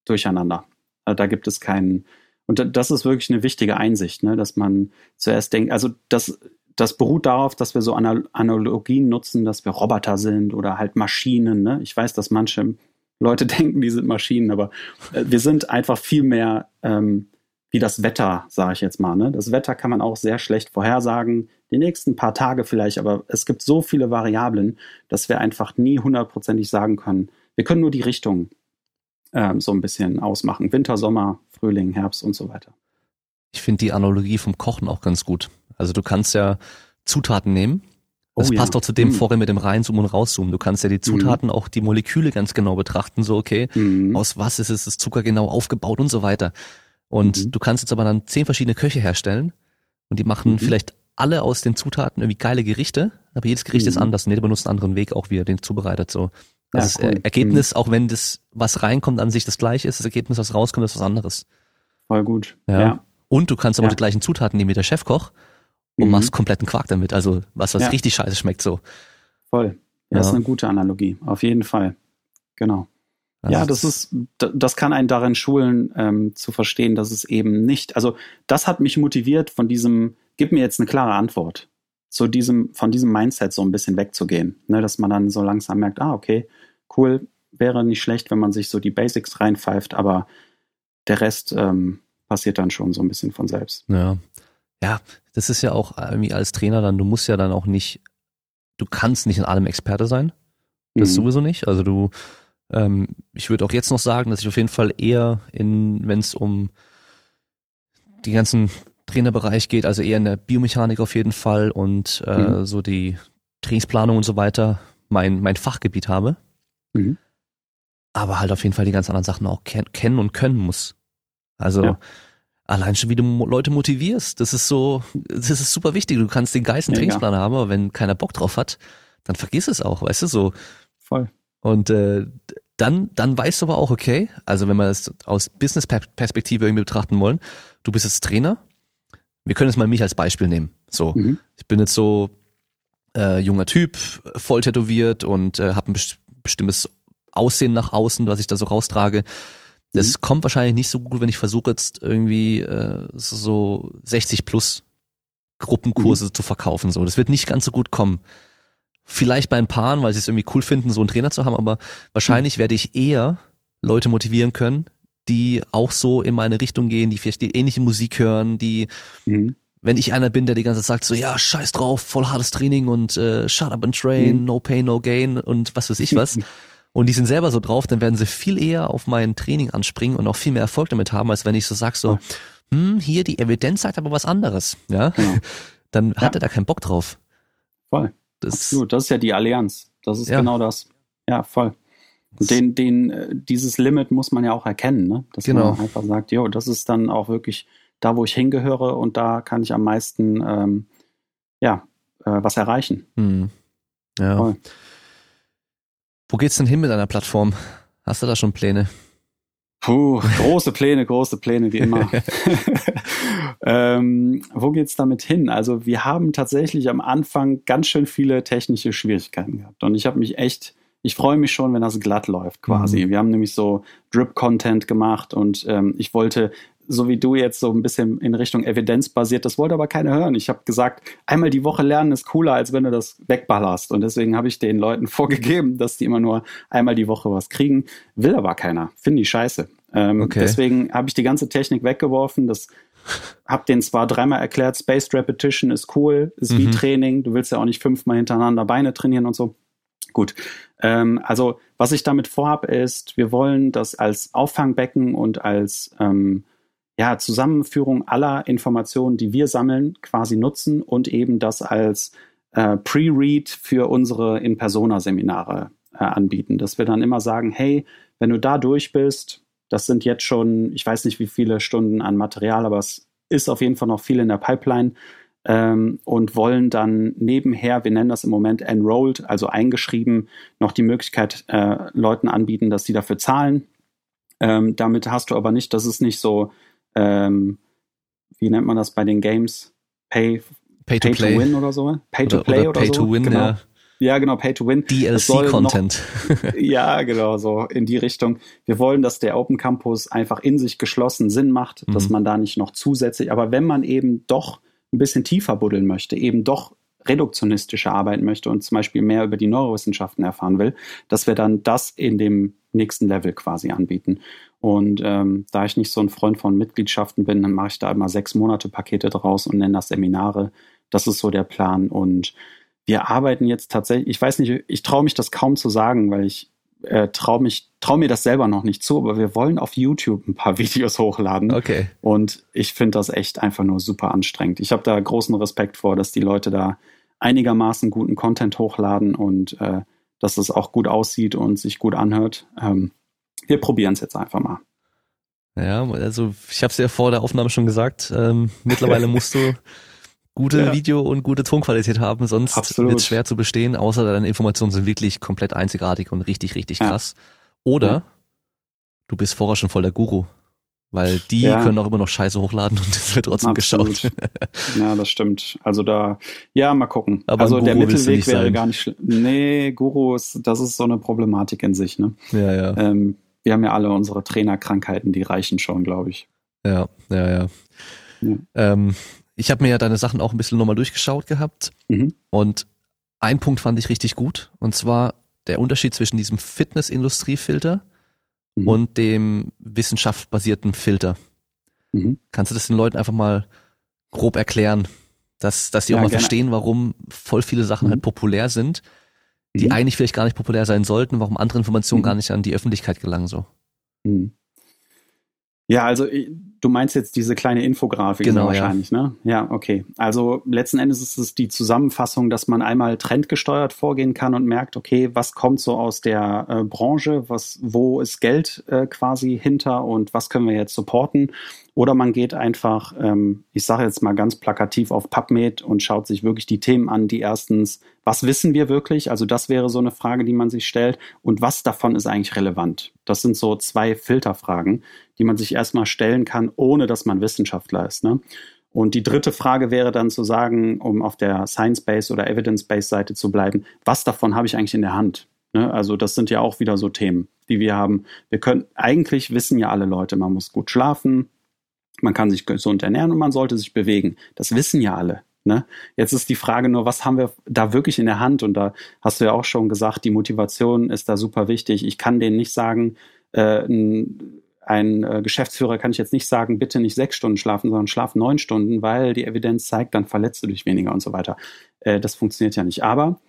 durcheinander. Also da gibt es keinen. Und da- das ist wirklich eine wichtige Einsicht, ne? dass man zuerst denkt, also das, das beruht darauf, dass wir so Anal Analogien nutzen, dass wir Roboter sind oder halt Maschinen. Ne? Ich weiß, dass manche Leute denken, die sind Maschinen, aber äh, wir sind einfach viel mehr ähm, wie das Wetter, sage ich jetzt mal. Ne? Das Wetter kann man auch sehr schlecht vorhersagen, die nächsten paar Tage vielleicht, aber es gibt so viele Variablen, dass wir einfach nie hundertprozentig sagen können. Wir können nur die Richtung ähm, so ein bisschen ausmachen. Winter, Sommer, Frühling, Herbst und so weiter.
Ich finde die Analogie vom Kochen auch ganz gut. Also du kannst ja Zutaten nehmen. Das
Oh ja.
passt auch zu dem
Mm.
vorhin mit dem Reinzoomen und Rauszoomen. Du kannst ja die Zutaten, auch die Moleküle ganz genau betrachten. So, okay,
Mhm.
aus was ist es das Zucker genau aufgebaut und so weiter. Und
Mhm.
du kannst jetzt aber dann zehn verschiedene Köche herstellen und die machen
Mhm.
vielleicht alle aus den Zutaten irgendwie geile Gerichte, aber jedes Gericht ist
Mhm.
anders und jeder benutzt einen anderen Weg auch, wie er den zubereitet. So.
Ja,
Also das
cool. Mhm.
Er- Ergebnis, auch wenn das, was reinkommt, an sich das gleiche ist, das Ergebnis, was rauskommt, ist was anderes.
Voll gut.
Ja.
ja.
Und du kannst aber
Ja.
die gleichen Zutaten nehmen wie der Chefkoch und
Mhm.
machst kompletten Quark damit. Also was, was
Ja.
richtig scheiße schmeckt so.
Voll. Ja, Das
Ja.
ist eine gute Analogie, auf jeden Fall. Genau. Also ja, das ist, das kann einen darin schulen, ähm, zu verstehen, dass es eben nicht, also das hat mich motiviert, von diesem, gib mir jetzt eine klare Antwort, zu diesem, von diesem Mindset so ein bisschen wegzugehen, ne, dass man dann so langsam merkt, ah, okay, cool, wäre nicht schlecht, wenn man sich so die Basics reinpfeift, aber der Rest ähm, passiert dann schon so ein bisschen von selbst.
Ja. Ja, das ist ja auch irgendwie als Trainer dann, du musst ja dann auch nicht, du kannst nicht in allem Experte sein. Das mhm. sowieso nicht. Also du, ähm, ich würde auch jetzt noch sagen, dass ich auf jeden Fall eher in, wenn es um die ganzen Trainerbereich geht, also eher in der Biomechanik auf jeden Fall und äh, mhm. so die Trainingsplanung und so weiter, mein, mein Fachgebiet habe. Mhm. Aber halt auf jeden Fall die ganz anderen Sachen auch ken kennen und können muss. Also ja. allein schon, wie du Leute motivierst, das ist so, das ist super wichtig. Du kannst den geilsten ja, Trainingsplan ja. haben, aber wenn keiner Bock drauf hat, dann vergiss es auch, weißt du, so.
Voll.
Und äh, dann, dann weißt du aber auch, okay, also wenn wir das aus Business-Perspektive irgendwie betrachten wollen, du bist jetzt Trainer, wir können jetzt mal mich als Beispiel nehmen. So, mhm. ich bin jetzt so äh, junger Typ, voll tätowiert und äh, habe ein bestimmtes Aussehen nach außen, was ich da so raustrage. Das mhm. kommt wahrscheinlich nicht so gut, wenn ich versuche jetzt irgendwie äh, so 60 plus Gruppenkurse mhm. zu verkaufen. So, das wird nicht ganz so gut kommen. Vielleicht bei ein Paaren, weil sie es irgendwie cool finden, so einen Trainer zu haben, aber wahrscheinlich mhm. werde ich eher Leute motivieren können, die auch so in meine Richtung gehen, die vielleicht die ähnliche Musik hören, die, mhm. wenn ich einer bin, der die ganze Zeit sagt, so ja, scheiß drauf, voll hartes Training und äh, shut up and train, mhm. no pain, no gain und was weiß ich was. und die sind selber so drauf, dann werden sie viel eher auf mein Training anspringen und auch viel mehr Erfolg damit haben, als wenn ich so sag so, hm, hier die Evidenz sagt aber was anderes, ja. Genau. Dann hat ja. er da keinen Bock drauf.
Voll. Das, Absolut, das ist ja die Allianz. Das ist ja. genau das. Ja, voll. Den, den, äh, dieses Limit muss man ja auch erkennen, ne? Dass genau. man einfach sagt, jo, das ist dann auch wirklich da, wo ich hingehöre und da kann ich am meisten ähm, ja, äh, was erreichen. Hm.
Ja. Voll. Wo geht's denn hin mit einer Plattform? Hast du da schon Pläne?
Puh, große Pläne, große Pläne, wie immer. ähm, wo geht's damit hin? Also wir haben tatsächlich am Anfang ganz schön viele technische Schwierigkeiten gehabt. Und ich habe mich echt, ich freue mich schon, wenn das glatt läuft quasi. Mhm. Wir haben nämlich so Drip-Content gemacht und ähm, ich wollte so wie du jetzt so ein bisschen in Richtung Evidenz basiert, das wollte aber keiner hören. Ich habe gesagt, einmal die Woche lernen ist cooler, als wenn du das wegballerst. Und deswegen habe ich den Leuten vorgegeben, dass die immer nur einmal die Woche was kriegen. Will aber keiner. Finde ich scheiße. Ähm, okay. Deswegen habe ich die ganze Technik weggeworfen. Das habe den zwar dreimal erklärt, Spaced Repetition ist cool, ist mhm. wie Training. Du willst ja auch nicht fünfmal hintereinander Beine trainieren und so. Gut. Ähm, also was ich damit vorhab, ist, wir wollen das als Auffangbecken und als ähm, ja, Zusammenführung aller Informationen, die wir sammeln, quasi nutzen und eben das als äh, Pre-Read für unsere In-Persona-Seminare äh, anbieten. Dass wir dann immer sagen, hey, wenn du da durch bist, das sind jetzt schon, ich weiß nicht wie viele Stunden an Material, aber es ist auf jeden Fall noch viel in der Pipeline ähm, und wollen dann nebenher, wir nennen das im Moment enrolled, also eingeschrieben, noch die Möglichkeit äh, Leuten anbieten, dass sie dafür zahlen. Ähm, damit hast du aber nicht, das ist nicht so ähm, wie nennt man das bei den Games? Pay,
pay, to, pay play.
to Win oder so?
Pay to Play oder, oder
Pay
so? to Win,
genau. ja. Ja, genau, Pay to Win.
DLC-Content.
ja, genau, so in die Richtung. Wir wollen, dass der Open Campus einfach in sich geschlossen Sinn macht, mhm. dass man da nicht noch zusätzlich, aber wenn man eben doch ein bisschen tiefer buddeln möchte, eben doch reduktionistischer arbeiten möchte und zum Beispiel mehr über die Neurowissenschaften erfahren will, dass wir dann das in dem nächsten Level quasi anbieten. Und ähm, da ich nicht so ein Freund von Mitgliedschaften bin, dann mache ich da immer sechs Monate Pakete draus und nenne das Seminare. Das ist so der Plan. Und wir arbeiten jetzt tatsächlich, ich weiß nicht, ich traue mich das kaum zu sagen, weil ich äh, traue mich, traue mir das selber noch nicht zu, aber wir wollen auf YouTube ein paar Videos hochladen.
Okay.
Und ich finde das echt einfach nur super anstrengend. Ich habe da großen Respekt vor, dass die Leute da einigermaßen guten Content hochladen und äh, dass es auch gut aussieht und sich gut anhört. Ähm, wir probieren es jetzt einfach mal.
Ja, also ich habe es ja vor der Aufnahme schon gesagt, ähm, mittlerweile musst du gute ja. Video- und gute Tonqualität haben, sonst wird es schwer zu bestehen, außer deine Informationen sind wirklich komplett einzigartig und richtig, richtig krass. Oder du bist vorher schon voll der Guru. Weil die ja. können auch immer noch Scheiße hochladen und es wird trotzdem Absolut. geschaut.
ja, das stimmt. Also da, ja, mal gucken. Aber also der Mittelweg wäre sein. gar nicht schlimm. Nee, Guru ist, das ist so eine Problematik in sich, ne?
Ja, ja.
Ähm, wir haben ja alle unsere Trainerkrankheiten, die reichen schon, glaube ich.
Ja, ja, ja. ja. Ähm, ich habe mir ja deine Sachen auch ein bisschen nochmal durchgeschaut gehabt mhm. und ein Punkt fand ich richtig gut und zwar der Unterschied zwischen diesem Fitness-Industriefilter mhm. und dem wissenschaftsbasierten Filter. Mhm. Kannst du das den Leuten einfach mal grob erklären, dass, dass die ja, auch mal gerne. verstehen, warum voll viele Sachen halt mhm. populär sind, die mhm. eigentlich vielleicht gar nicht populär sein sollten, warum andere Informationen mhm. gar nicht an die Öffentlichkeit gelangen so.
Mhm. Ja, also du meinst jetzt diese kleine Infografik genau, wahrscheinlich, ja. ne? Ja, okay. Also letzten Endes ist es die Zusammenfassung, dass man einmal trendgesteuert vorgehen kann und merkt, okay, was kommt so aus der äh, Branche, was, wo ist Geld äh, quasi hinter und was können wir jetzt supporten oder man geht einfach, ähm, ich sage jetzt mal ganz plakativ auf PubMed und schaut sich wirklich die Themen an, die erstens, was wissen wir wirklich? Also das wäre so eine Frage, die man sich stellt. Und was davon ist eigentlich relevant? Das sind so zwei Filterfragen, die man sich erstmal stellen kann, ohne dass man Wissenschaftler ist. Ne? Und die dritte Frage wäre dann zu sagen, um auf der Science-Based oder Evidence-Based Seite zu bleiben, was davon habe ich eigentlich in der Hand? Ne? Also das sind ja auch wieder so Themen, die wir haben. Wir können, eigentlich wissen ja alle Leute, man muss gut schlafen, man kann sich gesund ernähren und man sollte sich bewegen. Das wissen ja alle. Ne? Jetzt ist die Frage nur, was haben wir da wirklich in der Hand? Und da hast du ja auch schon gesagt, die Motivation ist da super wichtig. Ich kann denen nicht sagen, äh, ein, äh, Geschäftsführer kann ich jetzt nicht sagen, bitte nicht sechs Stunden schlafen, sondern schlaf neun Stunden, weil die Evidenz zeigt, dann verletzt du dich weniger und so weiter. Äh, das funktioniert ja nicht. Aber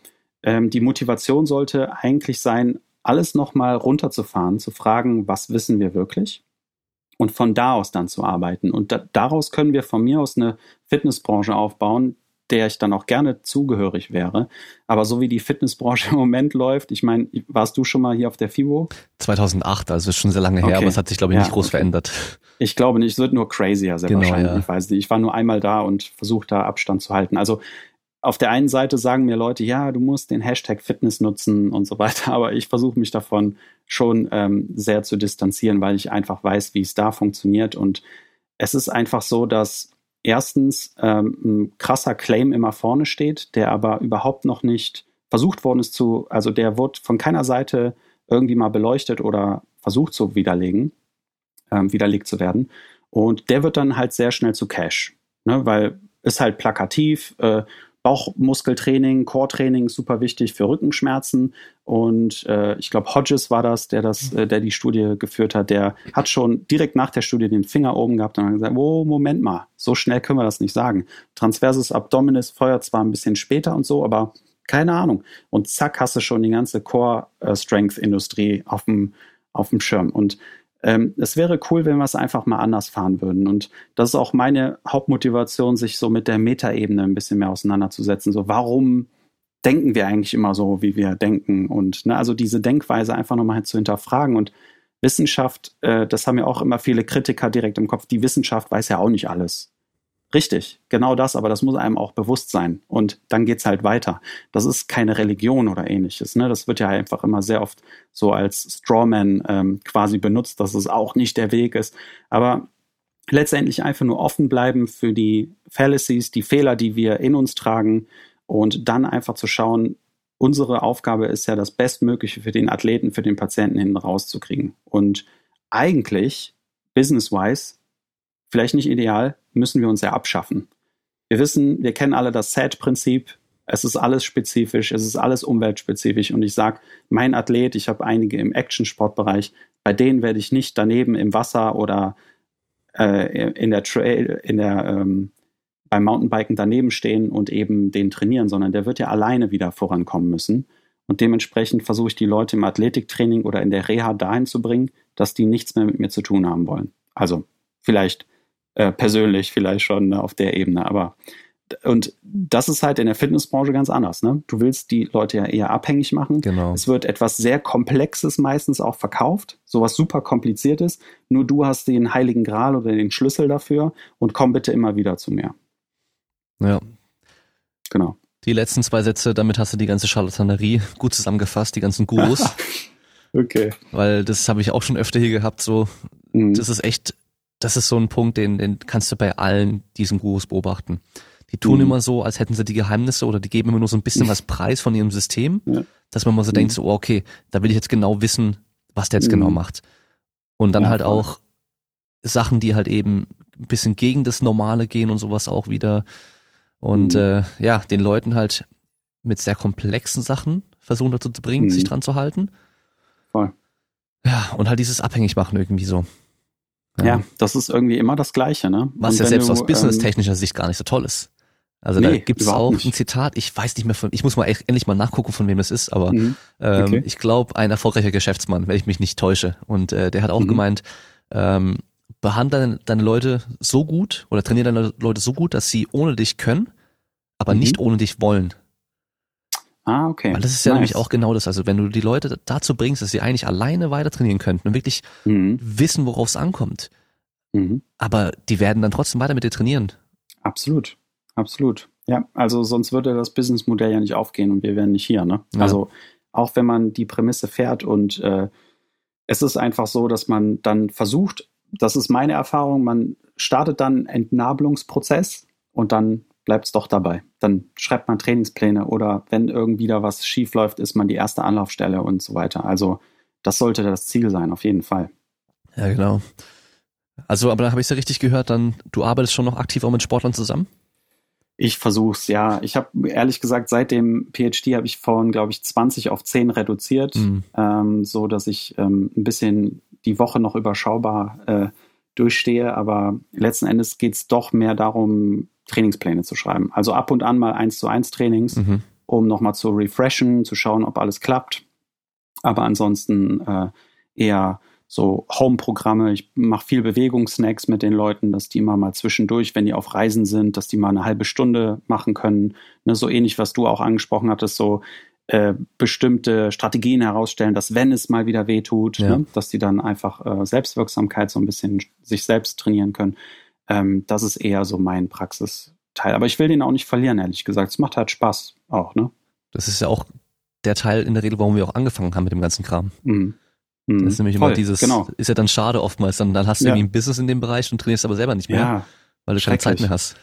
ähm, die Motivation sollte eigentlich sein, alles nochmal runterzufahren, zu fragen, was wissen wir wirklich? Und von da aus dann zu arbeiten. Und da, daraus können wir von mir aus eine Fitnessbranche aufbauen, der ich dann auch gerne zugehörig wäre. Aber so wie die Fitnessbranche im Moment läuft, ich meine, warst du schon mal hier auf der FIBO?
2008, also ist schon sehr lange her, okay. aber es hat sich, glaube ich, nicht ja, groß okay. verändert.
Ich glaube nicht, es wird nur crazier, sehr genau, wahrscheinlich. Ja. Ich weiß nicht. Ich war nur einmal da und versuche da Abstand zu halten. Also auf der einen Seite sagen mir Leute, ja, du musst den Hashtag Fitness nutzen und so weiter, aber ich versuche mich davon schon ähm, sehr zu distanzieren, weil ich einfach weiß, wie es da funktioniert. Und es ist einfach so, dass erstens ähm, ein krasser Claim immer vorne steht, der aber überhaupt noch nicht versucht worden ist zu, also der wird von keiner Seite irgendwie mal beleuchtet oder versucht zu widerlegen, ähm, widerlegt zu werden. Und der wird dann halt sehr schnell zu Cash, ne, weil ist halt plakativ, äh, Bauchmuskeltraining, Core-Training super wichtig für Rückenschmerzen. Und äh, ich glaube, Hodges war das, der das, äh, der die Studie geführt hat. Der hat schon direkt nach der Studie den Finger oben gehabt und hat gesagt: Oh, Moment mal, so schnell können wir das nicht sagen. Transversus Abdominis feuert zwar ein bisschen später und so, aber keine Ahnung. Und zack, hast du schon die ganze Core-Strength-Industrie auf dem auf dem Schirm. Und ähm, es wäre cool, wenn wir es einfach mal anders fahren würden. Und das ist auch meine Hauptmotivation, sich so mit der Metaebene ein bisschen mehr auseinanderzusetzen. So, warum denken wir eigentlich immer so, wie wir denken? Und ne, also diese Denkweise einfach nochmal zu hinterfragen. Und Wissenschaft, äh, das haben ja auch immer viele Kritiker direkt im Kopf, die Wissenschaft weiß ja auch nicht alles. Richtig, genau das, aber das muss einem auch bewusst sein. Und dann geht's halt weiter. Das ist keine Religion oder ähnliches. Ne? Das wird ja einfach immer sehr oft so als Strawman ähm, quasi benutzt, dass es auch nicht der Weg ist. Aber letztendlich einfach nur offen bleiben für die Fallacies, die Fehler, die wir in uns tragen und dann einfach zu schauen, unsere Aufgabe ist ja, das Bestmögliche für den Athleten, für den Patienten hinten rauszukriegen. Und eigentlich, business-wise, vielleicht nicht ideal, müssen wir uns ja abschaffen. Wir wissen, wir kennen alle das SAT-Prinzip. Es ist alles spezifisch, es ist alles umweltspezifisch. Und ich sage, mein Athlet, ich habe einige im Action-Sportbereich, bei denen werde ich nicht daneben im Wasser oder äh, in der Trail, in der ähm, beim Mountainbiken daneben stehen und eben den trainieren, sondern der wird ja alleine wieder vorankommen müssen. Und dementsprechend versuche ich die Leute im Athletiktraining oder in der Reha dahin zu bringen, dass die nichts mehr mit mir zu tun haben wollen. Also vielleicht äh, persönlich vielleicht schon ne, auf der Ebene. Aber und das ist halt in der Fitnessbranche ganz anders. Ne? Du willst die Leute ja eher abhängig machen.
Genau.
Es wird etwas sehr Komplexes meistens auch verkauft, sowas super kompliziertes. Nur du hast den heiligen Gral oder den Schlüssel dafür und komm bitte immer wieder zu mir.
Ja. Genau. Die letzten zwei Sätze, damit hast du die ganze Charlatanerie gut zusammengefasst, die ganzen Gurus.
okay.
Weil das habe ich auch schon öfter hier gehabt, so. Mhm. Das ist echt das ist so ein Punkt, den, den kannst du bei allen diesen Gurus beobachten. Die tun mhm. immer so, als hätten sie die Geheimnisse oder die geben immer nur so ein bisschen was preis von ihrem System, ja. dass man mal so mhm. denkt, so, oh, okay, da will ich jetzt genau wissen, was der jetzt genau mhm. genau macht. Und dann
Ja,
halt auch Sachen, die halt eben ein bisschen gegen das Normale gehen und sowas auch wieder. Und
Mhm.
äh, ja, den Leuten halt mit sehr komplexen Sachen versuchen dazu zu bringen,
Mhm.
sich dran zu halten.
Voll.
Ja, und halt dieses Abhängigmachen irgendwie so.
Ja, das ist irgendwie immer das Gleiche, ne?
Was
Und
ja selbst
du,
aus
ähm,
business-technischer Sicht gar nicht so toll ist. Also da
Nee,
gibt es auch
nicht.
ein Zitat, ich weiß nicht mehr von, ich muss mal echt, endlich mal nachgucken, von wem es ist, aber
mhm.
ähm,
Okay.
ich glaube, ein erfolgreicher Geschäftsmann, wenn ich mich nicht täusche. Und äh, der hat auch
Mhm.
gemeint, ähm, behandle deine, deine Leute so gut oder trainiere deine Leute so gut, dass sie ohne dich können, aber
Mhm.
nicht ohne dich wollen.
Ah, okay.
Weil das ist ja
Nice.
nämlich auch genau das. Also wenn du die Leute dazu bringst, dass sie eigentlich alleine weiter trainieren könnten und wirklich
Mhm.
wissen, worauf es ankommt,
Mhm.
aber die werden dann trotzdem weiter mit dir trainieren.
Absolut, absolut. Ja, also sonst würde das Businessmodell ja nicht aufgehen und wir wären nicht hier. Ne?
Ja.
Also auch wenn man die Prämisse fährt und äh, es ist einfach so, dass man dann versucht, das ist meine Erfahrung, man startet dann einen Entnabelungsprozess und dann bleibt es doch dabei. Dann schreibt man Trainingspläne oder wenn irgendwie da was schief läuft, ist man die erste Anlaufstelle und so weiter. Also das sollte das Ziel sein, auf jeden Fall.
Ja, genau. Also, aber da habe ich es ja richtig gehört, dann du arbeitest schon noch aktiv auch mit Sportlern zusammen?
Ich versuch's, ja. Ich habe ehrlich gesagt, seit dem PhD habe ich von, glaube ich, 20 auf 10 reduziert,
Mhm.
ähm, so dass ich ähm, ein bisschen die Woche noch überschaubar äh, durchstehe. Aber letzten Endes geht's doch mehr darum, Trainingspläne zu schreiben. Also ab und an mal eins zu eins Trainings,
Mhm.
um nochmal zu refreshen, zu schauen, ob alles klappt. Aber ansonsten äh, eher so Home-Programme. Ich mache viel Bewegungssnacks mit den Leuten, dass die immer mal zwischendurch, wenn die auf Reisen sind, dass die mal eine halbe Stunde machen können. Ne, so ähnlich, was du auch angesprochen hattest, so äh, bestimmte Strategien herausstellen, dass wenn es mal wieder weh tut,
Ja.
ne, dass die dann einfach äh, Selbstwirksamkeit so ein bisschen sich selbst trainieren können. Ähm, das ist eher so mein Praxisteil. Aber ich will den auch nicht verlieren, ehrlich gesagt. Es macht halt Spaß auch, ne?
Das ist ja auch der Teil in der Regel, warum wir auch angefangen haben mit dem ganzen Kram.
Mhm. Mhm.
Das ist nämlich
Voll,
immer dieses,
Genau.
ist ja dann schade oftmals, dann, dann hast du
Ja.
irgendwie ein Business in dem Bereich und trainierst aber selber nicht mehr,
Ja,
weil du keine Zeit mehr hast.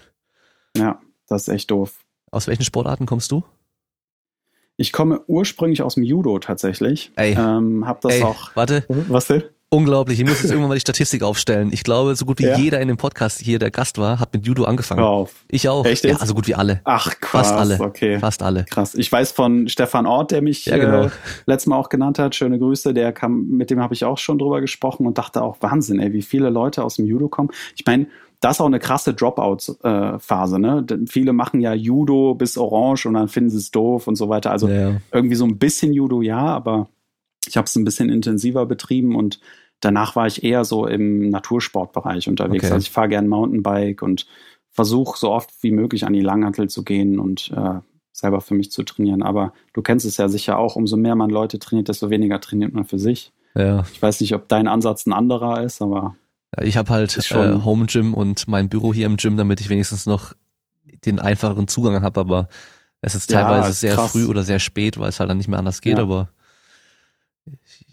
ja, das ist echt doof.
Aus welchen Sportarten kommst du?
Ich komme ursprünglich aus dem Judo tatsächlich.
Ey.
Ähm, hab das
Ey,
auch.
warte,
Was denn?
Unglaublich, ich muss jetzt irgendwann mal die Statistik aufstellen. Ich glaube, so gut wie
Ja.
jeder in dem Podcast hier, der Gast war, hat mit Judo angefangen.
Auf.
Ich auch.
Echt
ja, so gut wie alle.
Ach, krass.
Fast alle.
Okay.
Fast alle.
Krass. Ich weiß von Stefan Ort, der mich
Ja, genau.
äh, letztes Mal auch genannt hat. Schöne Grüße. Der kam, mit dem habe ich auch schon drüber gesprochen und dachte auch Wahnsinn, ey, wie viele Leute aus dem Judo kommen. Ich meine, das ist auch eine krasse Dropout-Phase. ne? Denn viele machen ja Judo bis Orange und dann finden sie es doof und so weiter. Also
ja.
irgendwie so ein bisschen Judo ja, aber ich habe es ein bisschen intensiver betrieben und danach war ich eher so im Natursportbereich unterwegs.
Okay.
Also ich fahre gern Mountainbike und versuche so oft wie möglich an die Langhantel zu gehen und äh, selber für mich zu trainieren. Aber du kennst es ja sicher auch, umso mehr man Leute trainiert, desto weniger trainiert man für sich.
ja.
Ich weiß nicht, ob dein Ansatz ein anderer ist, aber
Ja, Ich habe halt äh, Home Gym und mein Büro hier im Gym, damit ich wenigstens noch den einfacheren Zugang habe, aber es ist
Ja,
teilweise
ist
sehr
krass.
früh oder sehr spät, weil es halt dann nicht mehr anders geht,
Ja.
aber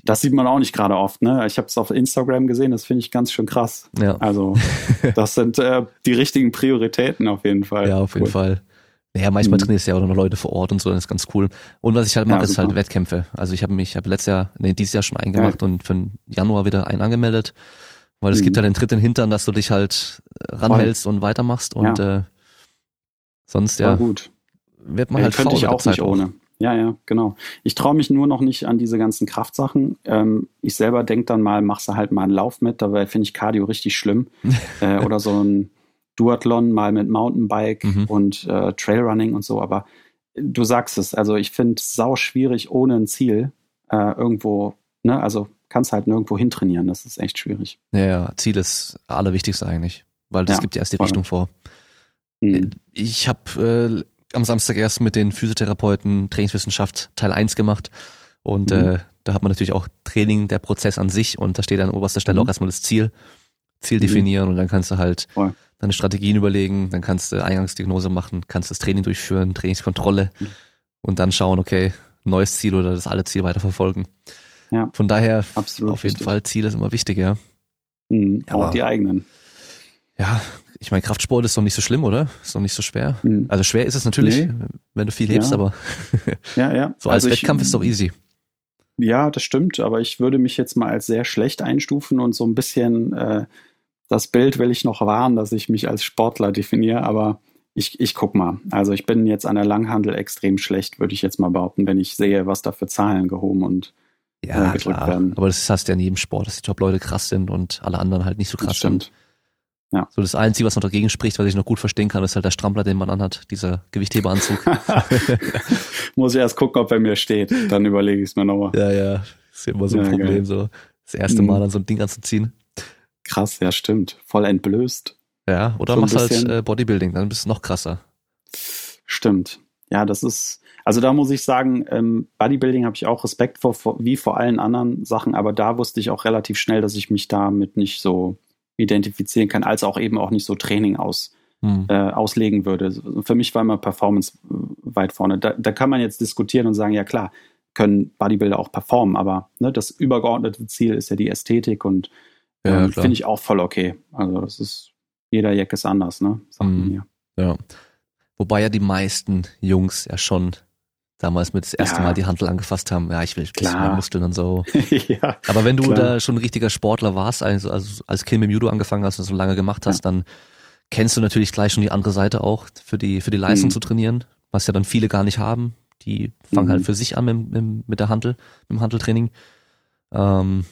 das sieht man auch nicht gerade oft. Ne? Ich habe es auf Instagram gesehen, das finde ich ganz schön krass.
ja,
Also das sind äh, die richtigen Prioritäten auf jeden Fall.
ja auf jeden
Cool.
Fall. Ja, manchmal
Mhm.
trainierst du ja auch noch Leute vor Ort und so, das ist ganz cool. Und was ich halt
Ja,
mache, ist
super.
halt Wettkämpfe. Also ich habe mich, ich habe letztes Jahr, nee, dieses Jahr schon eingemacht und für den Januar wieder einen angemeldet, weil es
Mhm.
gibt ja den Tritt in den Hintern, dass du dich halt ranhältst und weitermachst und äh, sonst ja
gut.
wird man
Ja,
halt
könnte
faul
ich auch nicht ohne. Ja, ja, genau. Ich traue mich nur noch nicht an diese ganzen Kraftsachen. Ähm, ich selber denke dann mal, machst du halt mal einen Lauf mit, dabei finde ich Cardio richtig schlimm. äh, oder so ein Duathlon mal mit Mountainbike
Mhm.
und äh, Trailrunning und so. Aber du sagst es, also ich finde es sau schwierig ohne ein Ziel äh, irgendwo, ne, also kannst halt nirgendwo hintrainieren. Das ist echt schwierig.
Ja, ja, Ziel ist Allerwichtigste eigentlich, weil das
Ja,
gibt ja erst die
voll.
Richtung vor.
Mhm.
Ich habe äh, am Samstag erst mit den Physiotherapeuten Trainingswissenschaft Teil 1 gemacht und
Mhm.
äh, da hat man natürlich auch Training, der Prozess an sich und da steht an oberster Stelle
Mhm.
auch erstmal das Ziel, Ziel
Mhm.
definieren und dann kannst du halt
Voll.
deine Strategien überlegen, dann kannst du Eingangsdiagnose machen, kannst das Training durchführen, Trainingskontrolle
Mhm.
und dann schauen, okay, neues Ziel oder das alle Ziel weiter verfolgen.
Ja.
Von daher
Absolut.
auf jeden
richtig.
Fall Ziel ist immer wichtig, ja.
Mhm. Auch die eigenen.
Ja, ich meine, Kraftsport ist doch nicht so schlimm, oder? Ist doch nicht so schwer.
Mhm.
Also schwer ist es natürlich,
Nee.
wenn du viel hebst,
Ja.
aber
Ja, ja.
so als
Also ich-
Wettkampf ist doch easy.
Ja, das stimmt, aber ich würde mich jetzt mal als sehr schlecht einstufen und so ein bisschen äh, das Bild will ich noch wahren, dass ich mich als Sportler definiere, aber ich, ich guck mal. Also ich bin jetzt an der Langhandel extrem schlecht, würde ich jetzt mal behaupten, wenn ich sehe, was da für Zahlen gehoben und
ja, äh, klar. werden. Aber das heißt ja in jedem Sport, dass die Top-Leute krass sind und alle anderen halt nicht so krass das
stimmt.
sind.
Ja.
So das Einzige, was noch dagegen spricht, was ich noch gut verstehen kann, ist halt der Strampler, den man anhat, dieser Gewichtheberanzug.
Muss ich erst gucken, ob er mir steht. Dann überlege ich es mir nochmal.
Ja, ja. Ist ja immer so ein ja, Problem, geil. so das erste Mal mhm. an so ein Ding anzuziehen.
Krass, ja, stimmt. Voll entblößt.
Ja, oder so machst halt äh, Bodybuilding, dann bist du noch krasser.
Stimmt. Ja, das ist, also da muss ich sagen, ähm, Bodybuilding habe ich auch Respekt vor, vor, wie vor allen anderen Sachen, aber da wusste ich auch relativ schnell, dass ich mich damit nicht so identifizieren kann, als auch eben auch nicht so Training aus, hm. äh, auslegen würde. Für mich war immer Performance äh, weit vorne. Da, da kann man jetzt diskutieren und sagen, ja klar, können Bodybuilder auch performen, aber ne, das übergeordnete Ziel ist ja die Ästhetik und ähm, ja, finde ich auch voll okay. Also das ist, jeder Jack ist anders, ne?
Sagt hm. man hier. Ja. Wobei ja die meisten Jungs ja schon damals mit das erste ja. Mal die Handel angefasst haben, ja, ich will mehr Muskeln und so. ja, Aber wenn du klar. da schon ein richtiger Sportler warst, also, also als Kind mit dem Judo angefangen hast und so lange gemacht hast, ja. dann kennst du natürlich gleich schon die andere Seite auch, für die, für die Leistung mhm. zu trainieren, was ja dann viele gar nicht haben. Die fangen mhm. halt für sich an mit, mit, mit der Handel, mit dem Handeltraining. Ähm,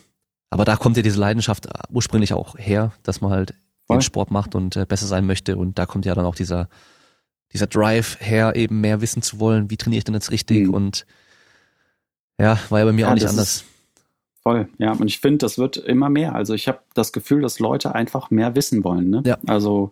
aber da kommt ja diese Leidenschaft ursprünglich auch her, dass man halt Voll. den Sport macht und äh, besser sein möchte. Und da kommt ja dann auch dieser, dieser Drive her, eben mehr wissen zu wollen, wie trainiere ich denn jetzt richtig mhm. und ja, war ja bei mir ja, auch nicht anders.
Voll, ja, und ich finde, das wird immer mehr. Also ich habe das Gefühl, dass Leute einfach mehr wissen wollen. Ne? Ja. Also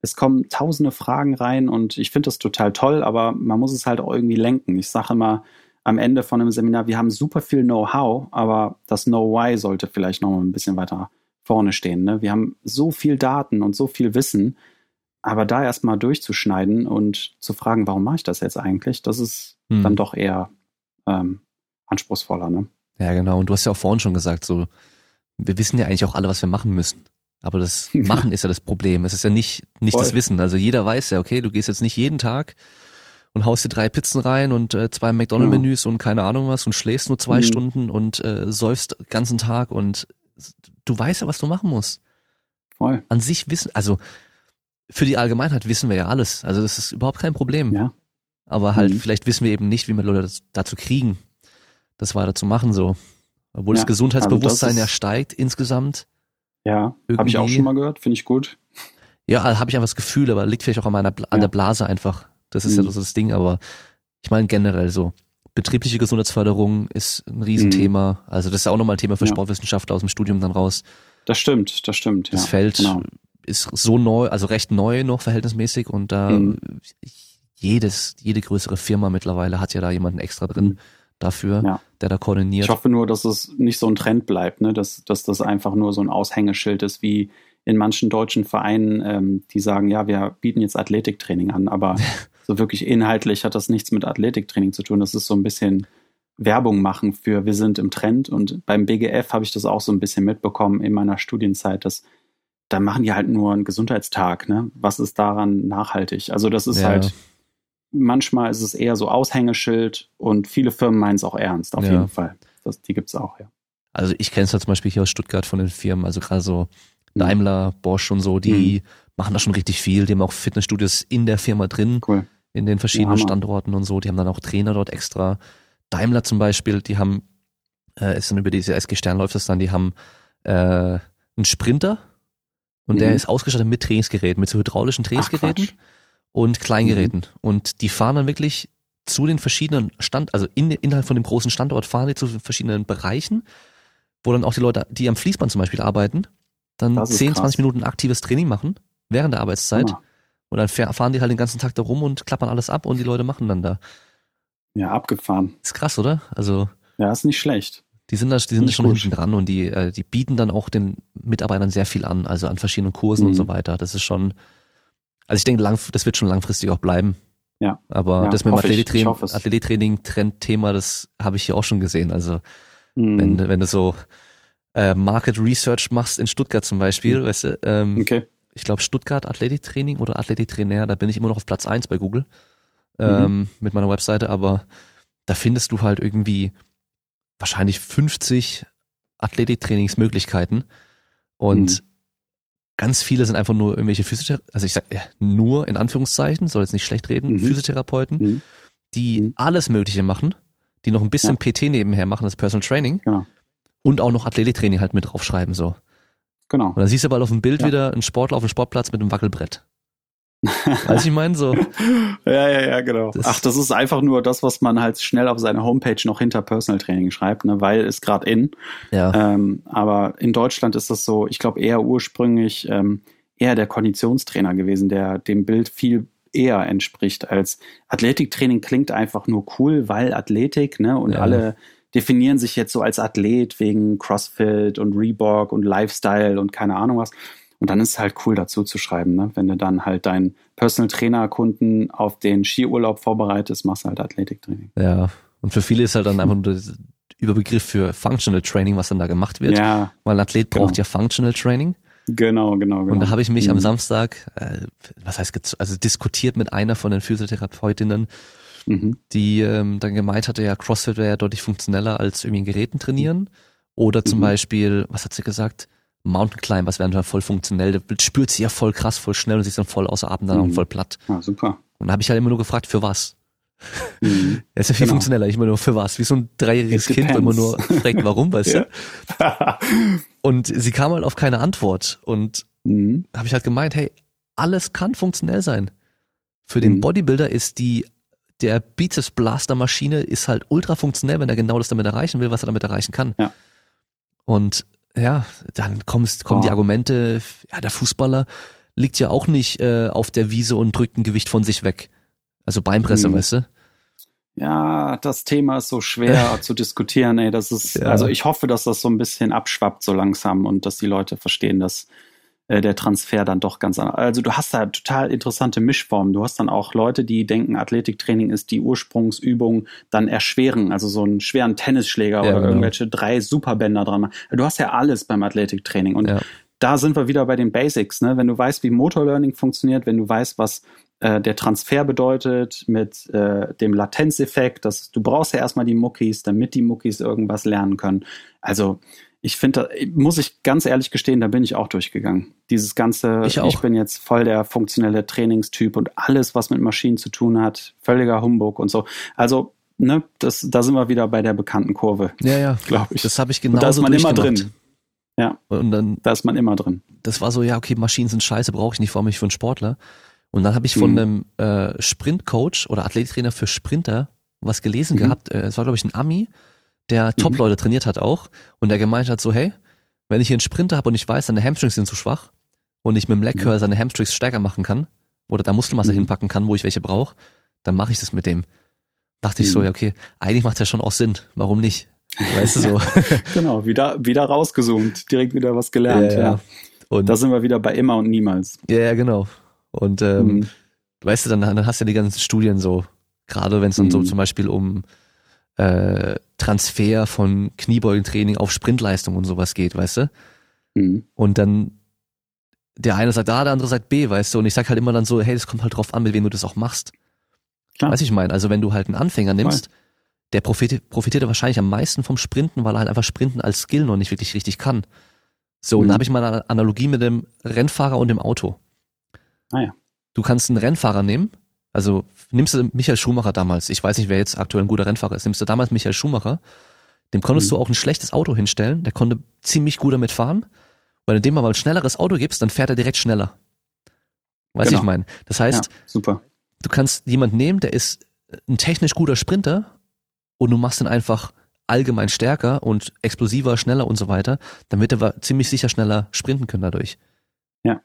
es kommen tausende Fragen rein und ich finde das total toll, aber man muss es halt auch irgendwie lenken. Ich sage immer am Ende von einem Seminar, wir haben super viel Know-how, aber das Know-why sollte vielleicht noch mal ein bisschen weiter vorne stehen. Ne? Wir haben so viel Daten und so viel Wissen, aber da erstmal durchzuschneiden und zu fragen, warum mache ich das jetzt eigentlich, das ist hm. dann doch eher ähm, anspruchsvoller. Ne?
Ja, genau. Und du hast ja auch vorhin schon gesagt, so, wir wissen ja eigentlich auch alle, was wir machen müssen. Aber das Machen ist ja das Problem. Es ist ja nicht, nicht das Wissen. Also jeder weiß ja, okay, du gehst jetzt nicht jeden Tag und haust dir drei Pizzen rein und äh, zwei McDonald-Menüs ja. und keine Ahnung was und schläfst nur zwei mhm. Stunden und äh, säufst den ganzen Tag und du weißt ja, was du machen musst.
Voll.
An sich wissen, also für die Allgemeinheit wissen wir ja alles. Also das ist überhaupt kein Problem.
Ja.
Aber halt, mhm. vielleicht wissen wir eben nicht, wie wir Leute dazu kriegen, das weiter zu machen so. Obwohl ja, das Gesundheitsbewusstsein also das ja steigt insgesamt.
Ja, habe ich auch schon mal gehört, finde ich gut.
Ja, habe ich einfach das Gefühl, aber liegt vielleicht auch an meiner an ja. der Blase einfach. Das ist mhm. ja so das Ding, aber ich meine generell so. Betriebliche Gesundheitsförderung ist ein Riesenthema. Mhm. Also das ist auch nochmal ein Thema für ja. Sportwissenschaftler aus dem Studium dann raus.
Das stimmt, das stimmt.
Das ja, Feld genau ist so neu, also recht neu noch verhältnismäßig und da mhm. jedes, jede größere Firma mittlerweile hat ja da jemanden extra drin mhm. dafür, ja. der da koordiniert.
Ich hoffe nur, dass es nicht so ein Trend bleibt, ne? dass, dass das einfach nur so ein Aushängeschild ist, wie in manchen deutschen Vereinen, ähm, die sagen, ja, wir bieten jetzt Athletiktraining an, aber so wirklich inhaltlich hat das nichts mit Athletiktraining zu tun. Das ist so ein bisschen Werbung machen für wir sind im Trend und beim BGF habe ich das auch so ein bisschen mitbekommen in meiner Studienzeit, dass da machen die halt nur einen Gesundheitstag, ne? Was ist daran nachhaltig? Also das ist ja. halt, manchmal ist es eher so Aushängeschild und viele Firmen meinen es auch ernst, auf ja. jeden Fall. Das, die gibt's auch, ja.
Also ich kenne es halt zum Beispiel hier aus Stuttgart von den Firmen, also gerade so mhm. Daimler, Bosch und so, die mhm. machen da schon richtig viel. Die haben auch Fitnessstudios in der Firma drin, cool. in den verschiedenen ja, Standorten und so. Die haben dann auch Trainer dort extra. Daimler zum Beispiel, die haben, äh, ist dann über diese SG Stern läuft das dann, die haben äh, einen Sprinter, und mhm. der ist ausgestattet mit Trainingsgeräten, mit so hydraulischen Trainingsgeräten Ach, und Kleingeräten. Mhm. Und die fahren dann wirklich zu den verschiedenen Stand, also in, innerhalb von dem großen Standort fahren die zu verschiedenen Bereichen, wo dann auch die Leute, die am Fließband zum Beispiel arbeiten, dann 10, krass. 20 Minuten aktives Training machen während der Arbeitszeit. Ja. Und dann fahren die halt den ganzen Tag da rum und klappern alles ab und die Leute machen dann da.
Ja, abgefahren.
Ist krass, oder? Also.
Ja, ist nicht schlecht.
Die sind da, die sind da schon hinten dran und die, äh, die bieten dann auch den Mitarbeitern sehr viel an, also an verschiedenen Kursen mhm. und so weiter. Das ist schon, also ich denke, lang, das wird schon langfristig auch bleiben.
Ja.
Aber
ja,
das mit dem Athletiktraining, Athletiktraining Trendthema, das habe ich hier auch schon gesehen. Also mhm. wenn, wenn du so äh, Market Research machst in Stuttgart zum Beispiel, mhm. weißt du, ähm, okay. ich glaube Stuttgart Athletiktraining oder Athletiktrainer, da bin ich immer noch auf Platz eins bei Google mhm. ähm, mit meiner Webseite, aber da findest du halt irgendwie wahrscheinlich 50 Athletiktrainingsmöglichkeiten und mhm. ganz viele sind einfach nur irgendwelche Physiotherapeuten, also ich sag ja, nur in Anführungszeichen, soll jetzt nicht schlecht reden, mhm. Physiotherapeuten, mhm. die mhm. alles Mögliche machen, die noch ein bisschen ja. PT nebenher machen, das Personal Training genau. und auch noch Athletiktraining halt mit draufschreiben so. Genau. Und dann siehst du bald auf dem Bild ja. wieder einen Sportler auf dem Sportplatz mit einem Wackelbrett. Weiß ich meine so.
ja, ja, ja, genau. Das Ach, das ist einfach nur das, was man halt schnell auf seiner Homepage noch hinter Personal Training schreibt, ne, weil es gerade in. Ja. Ähm, aber in Deutschland ist das so, ich glaube eher ursprünglich ähm, eher der Konditionstrainer gewesen, der dem Bild viel eher entspricht als Athletiktraining klingt einfach nur cool, weil Athletik, ne, und ja. alle definieren sich jetzt so als Athlet wegen CrossFit und Reebok und Lifestyle und keine Ahnung was. Und dann ist es halt cool dazu zu schreiben, ne? wenn du dann halt deinen Personal Trainer Kunden auf den Skiurlaub vorbereitest, machst du halt Athletiktraining.
Ja, und für viele ist halt dann einfach nur der Überbegriff für Functional Training, was dann da gemacht wird. Ja, weil ein Athlet braucht genau. ja Functional Training.
Genau, genau, genau.
Und da habe ich mich mhm. am Samstag, äh, was heißt, also diskutiert mit einer von den Physiotherapeutinnen, mhm. die ähm, dann gemeint hatte, ja, CrossFit wäre ja deutlich funktioneller als irgendwie in Geräten trainieren. Oder zum mhm. Beispiel, was hat sie gesagt? Mountain Climbers werden dann voll funktionell, der spürt sie ja voll krass, voll schnell und sie ist dann voll außer Atem, dann mhm. auch voll platt.
Ah, super.
Und da habe ich halt immer nur gefragt, für was? Mhm. Er ist ja viel genau. funktioneller, ich immer nur für was, wie so ein dreijähriges Kind, wo immer nur fragt, warum, weißt du? und sie kam halt auf keine Antwort und mhm. habe ich halt gemeint, hey, alles kann funktionell sein. Für den mhm. Bodybuilder ist die der Biceps Blaster Maschine ist halt ultra funktionell, wenn er genau das damit erreichen will, was er damit erreichen kann. Ja. Und ja, dann kommst, kommen oh. die Argumente, ja, der Fußballer liegt ja auch nicht äh, auf der Wiese und drückt ein Gewicht von sich weg. Also Beinpresse, hm. weißt du?
Ja, das Thema ist so schwer zu diskutieren, ey. Das ist, ja. also ich hoffe, dass das so ein bisschen abschwappt so langsam und dass die Leute verstehen, dass äh, der Transfer dann doch ganz anders. Also du hast da total interessante Mischformen. Du hast dann auch Leute, die denken, Athletiktraining ist die Ursprungsübung, dann erschweren, also so einen schweren Tennisschläger ja, oder genau. irgendwelche drei Superbänder dran. Du hast ja alles beim Athletiktraining und ja. da sind wir wieder bei den Basics. Ne? Wenn du weißt, wie Motorlearning funktioniert, wenn du weißt, was äh, der Transfer bedeutet mit äh, dem Latenzeffekt, dass du brauchst ja erstmal die Muckis, damit die Muckis irgendwas lernen können. Also ich finde, muss ich ganz ehrlich gestehen, da bin ich auch durchgegangen. Dieses ganze, ich, ich, bin jetzt voll der funktionelle Trainingstyp und alles, was mit Maschinen zu tun hat, völliger Humbug und so. Also, ne, das, da sind wir wieder bei der bekannten Kurve.
Ja, ja, glaube ich. Das habe ich genau.
Da ist man immer drin.
Ja. Und dann,
da ist man immer drin.
Das war so, ja, okay, Maschinen sind scheiße, brauche ich nicht vor mich für einen Sportler. Und dann habe ich von mhm. einem äh, Sprintcoach oder Athletiktrainer für Sprinter was gelesen mhm. gehabt. Äh, es war, glaube ich, ein Ami der mhm. Top-Leute trainiert hat auch und der gemeint hat so, hey, wenn ich hier einen Sprinter habe und ich weiß, seine Hamstrings sind zu schwach und ich mit dem Leg mhm. seine Hamstrings stärker machen kann oder da Muskelmasse mhm. hinpacken kann, wo ich welche brauche, dann mache ich das mit dem. Dachte ich so, mhm. ja okay, eigentlich macht das schon auch Sinn. Warum nicht? Weißt du so.
genau, wieder, wieder rausgezoomt, direkt wieder was gelernt, ja. ja. Und da sind wir wieder bei immer und niemals.
Ja, ja, genau. Und ähm, mhm. weißt du, dann, dann hast du ja die ganzen Studien so, gerade wenn es dann so zum Beispiel um äh, Transfer von Kniebeugentraining auf Sprintleistung und sowas geht, weißt du? Mhm. Und dann der eine sagt A, der andere sagt B, weißt du? Und ich sag halt immer dann so, hey, das kommt halt drauf an, mit wem du das auch machst. Klar. Weißt du, ich meine, also wenn du halt einen Anfänger nimmst, der profitiert, profitiert wahrscheinlich am meisten vom Sprinten, weil er halt einfach Sprinten als Skill noch nicht wirklich richtig kann. So, mhm. und da habe ich mal eine Analogie mit dem Rennfahrer und dem Auto.
Ah ja.
Du kannst einen Rennfahrer nehmen, also nimmst du Michael Schumacher damals, ich weiß nicht, wer jetzt aktuell ein guter Rennfahrer ist, nimmst du damals Michael Schumacher, dem konntest mhm. du auch ein schlechtes Auto hinstellen, der konnte ziemlich gut damit fahren. Weil du dem aber ein schnelleres Auto gibst, dann fährt er direkt schneller. Weißt genau. ich meine? Das heißt, ja,
super.
du kannst jemanden nehmen, der ist ein technisch guter Sprinter und du machst ihn einfach allgemein stärker und explosiver, schneller und so weiter, damit er ziemlich sicher schneller sprinten können dadurch.
Ja.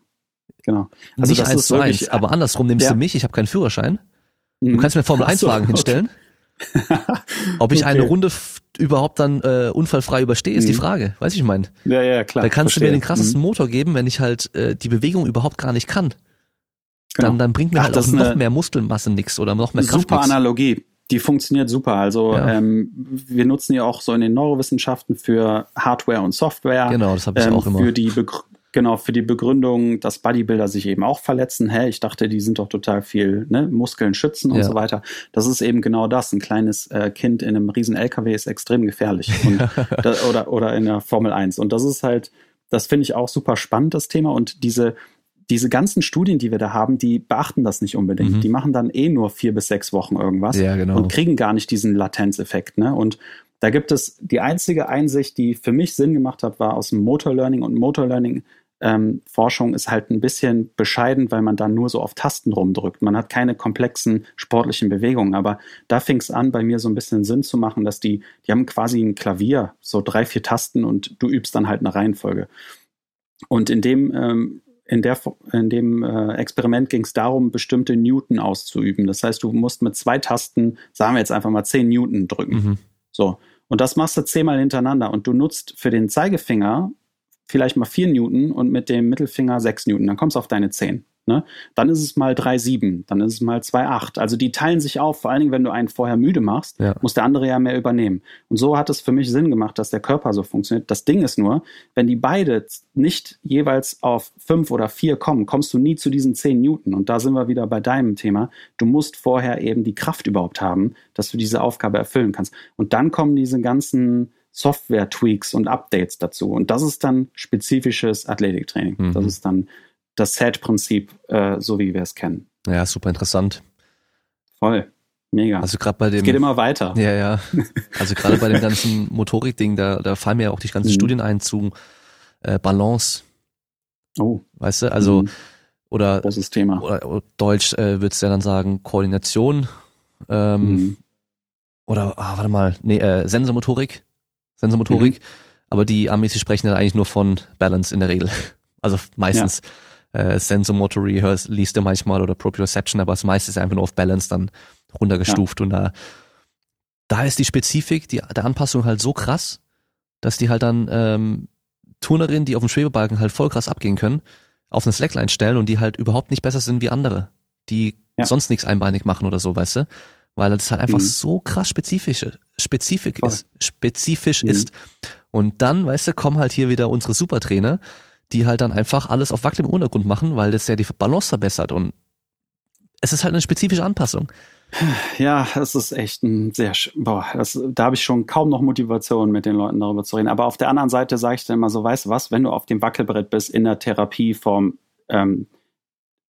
Genau.
Also nicht eins zu eins, aber andersrum nimmst ja. du mich, ich habe keinen Führerschein. Du mhm. kannst mir Formel 1 Wagen so, hinstellen. Ob ich okay. eine Runde überhaupt dann äh, unfallfrei überstehe, ist mhm. die Frage. Weiß ich ich meine.
Ja, ja, klar.
Da kannst verstehe. du mir den krassesten mhm. Motor geben, wenn ich halt äh, die Bewegung überhaupt gar nicht kann. Genau. Dann, dann bringt mir Ach, halt auch noch mehr Muskelmasse nix oder noch mehr Kraft
Super nix. Analogie. Die funktioniert super. Also ja. ähm, wir nutzen ja auch so in den Neurowissenschaften für Hardware und Software.
Genau, das habe ich ähm, auch immer.
Für die Begründung Genau, für die Begründung, dass Bodybuilder sich eben auch verletzen. Hä, ich dachte, die sind doch total viel, ne, Muskeln schützen und ja. so weiter. Das ist eben genau das. Ein kleines äh, Kind in einem riesen LKW ist extrem gefährlich. Da, oder, oder in der Formel 1. Und das ist halt, das finde ich auch super spannend, das Thema. Und diese, diese ganzen Studien, die wir da haben, die beachten das nicht unbedingt. Mhm. Die machen dann eh nur vier bis sechs Wochen irgendwas
ja, genau.
und kriegen gar nicht diesen Latenzeffekt. Ne? Und da gibt es die einzige Einsicht, die für mich Sinn gemacht hat, war aus dem Motor Learning und Motor Learning ähm, Forschung ist halt ein bisschen bescheiden, weil man da nur so auf Tasten rumdrückt. Man hat keine komplexen sportlichen Bewegungen. Aber da fing es an, bei mir so ein bisschen Sinn zu machen, dass die, die haben quasi ein Klavier, so drei, vier Tasten und du übst dann halt eine Reihenfolge. Und in dem, ähm, in, der, in dem äh, Experiment ging es darum, bestimmte Newton auszuüben. Das heißt, du musst mit zwei Tasten, sagen wir jetzt einfach mal zehn Newton drücken. Mhm. So. Und das machst du zehnmal hintereinander. Und du nutzt für den Zeigefinger vielleicht mal 4 Newton und mit dem Mittelfinger 6 Newton. Dann kommst du auf deine 10. Ne? Dann ist es mal 3,7, dann ist es mal 2,8. Also die teilen sich auf, vor allen Dingen, wenn du einen vorher müde machst, ja. muss der andere ja mehr übernehmen. Und so hat es für mich Sinn gemacht, dass der Körper so funktioniert. Das Ding ist nur, wenn die beide nicht jeweils auf 5 oder 4 kommen, kommst du nie zu diesen 10 Newton. Und da sind wir wieder bei deinem Thema. Du musst vorher eben die Kraft überhaupt haben, dass du diese Aufgabe erfüllen kannst. Und dann kommen diese ganzen Software-Tweaks und Updates dazu. Und das ist dann spezifisches Athletiktraining. Mhm. Das ist dann das Set-Prinzip, äh, so wie wir es kennen.
Ja, super interessant.
Voll. Mega.
Also gerade bei dem. Es
geht immer weiter.
Ja, ja. Also gerade bei dem ganzen Motorik-Ding, da, da fallen mir auch die ganzen mhm. Studien ein zu äh, Balance.
Oh.
Weißt du, also
mhm.
oder,
Großes Thema.
oder, oder Deutsch äh, würdest du ja dann sagen Koordination ähm, mhm. oder ah, warte mal, nee, äh, Sensormotorik. Sensormotorik. Mhm. Aber die Amis, die sprechen dann eigentlich nur von Balance in der Regel. Also meistens ja. äh, Sensormotory hörst, liest du manchmal oder Proprioception, aber das meiste ist einfach nur auf Balance dann runtergestuft. Ja. Und da, da ist die Spezifik die, der Anpassung halt so krass, dass die halt dann ähm, Turnerinnen, die auf dem Schwebebalken halt voll krass abgehen können, auf eine Slackline stellen und die halt überhaupt nicht besser sind wie andere, die ja. sonst nichts einbeinig machen oder so, weißt du? weil das halt einfach mhm. so krass spezifisch, spezifisch ist, spezifisch mhm. ist. Und dann, weißt du, kommen halt hier wieder unsere Supertrainer, die halt dann einfach alles auf wackeligem Untergrund machen, weil das ja die Balance verbessert und es ist halt eine spezifische Anpassung.
Ja, es ist echt ein sehr, boah, das, da habe ich schon kaum noch Motivation, mit den Leuten darüber zu reden. Aber auf der anderen Seite sage ich dann immer so, weißt du was, wenn du auf dem Wackelbrett bist in der Therapieform, ähm,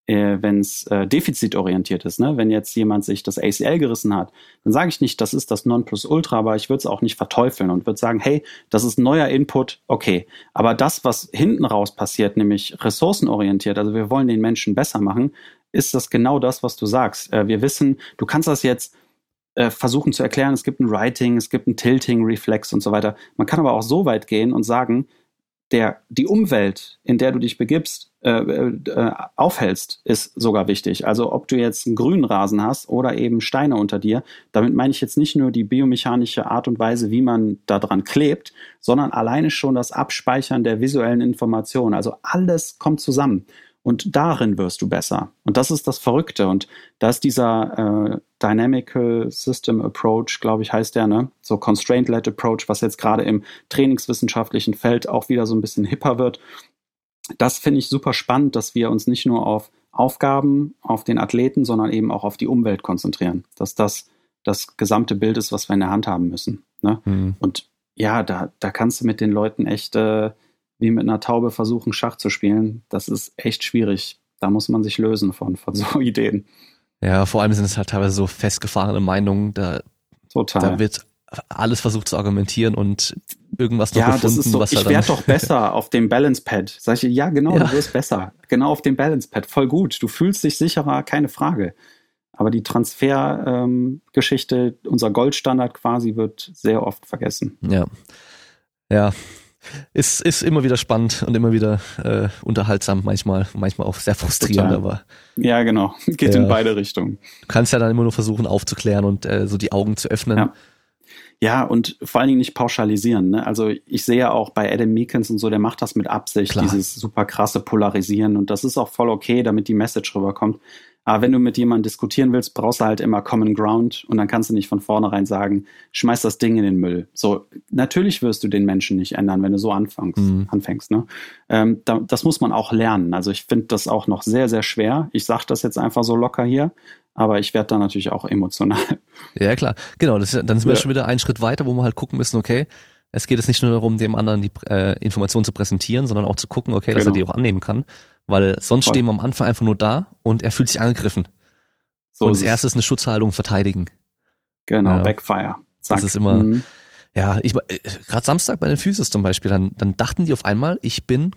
äh, wenn es äh, defizitorientiert ist. Ne? Wenn jetzt jemand sich das ACL gerissen hat, dann sage ich nicht, das ist das Nonplusultra, aber ich würde es auch nicht verteufeln und würde sagen, hey, das ist neuer Input, okay. Aber das, was hinten raus passiert, nämlich ressourcenorientiert, also wir wollen den Menschen besser machen, ist das genau das, was du sagst. Äh, wir wissen, du kannst das jetzt äh, versuchen zu erklären, es gibt ein Writing, es gibt ein Tilting-Reflex und so weiter. Man kann aber auch so weit gehen und sagen, der, die Umwelt, in der du dich begibst, äh, äh, aufhältst, ist sogar wichtig. Also ob du jetzt einen grünen Rasen hast oder eben Steine unter dir, damit meine ich jetzt nicht nur die biomechanische Art und Weise, wie man da dran klebt, sondern alleine schon das Abspeichern der visuellen Informationen. Also alles kommt zusammen. Und darin wirst du besser. Und das ist das Verrückte. Und da ist dieser äh, Dynamical System Approach, glaube ich, heißt der, ne? So Constraint-led Approach, was jetzt gerade im trainingswissenschaftlichen Feld auch wieder so ein bisschen hipper wird. Das finde ich super spannend, dass wir uns nicht nur auf Aufgaben, auf den Athleten, sondern eben auch auf die Umwelt konzentrieren. Dass das das gesamte Bild ist, was wir in der Hand haben müssen. Ne? Mhm. Und ja, da, da kannst du mit den Leuten echt äh, wie mit einer Taube versuchen, Schach zu spielen, das ist echt schwierig. Da muss man sich lösen von, von so Ideen.
Ja, vor allem sind es halt teilweise so festgefahrene Meinungen, da, Total. da wird alles versucht zu argumentieren und irgendwas noch
ja,
gefunden,
das ist so,
was
ich werde doch besser auf dem Balance Pad. Sag ich, ja, genau, ja. du wirst besser. Genau auf dem Balance Pad. Voll gut. Du fühlst dich sicherer, keine Frage. Aber die Transfergeschichte, ähm, unser Goldstandard quasi, wird sehr oft vergessen.
Ja. Ja, ist, ist immer wieder spannend und immer wieder äh, unterhaltsam, manchmal, manchmal auch sehr frustrierend, Total. aber.
Ja, genau. Geht ja, in beide Richtungen.
Du kannst ja dann immer nur versuchen aufzuklären und äh, so die Augen zu öffnen. Ja.
Ja, und vor allen Dingen nicht pauschalisieren. Ne? Also ich sehe auch bei Adam Meekins und so, der macht das mit Absicht, Klar. dieses super krasse Polarisieren. Und das ist auch voll okay, damit die Message rüberkommt. Aber wenn du mit jemandem diskutieren willst, brauchst du halt immer Common Ground und dann kannst du nicht von vornherein sagen, schmeiß das Ding in den Müll. So, natürlich wirst du den Menschen nicht ändern, wenn du so anfängst. Mhm. anfängst ne? Ähm, da, das muss man auch lernen. Also ich finde das auch noch sehr, sehr schwer. Ich sage das jetzt einfach so locker hier, aber ich werde da natürlich auch emotional.
Ja, klar. Genau, das, dann sind wir ja. schon wieder einen Schritt weiter, wo wir halt gucken müssen, okay, es geht jetzt nicht nur darum, dem anderen die äh, Informationen zu präsentieren, sondern auch zu gucken, okay, genau. dass er genau. die auch annehmen kann. Weil sonst Voll. stehen wir am Anfang einfach nur da und er fühlt sich angegriffen. So und das erste ist eine Schutzhaltung verteidigen.
Genau, ja. Backfire.
Zack. Das ist immer, mhm. ja, ich, äh, gerade Samstag bei den Physis zum Beispiel, dann, dann dachten die auf einmal, ich bin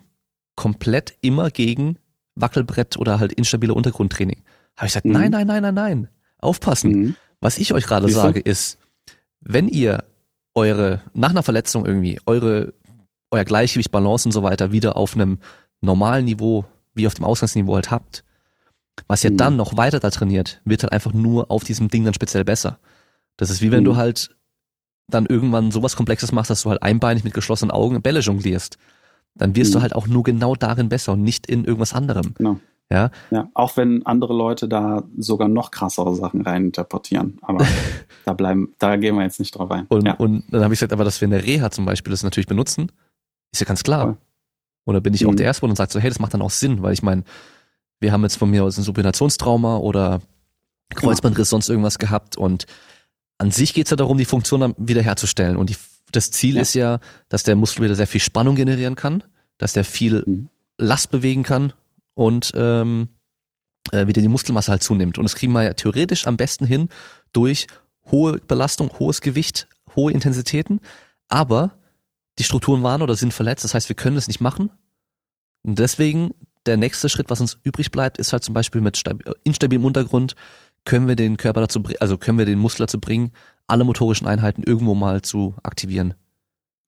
komplett immer gegen Wackelbrett oder halt instabile Untergrundtraining. Habe ich gesagt, mhm. nein, nein, nein, nein, nein. Aufpassen. Mhm. Was ich euch gerade sage ist, wenn ihr eure, nach einer Verletzung irgendwie, eure, euer Gleichgewicht, Balance und so weiter wieder auf einem normalen Niveau wie auf dem Ausgangsniveau halt habt, was ihr mhm. dann noch weiter da trainiert, wird halt einfach nur auf diesem Ding dann speziell besser. Das ist wie wenn mhm. du halt dann irgendwann sowas Komplexes machst, dass du halt einbeinig mit geschlossenen Augen Bälle jonglierst. Dann wirst mhm. du halt auch nur genau darin besser und nicht in irgendwas anderem. Genau.
Ja. ja, auch wenn andere Leute da sogar noch krassere Sachen reininterpretieren. Aber da bleiben, da gehen wir jetzt nicht drauf ein.
Und,
ja.
und dann habe ich gesagt, aber dass wir in der Reha zum Beispiel das natürlich benutzen, ist ja ganz klar. Und da bin ich mhm. auch der Erste und sagt so, hey, das macht dann auch Sinn, weil ich meine, wir haben jetzt von mir aus ein Supinationstrauma oder Kreuzbandriss, sonst irgendwas gehabt und an sich geht's ja darum, die Funktion dann wiederherzustellen. Und die, das Ziel ja. ist ja, dass der Muskel wieder sehr viel Spannung generieren kann, dass der viel mhm. Last bewegen kann und ähm, äh, wieder die Muskelmasse halt zunimmt. Und das kriegen wir ja theoretisch am besten hin durch hohe Belastung, hohes Gewicht, hohe Intensitäten. Aber die Strukturen waren oder sind verletzt. Das heißt, wir können das nicht machen. Und deswegen der nächste Schritt, was uns übrig bleibt, ist halt zum Beispiel mit instabilem Untergrund können wir den Körper dazu, also können wir den Muskel dazu bringen, alle motorischen Einheiten irgendwo mal zu aktivieren.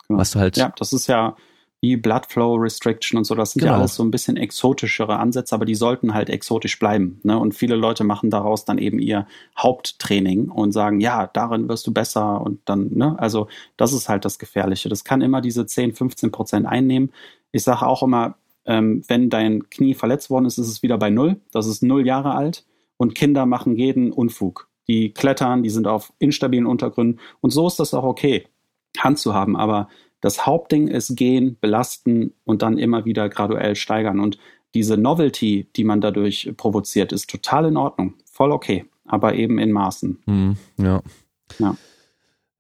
Genau. Was du halt. Ja, das ist ja wie Blood Flow Restriction und so, das sind genau. ja alles so ein bisschen exotischere Ansätze, aber die sollten halt exotisch bleiben. Ne? Und viele Leute machen daraus dann eben ihr Haupttraining und sagen, ja, darin wirst du besser und dann, ne, also das ist halt das Gefährliche. Das kann immer diese 10, 15 Prozent einnehmen. Ich sage auch immer, ähm, wenn dein Knie verletzt worden ist, ist es wieder bei null. Das ist null Jahre alt und Kinder machen jeden Unfug. Die klettern, die sind auf instabilen Untergründen und so ist das auch okay, Hand zu haben, aber das Hauptding ist gehen, belasten und dann immer wieder graduell steigern. Und diese Novelty, die man dadurch provoziert, ist total in Ordnung. Voll okay, aber eben in Maßen.
Mhm, ja. ja.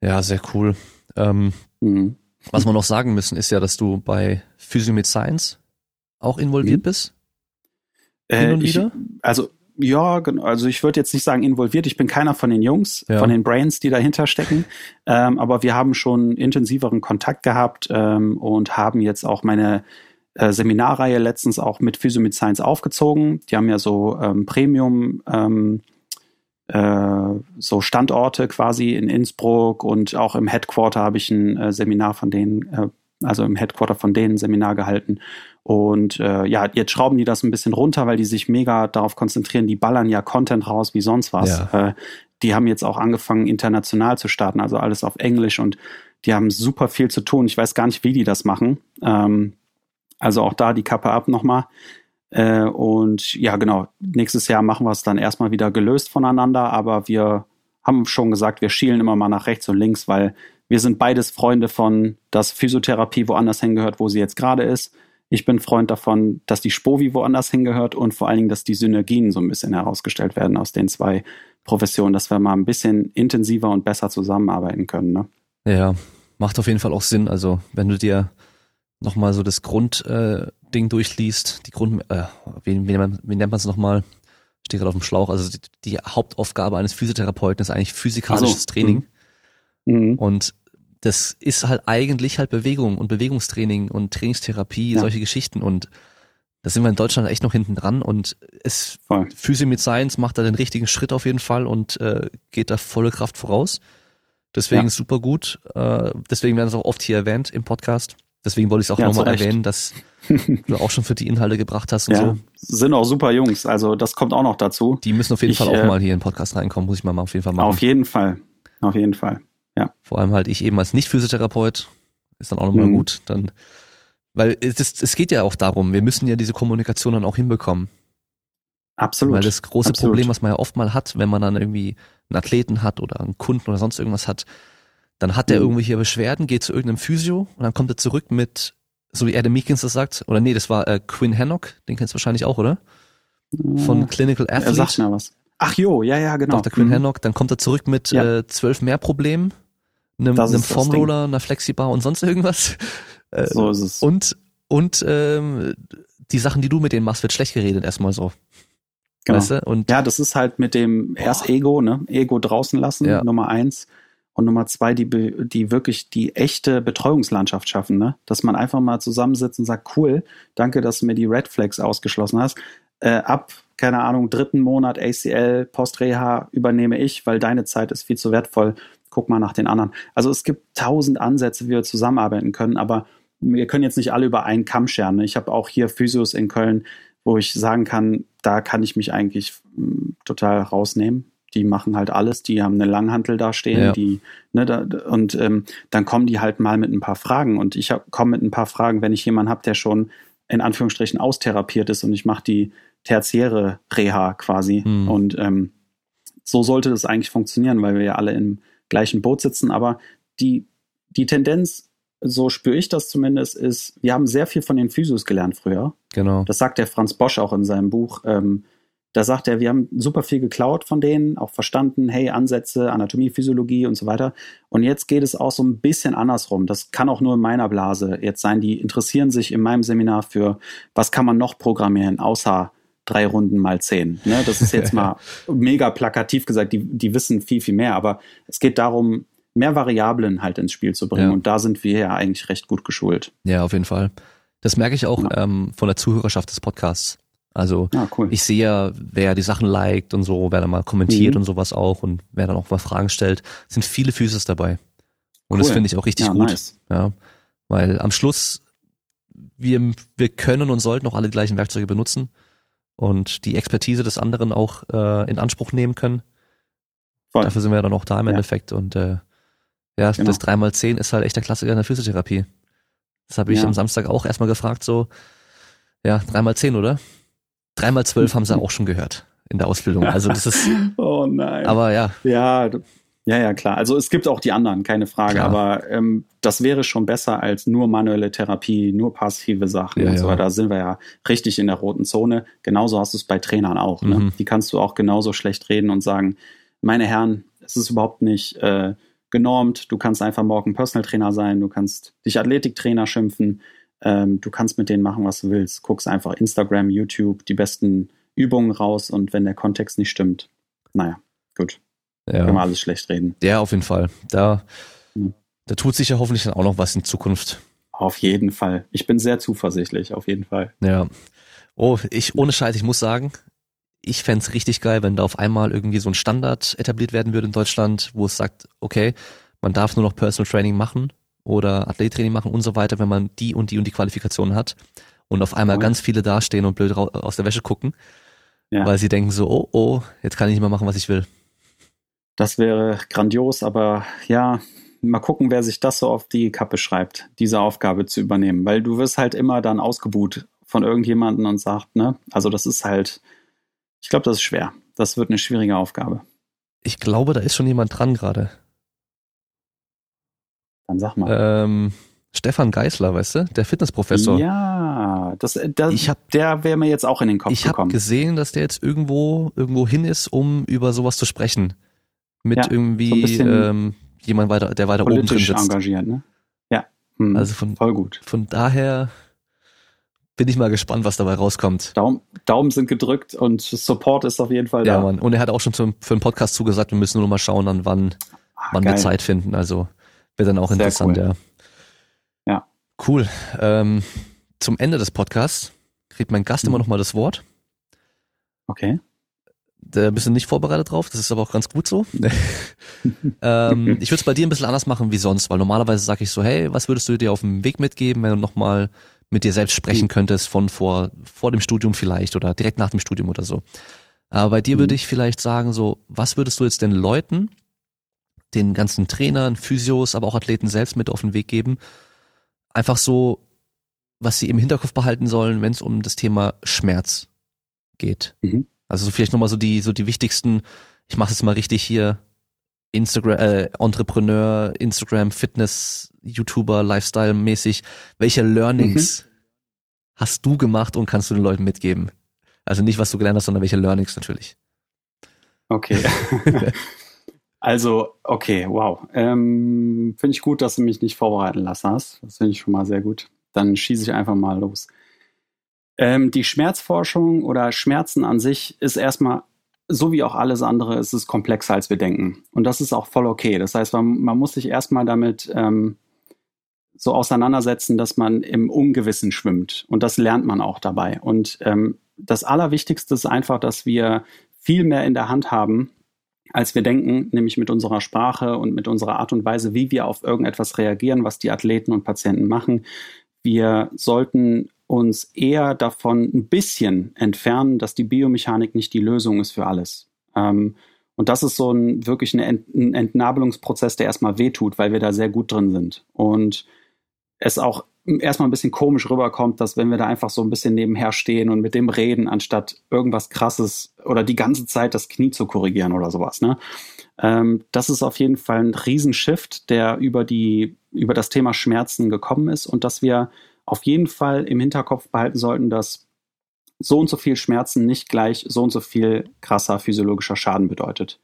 Ja, sehr cool. Ähm, mhm. Was wir noch sagen müssen, ist ja, dass du bei Physio mit Science auch involviert mhm. bist.
Hin äh, und wieder? Ich, also ja, also ich würde jetzt nicht sagen involviert. Ich bin keiner von den Jungs, ja. von den Brains, die dahinter stecken. Ähm, aber wir haben schon intensiveren Kontakt gehabt ähm, und haben jetzt auch meine äh, Seminarreihe letztens auch mit Physio mit Science aufgezogen. Die haben ja so ähm, Premium ähm, äh, so Standorte quasi in Innsbruck und auch im Headquarter habe ich ein äh, Seminar von denen, äh, also im Headquarter von denen Seminar gehalten. Und äh, ja, jetzt schrauben die das ein bisschen runter, weil die sich mega darauf konzentrieren, die ballern ja Content raus wie sonst was. Ja. Äh, die haben jetzt auch angefangen, international zu starten, also alles auf Englisch und die haben super viel zu tun. Ich weiß gar nicht, wie die das machen. Ähm, also auch da die Kappe ab nochmal. Äh, und ja, genau, nächstes Jahr machen wir es dann erstmal wieder gelöst voneinander, aber wir haben schon gesagt, wir schielen immer mal nach rechts und links, weil wir sind beides Freunde von, dass Physiotherapie woanders hingehört, wo sie jetzt gerade ist. Ich bin Freund davon, dass die Spovi woanders hingehört und vor allen Dingen, dass die Synergien so ein bisschen herausgestellt werden aus den zwei Professionen, dass wir mal ein bisschen intensiver und besser zusammenarbeiten können. Ne?
Ja, macht auf jeden Fall auch Sinn. Also wenn du dir nochmal so das Grundding äh, durchliest, die Grund, äh, wie, wie, wie nennt man es nochmal? Steht gerade auf dem Schlauch. Also die, die, Hauptaufgabe eines Physiotherapeuten ist eigentlich physikalisches so. Training. Mhm. Und das ist halt eigentlich halt Bewegung und Bewegungstraining und Trainingstherapie, ja. solche Geschichten und da sind wir in Deutschland echt noch hinten dran und es Voll. Physio mit Science macht da den richtigen Schritt auf jeden Fall und äh, geht da volle Kraft voraus. Deswegen ja. super gut. Äh, deswegen werden es auch oft hier erwähnt im Podcast. Deswegen wollte ich es auch ja, nochmal erwähnen, dass du auch schon für die Inhalte gebracht hast und ja,
so. Sind auch super Jungs, also das kommt auch noch dazu.
Die müssen auf jeden ich, Fall auch äh, mal hier in den Podcast reinkommen, muss ich mal auf jeden Fall machen.
Auf jeden Fall, auf jeden Fall. Ja.
Vor allem halt ich eben als Nicht-Physiotherapeut ist dann auch nochmal
Mhm.
gut. Dann, weil es, ist, es geht ja auch darum, wir müssen ja diese Kommunikation dann auch hinbekommen.
Absolut.
Weil das große
Absolut.
Problem, was man ja oft mal hat, wenn man dann irgendwie einen Athleten hat oder einen Kunden oder sonst irgendwas hat, dann hat der
Mhm.
irgendwelche Beschwerden, geht zu irgendeinem Physio und dann kommt er zurück mit, so wie Adam Meekins das sagt, oder nee, das war äh, Quinn Hannock, den kennst du wahrscheinlich auch, oder? Von Clinical
er sagt
Athlete.
mir was. Ach jo, ja, ja, genau.
Dr. Quinn
Mhm.
Hannock, dann kommt er zurück mit
Ja.
äh, zwölf mehr Problemen, einem, einem Formroller, einer Flexibar und sonst irgendwas. Äh,
So ist es.
Und, und ähm, die Sachen, die du mit denen machst, wird schlecht geredet erstmal so.
Genau.
Weißt du? Und
Ja, das ist halt mit dem erst Ego, ne? Ego draußen lassen,
Ja.
Nummer eins. Und Nummer zwei, die, die wirklich die echte Betreuungslandschaft schaffen, ne? Dass man einfach mal zusammensitzt und sagt, cool, danke, dass du mir die Red Flags ausgeschlossen hast. Äh, ab, keine Ahnung, dritten Monat ACL, Postreha übernehme ich, weil deine Zeit ist viel zu wertvoll. Guck mal nach den anderen. Also es gibt tausend Ansätze, wie wir zusammenarbeiten können, aber wir können jetzt nicht alle über einen Kamm scheren. ne? Ich habe auch hier Physios in Köln, wo ich sagen kann, da kann ich mich eigentlich mh, total rausnehmen. Die machen halt alles, die haben eine Langhantel da stehen,
Ja.
die, ne, da, und ähm, dann kommen die halt mal mit ein paar Fragen. Und ich komme mit ein paar Fragen, wenn ich jemanden habe, der schon in Anführungsstrichen austherapiert ist und ich mache die tertiäre Reha quasi.
Hm.
Und ähm, so sollte das eigentlich funktionieren, weil wir ja alle im gleichen Boot sitzen. Aber die, die Tendenz, so spüre ich das zumindest, ist, wir haben sehr viel von den Physios gelernt früher.
genau.
Das sagt der Franz Bosch auch in seinem Buch. Ähm, da sagt er, wir haben super viel geklaut von denen, auch verstanden, hey, Ansätze, Anatomie, Physiologie und so weiter. Und jetzt geht es auch so ein bisschen andersrum. Das kann auch nur in meiner Blase jetzt sein. Die interessieren sich in meinem Seminar für, was kann man noch programmieren, außer drei Runden mal zehn. Ne? Das ist jetzt mal mega plakativ gesagt. Die, die wissen viel, viel mehr. Aber es geht darum, mehr Variablen halt ins Spiel zu bringen.
Ja.
Und da sind wir ja eigentlich recht gut geschult.
Ja, auf jeden Fall. Das merke ich auch
Ja.
ähm, von der Zuhörerschaft des Podcasts. Also
Ja, cool.
ich sehe ja, wer die Sachen liked und so, wer da mal kommentiert
Mhm.
und sowas auch und wer dann auch mal Fragen stellt, sind viele Physis dabei. Und das
Cool.
finde ich auch richtig
ja,
gut.
nice.
Ja, weil am Schluss wir wir können und sollten auch alle gleichen Werkzeuge benutzen und die Expertise des anderen auch äh, in Anspruch nehmen können.
Voll.
Dafür sind wir dann auch da im
Ja.
Endeffekt und äh, ja,
Genau.
das 3x10 ist halt echt der Klassiker in der Physiotherapie. Das habe ich
Ja.
am Samstag auch erstmal gefragt, so, ja, 3x10, oder? 3x12 haben sie auch schon gehört in der Ausbildung. Also das ist,
Oh nein.
aber ja,
ja, ja, ja, klar. Also es gibt auch die anderen, keine Frage.
Klar.
Aber ähm, das wäre schon besser als nur manuelle Therapie, nur passive Sachen
Ja,
und so
ja.
Da sind wir ja richtig in der roten Zone. Genauso hast du es bei Trainern auch. Ne?
Mhm.
Die kannst du auch genauso schlecht reden und sagen, meine Herren, es ist überhaupt nicht äh, genormt. Du kannst einfach morgen Personal Trainer sein. Du kannst dich Athletiktrainer schimpfen. Ähm, du kannst mit denen machen, was du willst. Guckst einfach Instagram, YouTube, die besten Übungen raus und wenn der Kontext nicht stimmt, naja, gut, können wir
ja,
alles schlecht reden.
ja, auf jeden Fall. Da,
Mhm.
da tut sich ja hoffentlich dann auch noch was in Zukunft.
Auf jeden Fall. Ich bin sehr zuversichtlich, auf jeden Fall.
Ja. Oh, ich, ohne Scheiß, ich muss sagen, ich fänd's richtig geil, wenn da auf einmal irgendwie so ein Standard etabliert werden würde in Deutschland, wo es sagt, okay, man darf nur noch Personal Training machen oder Athlettraining machen und so weiter, wenn man die und die und die Qualifikationen hat. Und auf einmal
Cool.
ganz viele dastehen und blöd aus der Wäsche gucken,
Ja.
weil sie denken so, oh, oh, jetzt kann ich nicht mehr machen, was ich will.
Das wäre grandios, aber ja, mal gucken, wer sich das so auf die Kappe schreibt, diese Aufgabe zu übernehmen. Weil du wirst halt immer dann ausgebuht von irgendjemanden und sagt, ne? Also das ist halt, ich glaube, das ist schwer. Das wird eine schwierige Aufgabe.
Ich glaube, da ist schon jemand dran gerade.
Dann sag mal.
Ähm, Stefan Geisler, weißt du, der Fitnessprofessor.
Ja, das, das,
Ich hab-
der wäre mir jetzt auch in den Kopf
Ich habe
gekommen.
gesehen, dass der jetzt irgendwo irgendwo hin ist, um über sowas zu sprechen. Mit
Ja, so
irgendwie
bisschen
ähm, jemand weiter, der weiter oben drin sitzt.
engagiert, ne? Ja. Hm,
Also von,
voll gut.
von daher bin ich mal gespannt, was dabei rauskommt.
Daumen, Daumen sind gedrückt und Support ist auf jeden Fall
Ja,
da.
Mann. Und er hat auch schon zum, für einen Podcast zugesagt, wir müssen nur noch mal schauen, an wann,
Ah,
wann
geil.
wir Zeit finden. Also wird dann auch
Sehr
interessant,
cool.
ja.
Ja.
Cool. Ähm, zum Ende des Podcasts kriegt mein Gast
Mhm.
immer noch mal das Wort.
Okay.
Da bist du nicht vorbereitet drauf, das ist aber auch ganz gut so. ähm, ich würde es bei dir ein bisschen anders machen wie sonst, weil normalerweise sage ich so, hey, was würdest du dir auf dem Weg mitgeben, wenn du nochmal mit dir selbst sprechen
Mhm.
könntest von vor, vor dem Studium vielleicht oder direkt nach dem Studium oder so. Aber bei dir
Mhm.
würde ich vielleicht sagen so, was würdest du jetzt den Leuten den ganzen Trainern, Physios, aber auch Athleten selbst mit auf den Weg geben. Einfach so, was sie im Hinterkopf behalten sollen, wenn es um das Thema Schmerz geht. Mhm. Also so vielleicht nochmal so die, so die wichtigsten, ich mache es mal richtig hier, Instagram, äh, Entrepreneur, Instagram, Fitness, YouTuber, Lifestyle-mäßig. Welche Learnings mhm. hast du gemacht und kannst du den Leuten mitgeben? Also nicht, was du gelernt hast, sondern welche Learnings natürlich.
Okay. also, okay, wow. Ähm, finde ich gut, dass du mich nicht vorbereiten lassen hast. Das finde ich schon mal sehr gut. Dann schieße ich einfach mal los. Ähm, die Schmerzforschung oder Schmerzen an sich ist erstmal, so wie auch alles andere, ist es komplexer, als wir denken. Und das ist auch voll okay. Das heißt, man, man muss sich erstmal damit ähm, so auseinandersetzen, dass man im Ungewissen schwimmt. Und das lernt man auch dabei. Und ähm, das Allerwichtigste ist einfach, dass wir viel mehr in der Hand haben, als wir denken, nämlich mit unserer Sprache und mit unserer Art und Weise, wie wir auf irgendetwas reagieren, was die Athleten und Patienten machen. Wir sollten uns eher davon ein bisschen entfernen, dass die Biomechanik nicht die Lösung ist für alles. Ähm, und das ist so ein wirklich ein Entnabelungsprozess, der erstmal wehtut, weil wir da sehr gut drin sind. Und es auch erstmal ein bisschen komisch rüberkommt, dass wenn wir da einfach so ein bisschen nebenher stehen und mit dem reden, anstatt irgendwas krasses oder die ganze Zeit das Knie zu korrigieren oder sowas. Ne? Ähm, das ist auf jeden Fall ein Riesenshift, der über die, über das Thema Schmerzen gekommen ist und dass wir auf jeden Fall im Hinterkopf behalten sollten, dass so und so viel Schmerzen nicht gleich so und so viel krasser physiologischer Schaden bedeutet.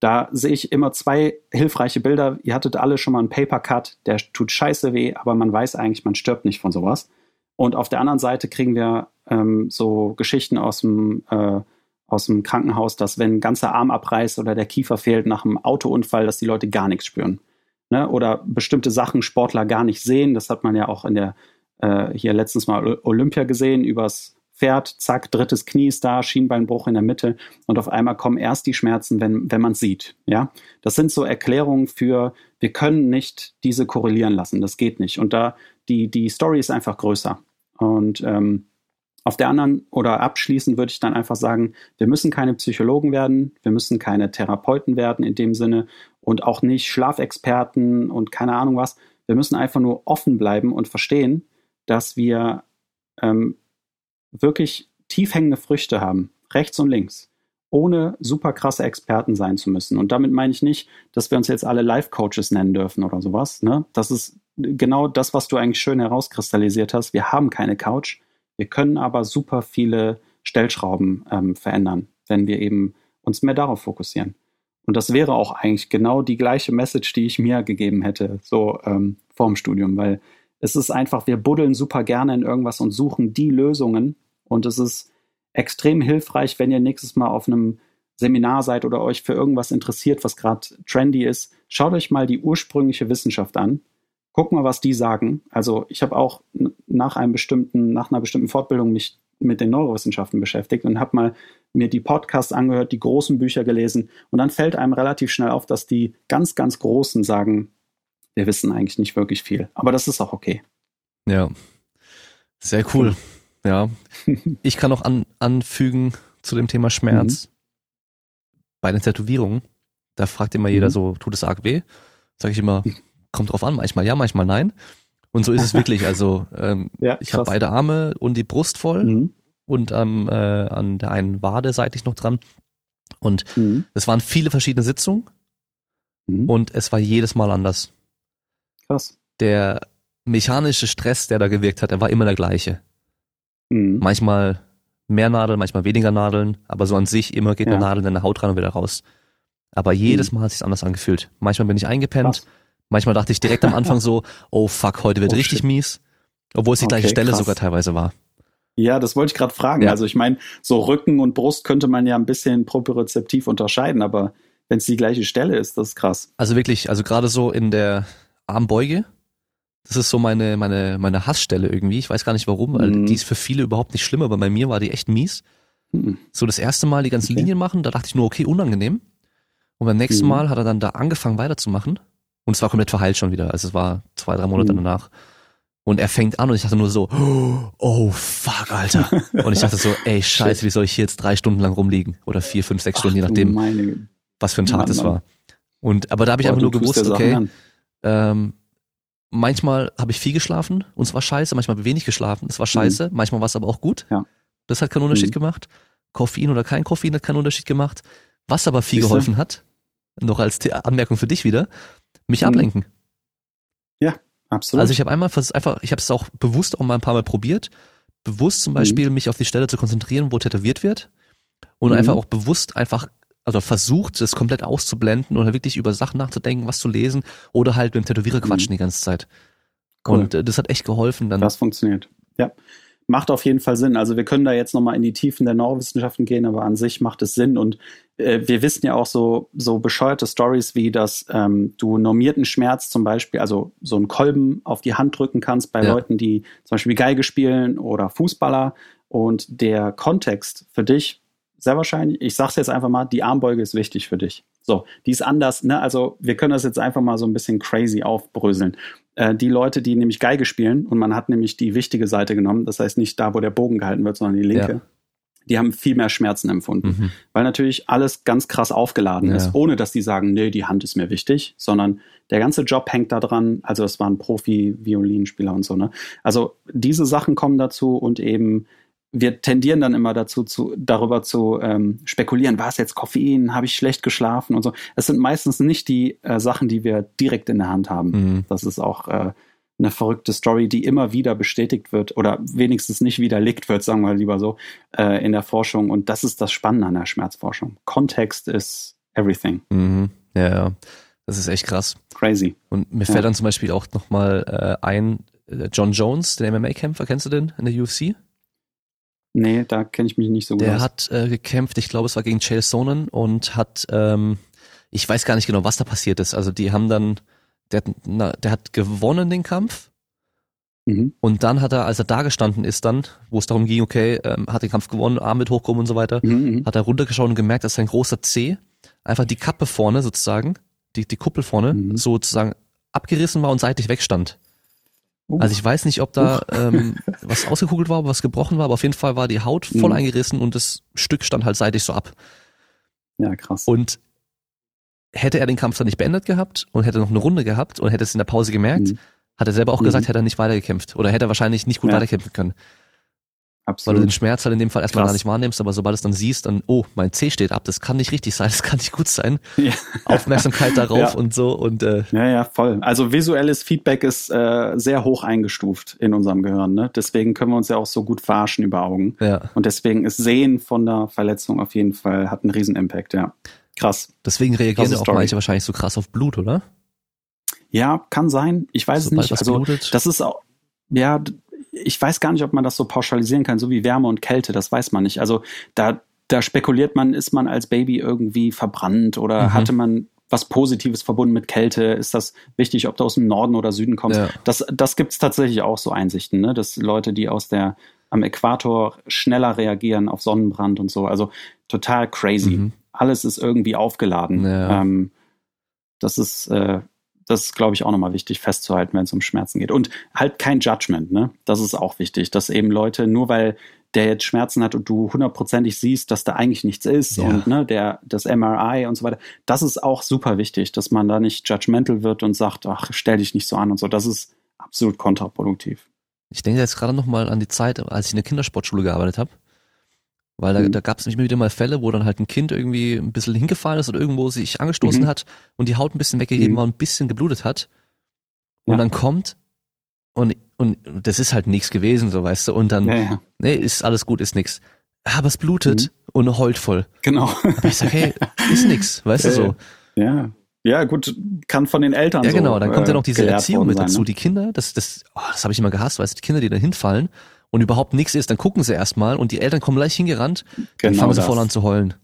Da sehe ich immer zwei hilfreiche Bilder. Ihr hattet alle schon mal einen Paper Cut, der tut scheiße weh, aber man weiß eigentlich, man stirbt nicht von sowas. Und auf der anderen Seite kriegen wir ähm, so Geschichten aus dem, äh, aus dem Krankenhaus, dass wenn ein ganzer Arm abreißt oder der Kiefer fehlt nach einem Autounfall, dass die Leute gar nichts spüren. Ne? Oder bestimmte Sachen Sportler gar nicht sehen. Das hat man ja auch in der äh, hier letztens mal Olympia gesehen, übers fährt, zack, drittes Knie ist da, Schienbeinbruch in der Mitte und auf einmal kommen erst die Schmerzen, wenn, wenn man sieht. Ja, das sind so Erklärungen für, wir können nicht diese korrelieren lassen, das geht nicht. Und da, die, die Story ist einfach größer. Und ähm, auf der anderen oder abschließend würde ich dann einfach sagen, wir müssen keine Psychologen werden, wir müssen keine Therapeuten werden in dem Sinne und auch nicht Schlafexperten und keine Ahnung was. Wir müssen einfach nur offen bleiben und verstehen, dass wir ähm, wirklich tief hängende Früchte haben, rechts und links, ohne super krasse Experten sein zu müssen. Und damit meine ich nicht, dass wir uns jetzt alle Life-Coaches nennen dürfen oder sowas. Ne? Das ist genau das, was du eigentlich schön herauskristallisiert hast. Wir haben keine Couch, wir können aber super viele Stellschrauben ähm, verändern, wenn wir eben uns mehr darauf fokussieren. Und das wäre auch eigentlich genau die gleiche Message, die ich mir gegeben hätte, so ähm, vorm Studium, weil es ist einfach, wir buddeln super gerne in irgendwas und suchen die Lösungen. Und es ist extrem hilfreich, wenn ihr nächstes Mal auf einem Seminar seid oder euch für irgendwas interessiert, was gerade trendy ist. Schaut euch mal die ursprüngliche Wissenschaft an. Guckt mal, was die sagen. Also ich habe auch nach einem bestimmten, nach einer bestimmten Fortbildung mich mit den Neurowissenschaften beschäftigt und habe mal mir die Podcasts angehört, die großen Bücher gelesen und dann fällt einem relativ schnell auf, dass die ganz, ganz Großen sagen, wir wissen eigentlich nicht wirklich viel. Aber das ist auch okay.
Ja, sehr cool. Ja, ich kann noch an, anfügen zu dem Thema Schmerz. Mhm. Bei den Tätowierungen, da fragt immer jeder mhm. so, tut es arg weh? Sag ich immer, kommt drauf an, manchmal ja, manchmal nein. Und so ist es wirklich. Also ähm, ja, ich habe beide Arme und die Brust voll mhm. und ähm, äh, an der einen Wade seitlich noch dran. Und mhm. es waren viele verschiedene Sitzungen mhm. und es war jedes Mal anders.
Krass.
Der mechanische Stress, der da gewirkt hat, der war immer der gleiche. Mhm. Manchmal mehr Nadeln, manchmal weniger Nadeln, aber so an sich immer geht ja. eine Nadel in der Haut rein und wieder raus. Aber jedes mhm. Mal hat sich anders angefühlt. Manchmal bin ich eingepennt, krass. manchmal dachte ich direkt am Anfang so, oh fuck, heute wird oh, richtig shit. mies, obwohl es die okay, gleiche Stelle krass. sogar teilweise war.
Ja, das wollte ich gerade fragen. Ja. Also ich meine, so Rücken und Brust könnte man ja ein bisschen propriozeptiv unterscheiden, aber wenn es die gleiche Stelle ist, das ist krass.
Also wirklich, also gerade so in der Armbeuge. Das ist so meine, meine, meine Hassstelle irgendwie. Ich weiß gar nicht warum, weil mhm. die ist für viele überhaupt nicht schlimm, aber bei mir war die echt mies. Mhm. So das erste Mal die ganzen okay. Linien machen, da dachte ich nur, okay, unangenehm. Und beim nächsten mhm. Mal hat er dann da angefangen weiterzumachen. Und es war komplett verheilt schon wieder. Also es war zwei, drei Monate mhm. danach. Und er fängt an und ich dachte nur so, oh fuck, Alter. Und ich dachte so, ey, scheiße, wie soll ich hier jetzt drei Stunden lang rumliegen? Oder vier, fünf, sechs Stunden, je nachdem, was für ein Tag Mann, das war. Und aber da habe ich Boah, einfach nur gewusst, okay, ähm, manchmal habe ich viel geschlafen und es war scheiße, manchmal wenig geschlafen, es war scheiße, mhm. manchmal war es aber auch gut.
Ja.
Das hat keinen Unterschied mhm. gemacht. Koffein oder kein Koffein hat keinen Unterschied gemacht. Was aber viel Siehste? geholfen hat, noch als Anmerkung für dich wieder, mich mhm. ablenken.
Ja, absolut.
Also ich habe einmal einfach, ich habe es auch bewusst auch mal ein paar Mal probiert, bewusst zum mhm. Beispiel mich auf die Stelle zu konzentrieren, wo tätowiert wird und mhm. einfach auch bewusst einfach also versucht, das komplett auszublenden oder wirklich über Sachen nachzudenken, was zu lesen oder halt mit dem Tätowierer mhm. quatschen die ganze Zeit. Cool. Und äh, das hat echt geholfen dann.
Das funktioniert. Ja macht auf jeden Fall Sinn. Also wir können da jetzt nochmal in die Tiefen der Neurowissenschaften gehen, aber an sich macht es Sinn. Und äh, wir wissen ja auch so, so bescheuerte Stories wie, dass ähm, du normierten Schmerz zum Beispiel, also so einen Kolben auf die Hand drücken kannst bei ja. Leuten, die zum Beispiel Geige spielen oder Fußballer. Und der Kontext für dich, sehr wahrscheinlich, ich sag's jetzt einfach mal, die Armbeuge ist wichtig für dich. So, die ist anders, ne? Also wir können das jetzt einfach mal so ein bisschen crazy aufbröseln. Äh, die Leute, die nämlich Geige spielen und man hat nämlich die wichtige Seite genommen, das heißt nicht da, wo der Bogen gehalten wird, sondern die linke. Ja. Die haben viel mehr Schmerzen empfunden, mhm. weil natürlich alles ganz krass aufgeladen ja. ist, ohne dass die sagen, nee, die Hand ist mir wichtig, sondern der ganze Job hängt da dran. Also es waren Profi-Violinspieler und so, ne? Also diese Sachen kommen dazu und eben wir tendieren dann immer dazu, zu, darüber zu ähm, spekulieren, war es jetzt Koffein, habe ich schlecht geschlafen und so. Es sind meistens nicht die äh, Sachen, die wir direkt in der Hand haben. Mhm. Das ist auch äh, eine verrückte Story, die immer wieder bestätigt wird oder wenigstens nicht widerlegt wird, sagen wir lieber so, äh, in der Forschung. Und das ist das Spannende an der Schmerzforschung. Kontext ist everything.
Mhm. Ja, ja. Das ist echt krass.
Crazy.
Und mir fällt ja. dann zum Beispiel auch nochmal äh, ein, äh, John Jones, der MMA-Kämpfer, kennst du den in der UFC?
Nee, da kenne ich mich nicht so gut
Der aus. hat äh, gekämpft, ich glaube, es war gegen Chael Sonnen und hat, ähm, ich weiß gar nicht genau, was da passiert ist. Also die haben dann, der, na, der hat gewonnen den Kampf mhm. und dann hat er, als er da gestanden ist dann, wo es darum ging, okay, ähm, hat den Kampf gewonnen, Arm mit hochgekommen und so weiter, mhm, mhm. hat er runtergeschaut und gemerkt, dass sein großer C einfach die Kappe vorne sozusagen, die, die Kuppel vorne, mhm. sozusagen abgerissen war und seitlich wegstand. Uh. Also ich weiß nicht, ob da uh. ähm, was ausgekugelt war, was gebrochen war, aber auf jeden Fall war die Haut voll mhm. eingerissen und das Stück stand halt seitlich so ab.
Ja, krass.
Und hätte er den Kampf dann nicht beendet gehabt und hätte noch eine Runde gehabt und hätte es in der Pause gemerkt, mhm. hat er selber auch gesagt, mhm. hätte er nicht weitergekämpft oder hätte er wahrscheinlich nicht gut ja. weiterkämpfen können. Absolut. Weil du den Schmerz halt in dem Fall erstmal Krass. gar nicht wahrnimmst, aber sobald du es dann siehst, dann, oh, mein C steht ab, das kann nicht richtig sein, das kann nicht gut sein. Ja. Aufmerksamkeit darauf ja. und so und äh,
Ja, ja, voll. Also visuelles Feedback ist äh, sehr hoch eingestuft in unserem Gehirn, ne? Deswegen können wir uns ja auch so gut verarschen über Augen.
Ja.
Und deswegen ist Sehen von der Verletzung auf jeden Fall, hat einen riesen Impact, ja. Krass.
Deswegen reagieren auch Story. manche wahrscheinlich so krass auf Blut, oder?
Ja, kann sein. Ich weiß Sobald es nicht. Also, das ist auch, ja, ich weiß gar nicht, ob man das so pauschalisieren kann, so wie Wärme und Kälte, das weiß man nicht. Also da, da spekuliert man, ist man als Baby irgendwie verbrannt oder mhm. hatte man was Positives verbunden mit Kälte? Ist das wichtig, ob du aus dem Norden oder Süden kommst? Ja. Das, das gibt es tatsächlich auch so Einsichten, ne? dass Leute, die aus der am Äquator schneller reagieren auf Sonnenbrand und so. Also total crazy. Mhm. Alles ist irgendwie aufgeladen. Ja. Ähm, das ist äh, das ist, glaube ich, auch nochmal wichtig festzuhalten, wenn es um Schmerzen geht. Und halt kein Judgment, ne? Das ist auch wichtig, dass eben Leute, nur weil der jetzt Schmerzen hat und du hundertprozentig siehst, dass da eigentlich nichts ist ja. und ne, der, das MRI und so weiter, das ist auch super wichtig, dass man da nicht judgmental wird und sagt, ach, stell dich nicht so an und so. Das ist absolut kontraproduktiv.
Ich denke jetzt gerade nochmal an die Zeit, als ich in der Kindersportschule gearbeitet habe. Weil da, mhm. da gab es nicht mehr wieder mal Fälle, wo dann halt ein Kind irgendwie ein bisschen hingefallen ist oder irgendwo sich angestoßen mhm. hat und die Haut ein bisschen weggegeben mhm. war und ein bisschen geblutet hat. Und ja. dann kommt und, und das ist halt nichts gewesen, so weißt du. Und dann, ja, ja. nee, ist alles gut, ist nix. Aber es blutet mhm. und heult voll.
Genau.
Aber ich sag, hey, ist nix, weißt du so.
Ja. Ja, gut, kann von den Eltern
Ja, genau,
so,
dann kommt ja noch diese Erziehung mit dazu. Ne? Die Kinder, das, das, oh, das habe ich immer gehasst, weißt du, die Kinder, die da hinfallen und überhaupt nichts ist, dann gucken sie erstmal und die Eltern kommen gleich hingerannt genau und fangen das. sie voll an zu heulen.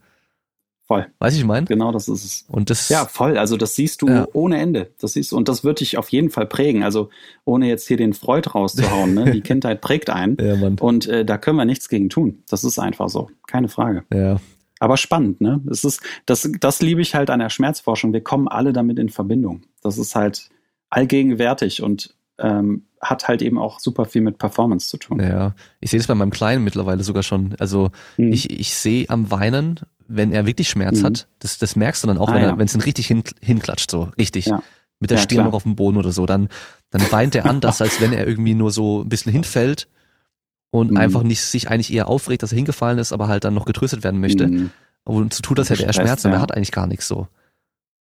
Voll.
Weiß ich mein?
Genau, das ist es.
Und das
ja, voll. Also das siehst du ja. ohne Ende. Das siehst du und das wird dich auf jeden Fall prägen. Also ohne jetzt hier den Freud rauszuhauen. ne? Die Kindheit prägt einen. Ja. Und äh, da können wir nichts gegen tun. Das ist einfach so, keine Frage.
Ja.
Aber spannend, ne? Es ist das, das liebe ich halt an der Schmerzforschung. Wir kommen alle damit in Verbindung. Das ist halt allgegenwärtig und ähm, hat halt eben auch super viel mit Performance zu tun.
Ja, ich sehe das bei meinem Kleinen mittlerweile sogar schon. Also mhm. ich, ich sehe am Weinen, wenn er wirklich Schmerz mhm. hat, das, das merkst du dann auch, ah, wenn ja. es ihn richtig hin, hinklatscht, so richtig. Ja. Mit der ja, Stirn noch auf dem Boden oder so. Dann, dann weint er anders, als wenn er irgendwie nur so ein bisschen hinfällt und mhm. einfach nicht sich eigentlich eher aufregt, dass er hingefallen ist, aber halt dann noch getröstet werden möchte. Mhm. Und so tut das hätte er Schmerzen, aber er hat eigentlich gar nichts so.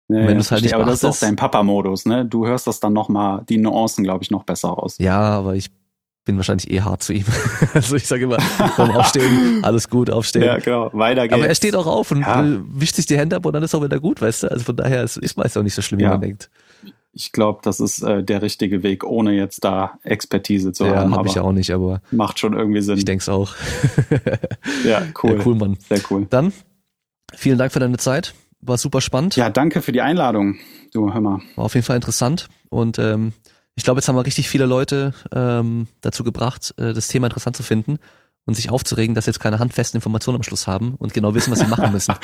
Ja, wenn ja, halt nicht aber das ist auch dein Papa-Modus, ne? Du hörst das dann nochmal, die Nuancen, glaube ich, noch besser raus.
Ja, aber ich bin wahrscheinlich eh hart zu ihm. also ich sage immer, komm, aufstehen, alles gut, aufstehen. Ja,
genau, weiter geht's.
Aber er steht auch auf und ja. wischt sich die Hände ab und dann ist auch wieder gut, weißt du? Also von daher ist, ist meist auch nicht so schlimm, wie man denkt.
Ich glaube, das ist äh, der richtige Weg, ohne jetzt da Expertise zu
ja,
haben.
Ja, habe ich ja auch nicht, aber
macht schon irgendwie Sinn.
Ich denke es auch.
ja, cool.
Ja, cool, Mann.
Sehr cool.
Dann vielen Dank für deine Zeit. War super spannend.
Ja, danke für die Einladung. Du, hör mal.
War auf jeden Fall interessant. Und ähm, ich glaube, jetzt haben wir richtig viele Leute ähm, dazu gebracht, äh, das Thema interessant zu finden und sich aufzuregen, dass sie jetzt keine handfesten Informationen am Schluss haben und genau wissen, was sie machen müssen.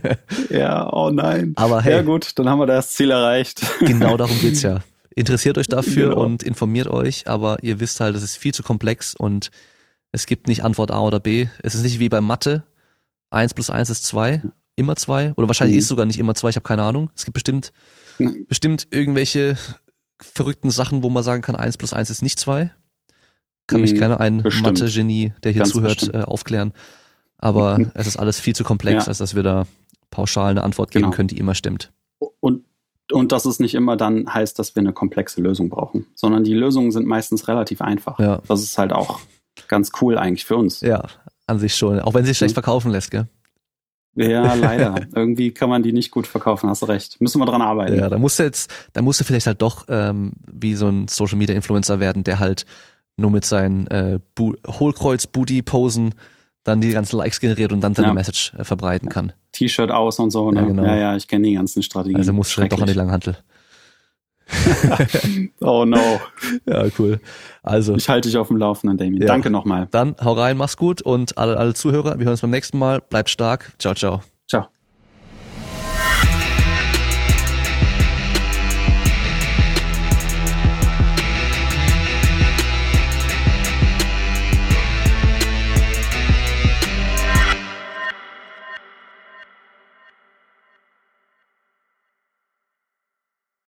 ja, oh nein.
Aber hey.
Ja gut, dann haben wir das Ziel erreicht.
genau darum geht's ja. Interessiert euch dafür genau. und informiert euch, aber ihr wisst halt, es ist viel zu komplex und es gibt nicht Antwort A oder B. Es ist nicht wie bei Mathe. Eins plus eins ist zwei immer zwei oder wahrscheinlich mhm. ist sogar nicht immer zwei, ich habe keine Ahnung. Es gibt bestimmt mhm. bestimmt irgendwelche verrückten Sachen, wo man sagen kann, eins plus eins ist nicht zwei. Kann mhm. mich keiner ein Mathe-Genie, der hier Ganz zuhört, äh, aufklären. Aber mhm. es ist alles viel zu komplex, ja. als dass wir da pauschal eine Antwort geben genau. können, die immer stimmt.
Und und dass es nicht immer dann heißt, dass wir eine komplexe Lösung brauchen, sondern die Lösungen sind meistens relativ einfach. Ja. Das ist halt auch ganz cool eigentlich für uns.
Ja, an sich schon. Auch wenn sie sich schlecht verkaufen lässt, gell?
Ja, leider. Irgendwie kann man die nicht gut verkaufen, hast recht. Müssen wir dran arbeiten.
Ja, da musst du jetzt, da musst du vielleicht halt doch ähm, wie so ein Social Media Influencer werden, der halt nur mit seinen äh, Hohlkreuz-Booty-Posen dann die ganzen Likes generiert und dann seine ja. Message äh, verbreiten kann.
T-Shirt aus und so, ne? Ja, genau. ja, ja, ich kenne die ganzen Strategien.
Also musst du doch an die Langhantel.
oh no.
Ja, cool. Also.
Ich halte dich auf dem Laufenden, Damien. Ja. Danke nochmal.
Dann hau rein, mach's gut und alle, alle Zuhörer, wir hören uns beim nächsten Mal. Bleibt stark. Ciao, ciao.
Ciao.